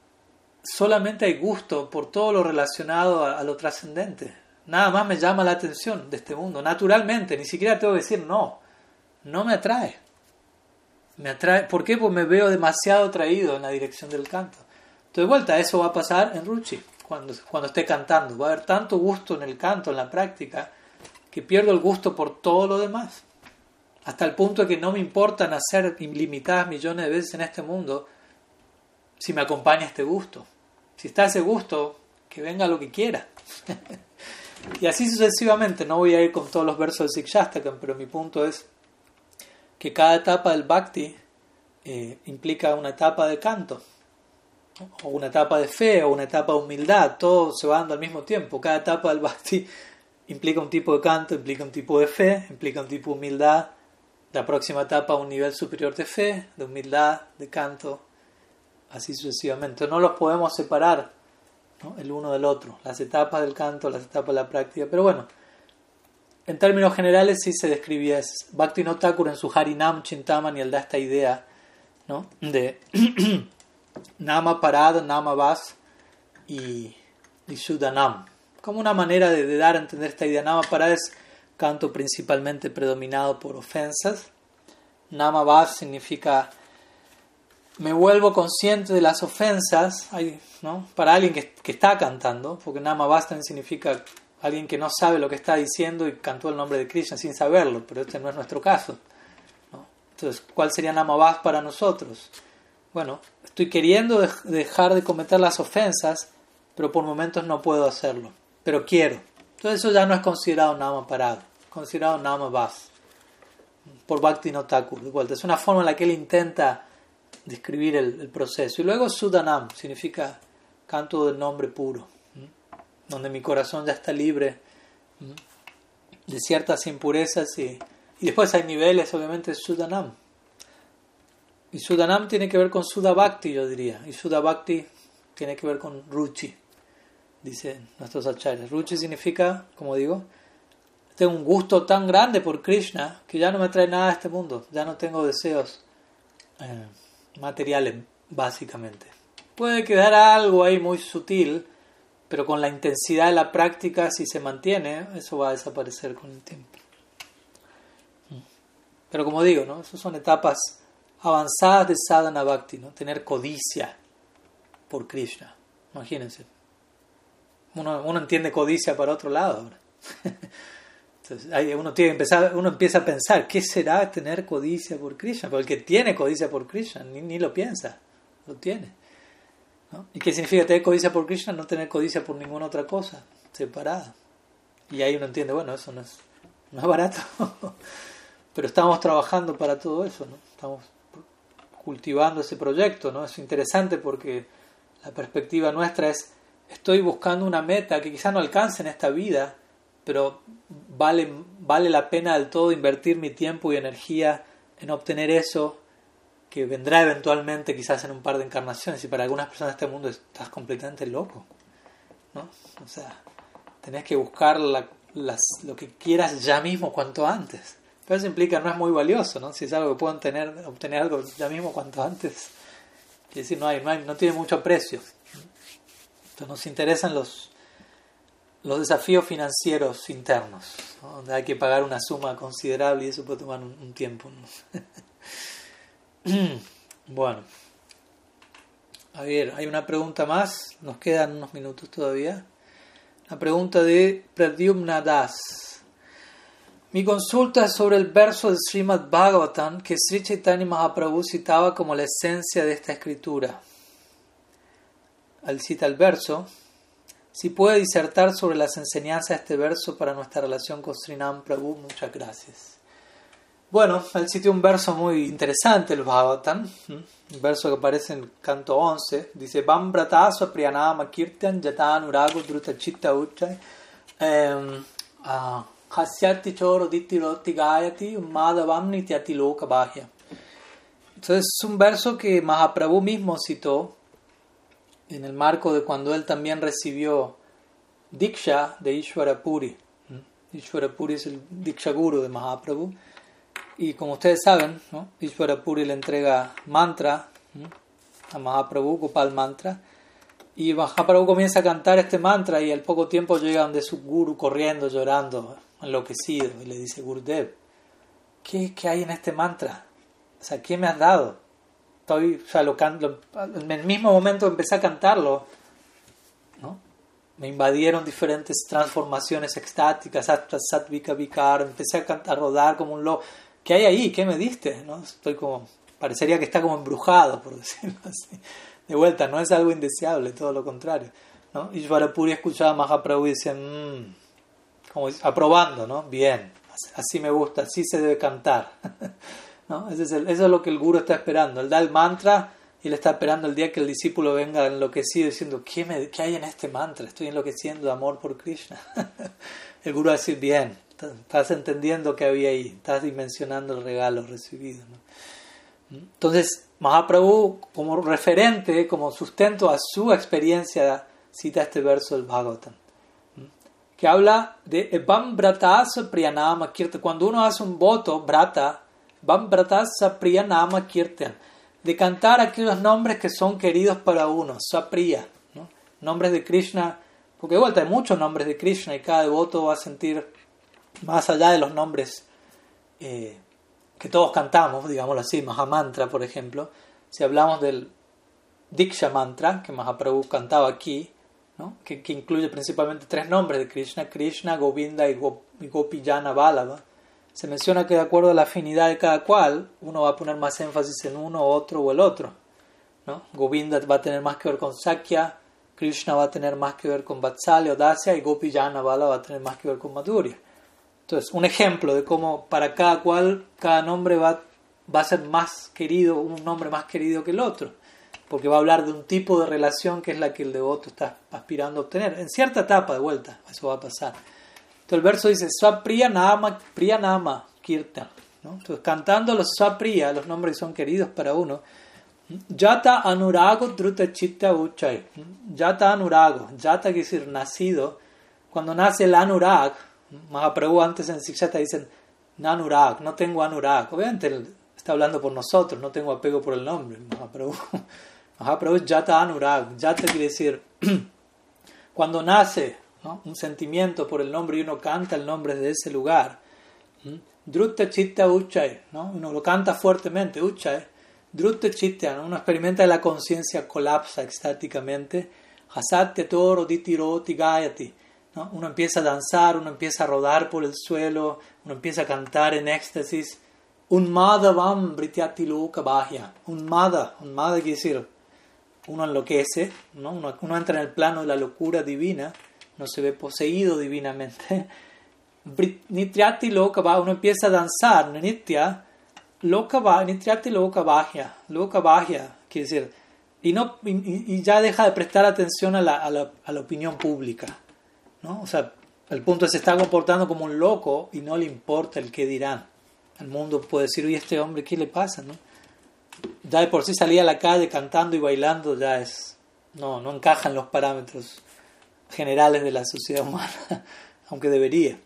solamente hay gusto por todo lo relacionado a, lo trascendente. Nada más me llama la atención de este mundo, naturalmente, ni siquiera tengo que decir no, no me atrae. Me atrae, ¿Por qué? Pues me veo demasiado atraído en la dirección del canto. Entonces, vuelta, eso va a pasar en Ruchi, cuando, cuando esté cantando. Va a haber tanto gusto en el canto, en la práctica, que pierdo el gusto por todo lo demás. hasta el punto de que no me importa nacer ilimitadas millones de veces en este mundo si me acompaña este gusto. Si está ese gusto, que venga lo que quiera. y así sucesivamente, no voy a ir con todos los versos del Sikshastakam, pero mi punto es que cada etapa del bhakti eh, implica una etapa de canto, o una etapa de fe, o una etapa de humildad, todo se va dando al mismo tiempo. Cada etapa del bhakti implica un tipo de canto, implica un tipo de fe, implica un tipo de humildad. La próxima etapa un nivel superior de fe, de humildad, de canto, así sucesivamente. No los podemos separar el uno del otro, las etapas del canto, las etapas de la práctica. Pero bueno, en términos generales sí se describía Bhakti Thakur en su Harinam Chintaman y él da esta idea ¿no? de Nama Parad, Nama Vas y, y. Como una manera de, dar a entender esta idea. Nama Parad es canto principalmente predominado por ofensas. Nama Vas significa me vuelvo consciente de las ofensas ¿no? para alguien que, está cantando, porque Nama Bastan significa alguien que no sabe lo que está diciendo y cantó el nombre de Krishna sin saberlo, pero este no es nuestro caso. Entonces, ¿cuál sería Nama Bas para nosotros? Bueno, estoy queriendo dejar de cometer las ofensas, pero por momentos no puedo hacerlo, pero quiero. Entonces eso ya no es considerado Nama parado, considerado Nama Bas, por Bhakti no Thakur, de vuelta. Es una forma en la que él intenta describir el, proceso. Y luego Sudanam significa canto del nombre puro, donde mi corazón ya está libre de ciertas impurezas y, después hay niveles, obviamente, Sudanam. Y Sudanam tiene que ver con Sudabhakti, yo diría. Y Sudabhakti tiene que ver con Ruchi, dicen nuestros acharyas. Ruchi significa, como digo, tengo un gusto tan grande por Krishna que ya no me trae nada a este mundo. Ya no tengo deseos. Eh, materiales, básicamente. Puede quedar algo ahí muy sutil, pero con la intensidad de la práctica, si se mantiene, eso va a desaparecer con el tiempo. Pero como digo, ¿no? Esas son etapas avanzadas de sadhana bhakti, ¿no? Tener codicia por Krishna. Imagínense. Uno, entiende codicia para otro lado ahora. uno, tiene empezar, uno empieza a pensar, ¿qué será tener codicia por Krishna? Porque el que tiene codicia por Krishna ni, ni lo piensa, lo tiene. ¿Y qué significa tener codicia por Krishna? No tener codicia por ninguna otra cosa, separada. Y ahí uno entiende, bueno, eso no es, no es barato, pero estamos trabajando para todo eso, ¿no? estamos cultivando ese proyecto, ¿no? es interesante porque la perspectiva nuestra es, estoy buscando una meta que quizá no alcance en esta vida, pero vale, vale la pena del todo invertir mi tiempo y energía en obtener eso que vendrá eventualmente quizás en un par de encarnaciones y para algunas personas de este mundo estás completamente loco ¿no? o sea tenés que buscar las, lo que quieras ya mismo cuanto antes pero eso implica no es muy valioso ¿no? si es algo que puedo obtener, obtener algo ya mismo cuanto antes es decir no hay, no hay no tiene mucho precio entonces nos interesan los los desafíos financieros internos, donde hay que pagar una suma considerable y eso puede tomar un, tiempo. bueno, a ver, hay una pregunta más, nos quedan unos minutos todavía. La pregunta de Pradyumna Das. Mi consulta es sobre el verso del Srimad Bhagavatam que Sri Chaitanya Mahaprabhu citaba como la esencia de esta escritura. Al cita el verso, si puede disertar sobre las enseñanzas de este verso para nuestra relación con Srinam Prabhu, muchas gracias. Bueno, él citó un verso muy interesante, el Bhagavatam, un verso que aparece en canto 11, dice, Vam brataso priyanama kirtan jatan urago druta chitta uchay em, hasyati choro ditti roti gayati madavam nityati loka bahya. Entonces es un verso que Mahaprabhu mismo citó en el marco de cuando él también recibió Diksha de Ishwara Puri. ¿Mm? Ishwara Puri es el Diksha Guru de Mahaprabhu. Y como ustedes saben, ¿no? Le entrega mantra ¿Mm? a Mahaprabhu, Gopal Mantra. Y Mahaprabhu comienza a cantar este mantra y al poco tiempo llega donde su guru corriendo, llorando, enloquecido. Y le dice, Gurudev, ¿qué, qué hay en este mantra? O sea, ¿qué me has dado? estoy, o sea, lo, en el mismo momento empecé a cantarlo, ¿no? me invadieron diferentes transformaciones extáticas, hasta sattvika vikar, empecé a, cantar, a rodar como un loco, ¿qué hay ahí? ¿Qué me diste? ¿No? Estoy como, parecería que está como embrujado, por decirlo así. De vuelta, no es algo indeseable, todo lo contrario. ¿no? Y Puri escuchaba a Mahaprabhu y decía, mmm, como aprobando, ¿no? Bien, así me gusta, así se debe cantar. ¿no? Eso, es eso es lo que el guru está esperando. Él da el mantra y él está esperando el día que el discípulo venga enloquecido diciendo, ¿qué, me, ¿qué hay en este mantra? Estoy enloqueciendo de amor por Krishna. el guru va a decir, bien, estás entendiendo que había ahí, estás dimensionando el regalo recibido. Entonces, Mahaprabhu, como referente, como sustento a su experiencia, cita este verso del Bhagavatam, que habla de Evam Bratasa Priyanama Kirtan. Cuando uno hace un voto, Brata, Evam Bratasa Priyanama Kirtan de cantar aquellos nombres que son queridos para uno, Sapriya, nombres de Krishna, porque de vuelta hay muchos nombres de Krishna y cada devoto va a sentir más allá de los nombres eh, que todos cantamos, digámoslo así, Mahamantra, por ejemplo, si hablamos del Diksha Mantra, que Mahaprabhu cantaba aquí, que, incluye principalmente tres nombres de Krishna, Krishna, Govinda y, Gopijana Balava, se menciona que de acuerdo a la afinidad de cada cual, uno va a poner más énfasis en uno, otro o el otro. ¿no? Govinda va a tener más que ver con Sakya, Krishna va a tener más que ver con Vatsalya o Dasya y Gopi Bala va a tener más que ver con Madhurya. Entonces, un ejemplo de cómo para cada cual, cada nombre va, va a ser más querido, un nombre más querido que el otro, porque va a hablar de un tipo de relación que es la que el devoto está aspirando a obtener. En cierta etapa de vuelta, eso va a pasar el verso dice, Swapriya Nama, Priya Nama Kirtan. Entonces, cantando los Swapriya, los nombres que son queridos para uno, Yata Anurago Druta Chitta Uchay. Yata Anurago. Yata quiere decir nacido. Cuando nace el Anurag, Mahaprabhu antes en Sikshata dicen Nanurag, no tengo Anurag. Obviamente está hablando por nosotros, no tengo apego por el nombre. Mahaprabhu, Mahaprabhu es Yata Anurag. Yata quiere decir cuando nace un sentimiento por el nombre y uno canta el nombre de ese lugar. Drutta Chitta Uchay, ¿no? uno lo canta fuertemente, Uchay. Drutta Chitta, uno experimenta la conciencia, colapsa extáticamente. Hasatya Toro Ditiroti Gayati. ¿No? Uno empieza a danzar, uno empieza a rodar por el suelo, uno empieza a cantar en éxtasis. Un Madhavam Brityati Loka Bahya. Un Madha, un Madha quiere decir, uno enloquece, ¿no? uno, uno entra en el plano de la locura divina no se ve poseído divinamente. Nityati loka uno empieza a danzar, nitya, loka nityati loka bahya, loka bahya, quiere decir, y, no, y, ya deja de prestar atención a la, a la, a la opinión pública. ¿No? O sea, el punto es se está comportando como un loco y no le importa el qué dirán. El mundo puede decir, oye, este hombre, ¿qué le pasa? ¿no? Ya de por sí salir a la calle cantando y bailando ya es, no, no encajan los parámetros generales de la sociedad humana, aunque debería.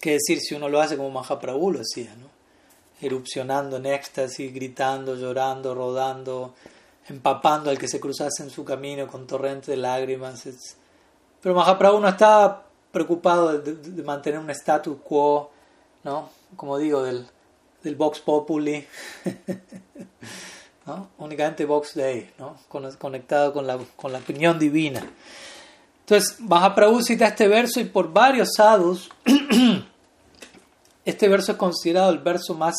¿Qué decir si uno lo hace como Mahaprabhu lo hacía, ¿no? erupcionando en éxtasis, gritando, llorando, rodando, empapando al que se cruzase en su camino con torrentes de lágrimas. Pero Mahaprabhu no estaba preocupado de, mantener un status quo, ¿no? como digo, del, del Vox Populi, ¿no? únicamente Vox Dei, ¿no? conectado con la, con la opinión divina. Entonces, Mahaprabhu cita este verso y por varios sadhus, este verso es considerado el verso más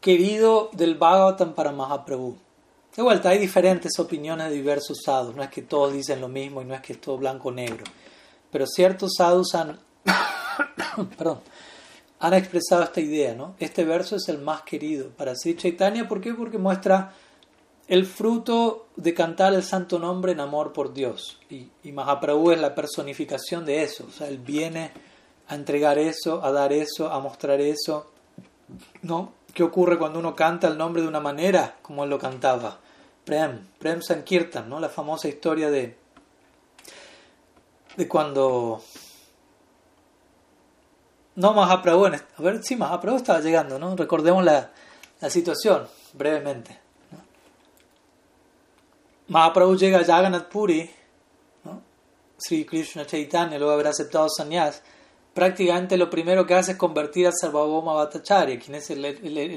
querido del Bhagavatam para Mahaprabhu. De vuelta, hay diferentes opiniones de diversos sadhus, no es que todos dicen lo mismo y no es que es todo blanco o negro, pero ciertos sadhus han, perdón, han expresado esta idea, ¿no? Este verso es el más querido para Sri Chaitanya, ¿por qué? Porque muestra el fruto de cantar el santo nombre en amor por Dios. Y, y, Mahaprabhu es la personificación de eso. O sea, él viene a entregar eso, a dar eso, a mostrar eso. ¿No? ¿Qué ocurre cuando uno canta el nombre de una manera como él lo cantaba? Prem, Prem Sankirtan, ¿no? La famosa historia de, de cuando... No, Mahaprabhu, a ver, sí, Mahaprabhu estaba llegando, ¿no? Recordemos la, la situación brevemente. Mahaprabhu llega a Jagannath Puri, ¿no? Sri Krishna Chaitanya, luego haber aceptado sannyas, prácticamente lo primero que hace es convertir a Sarvabhauma Bhattacharya, quien es el,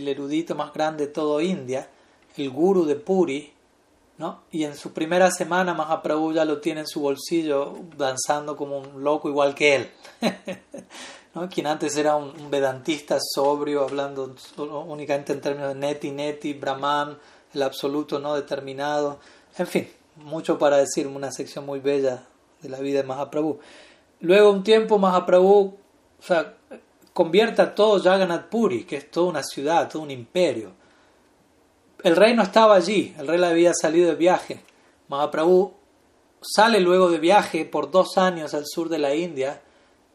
erudito más grande de todo India, el guru de Puri, ¿no? y en su primera semana Mahaprabhu ya lo tiene en su bolsillo danzando como un loco igual que él. quien antes era un, vedantista sobrio, hablando únicamente en términos de neti, neti, brahman, el absoluto no determinado, en fin, mucho para decir, una sección muy bella de la vida de Mahaprabhu. Luego un tiempo Mahaprabhu o sea, convierte a todo Jagannath Puri, que es toda una ciudad, todo un imperio. El rey no estaba allí, el rey había salido de viaje. Mahaprabhu sale luego de viaje por dos años al sur de la India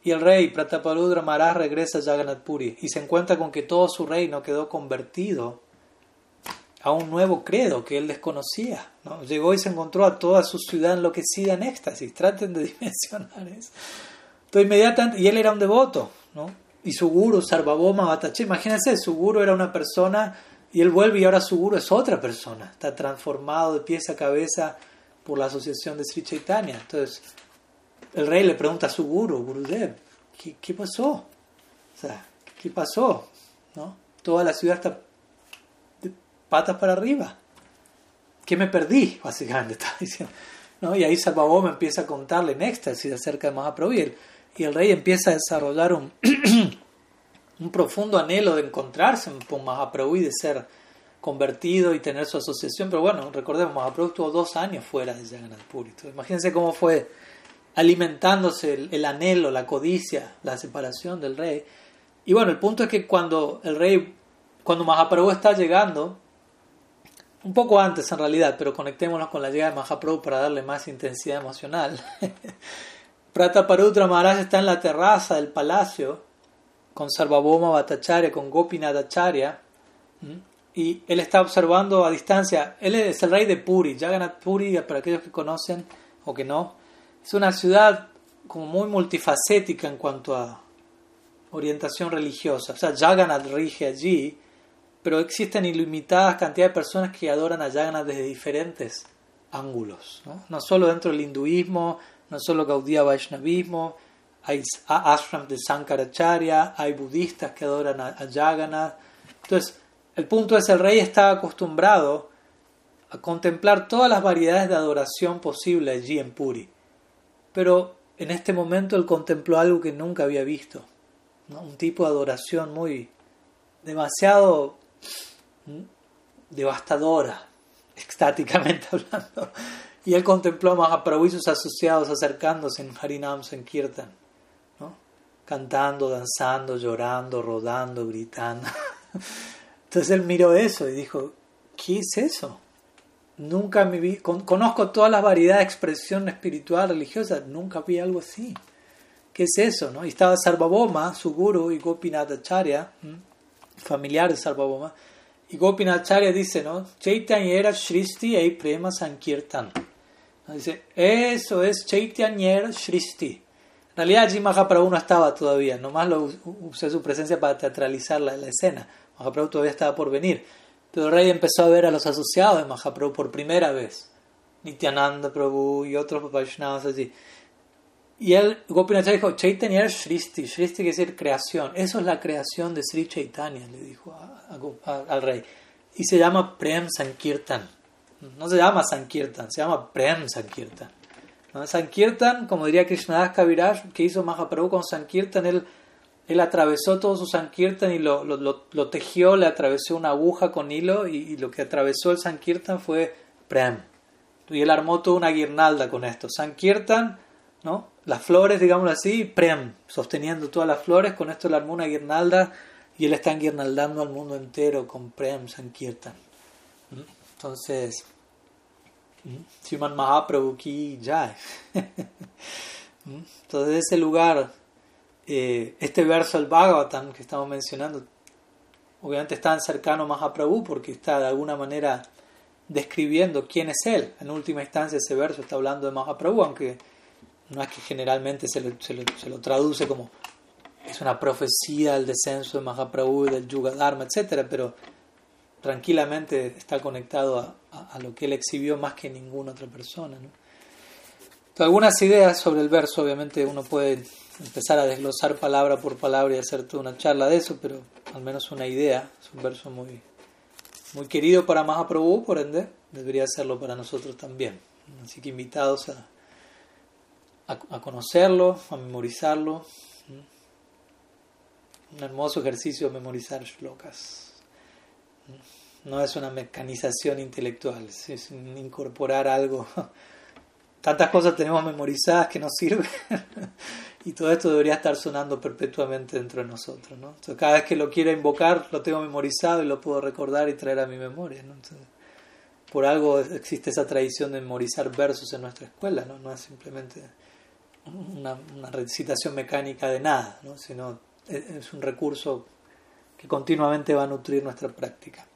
y el rey Prataparudra Maharaj regresa a Jagannath Puri y se encuentra con que todo su reino quedó convertido a un nuevo credo que él desconocía. ¿no? Llegó y se encontró a toda su ciudad enloquecida en éxtasis. Traten de dimensionar eso. Entonces, y él era un devoto, ¿no? y su guru, Sarvaboma Batache, imagínense, su guru era una persona y él vuelve y ahora su guru es otra persona, está transformado de pies a cabeza por la asociación de Sri Chaitanya. Entonces, el rey le pregunta a su guru, Gurudev, ¿qué, qué pasó? O sea, ¿qué pasó? ¿No? Toda la ciudad está de patas para arriba. ¿Qué me perdí? Básicamente está diciendo. ¿No? Y ahí Sarvaboma empieza a contarle en éxtasis acerca de Mahaprabhu y el rey empieza a desarrollar un, un profundo anhelo de encontrarse con Mahaprabhu y de ser convertido y tener su asociación. Pero bueno, recordemos, Mahaprabhu estuvo dos años fuera de Jagannath Puri. Imagínense cómo fue alimentándose el, anhelo, la codicia, la separación del rey. Y bueno, el punto es que cuando el rey, cuando Mahaprabhu está llegando, un poco antes en realidad, pero conectémonos con la llegada de Mahaprabhu para darle más intensidad emocional. Prataparudra Maharaj está en la terraza del palacio con Sarvabhoma Bhattacharya, con Gopinath Acharya, y él está observando a distancia. Él es el rey de Puri, Jagannath Puri, para aquellos que conocen o que no, es una ciudad como muy multifacética en cuanto a orientación religiosa. O sea, Jagannath rige allí, pero existen ilimitadas cantidades de personas que adoran a Jagannath desde diferentes ángulos. No, no solo dentro del hinduismo, no solo Gaudiya Vaishnavismo, hay ashrams de Sankaracharya, hay budistas que adoran a, Jagannath. Entonces, el punto es, el rey está acostumbrado a contemplar todas las variedades de adoración posible allí en Puri. Pero en este momento él contempló algo que nunca había visto. Un tipo de adoración muy demasiado devastadora, estáticamente hablando. Y él contempló a Mahaprabhu y sus asociados acercándose en Harinam Sankirtan. Cantando, danzando, llorando, rodando, gritando. Entonces él miró eso y dijo, ¿qué es eso? Nunca me vi, conozco todas las variedades de expresión espiritual, religiosa, nunca vi algo así. ¿Qué es eso? No? Y estaba Sarvaboma, su guru, y Gopinath Acharya, familiar de Sarvaboma, y Gopinath Acharya dice, ¿no? Chaitanya era Shristi e Prema Sankirtan. Dice, eso es Chaitanya Shristi. En realidad allí Mahaprabhu no estaba todavía, nomás lo usé su presencia para teatralizar la, escena. Mahaprabhu todavía estaba por venir. Pero el rey empezó a ver a los asociados de Mahaprabhu por primera vez. Nityananda Prabhu y otros Vaishnavas allí. Y él, Gopinath dijo, Chaitanya Shristi. Shristi quiere decir creación. Eso es la creación de Sri Chaitanya, le dijo al rey. Y se llama Prem Sankirtan. No se llama Sankirtan, se llama Prem Sankirtan. Sankirtan, como diría Krishnadas Kaviraj, que hizo Mahaprabhu con Sankirtan, él, él atravesó todo su Sankirtan y lo, lo, tejió, le atravesó una aguja con hilo y, lo que atravesó el Sankirtan fue Prem. Y él armó toda una guirnalda con esto. Sankirtan, ¿no? las flores, digámoslo así, Prem, sosteniendo todas las flores, con esto él armó una guirnalda y él está guirnaldando al mundo entero con Prem Sankirtan. ¿Mm? Entonces, Siman Mahaprabhu ki jai. Entonces, ese lugar, eh, este verso del Bhagavatam que estamos mencionando, obviamente está tan cercano a Mahaprabhu porque está de alguna manera describiendo quién es él. En última instancia, ese verso está hablando de Mahaprabhu, aunque no es que generalmente se lo, se se lo traduce como es una profecía del descenso de Mahaprabhu, del Yuga Dharma, etc. Pero tranquilamente está conectado a, lo que él exhibió más que ninguna otra persona. algunas ideas sobre el verso, obviamente uno puede empezar a desglosar palabra por palabra y hacer toda una charla de eso, pero al menos una idea. Es un verso muy, muy querido para Mahaprabhu, por ende, debería serlo para nosotros también. Así que invitados a, a, conocerlo, a memorizarlo un hermoso ejercicio memorizar shlokas. No es una mecanización intelectual, es incorporar algo. Tantas cosas tenemos memorizadas que nos sirven y todo esto debería estar sonando perpetuamente dentro de nosotros. ¿no? cada vez que lo quiera invocar, lo tengo memorizado y lo puedo recordar y traer a mi memoria. ¿no? por algo existe esa tradición de memorizar versos en nuestra escuela, no, no es simplemente una, una recitación mecánica de nada, ¿no? sino es un recurso que continuamente va a nutrir nuestra práctica.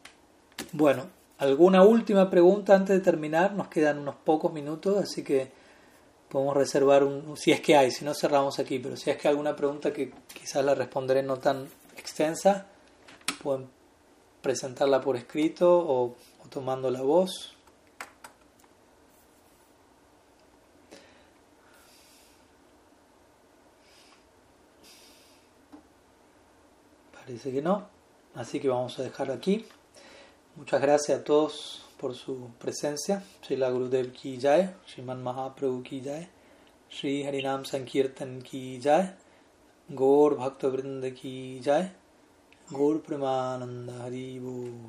Bueno, ¿alguna última pregunta antes de terminar? Nos quedan unos pocos minutos, así que podemos reservar un, si es que hay, si no cerramos aquí, pero si es que hay alguna pregunta que quizás la responderé no tan extensa, pueden presentarla por escrito o tomando la voz. Parece que no, así que vamos a dejar aquí. Muchas gracias a todos por su presencia. Srila Gurudev ki jai, Sriman Mahaprabhu ki jai, Sri Harinam Sankirtan ki jai, Gaur Bhakta Vrinda ki jai, Gaur Premananda Haribu.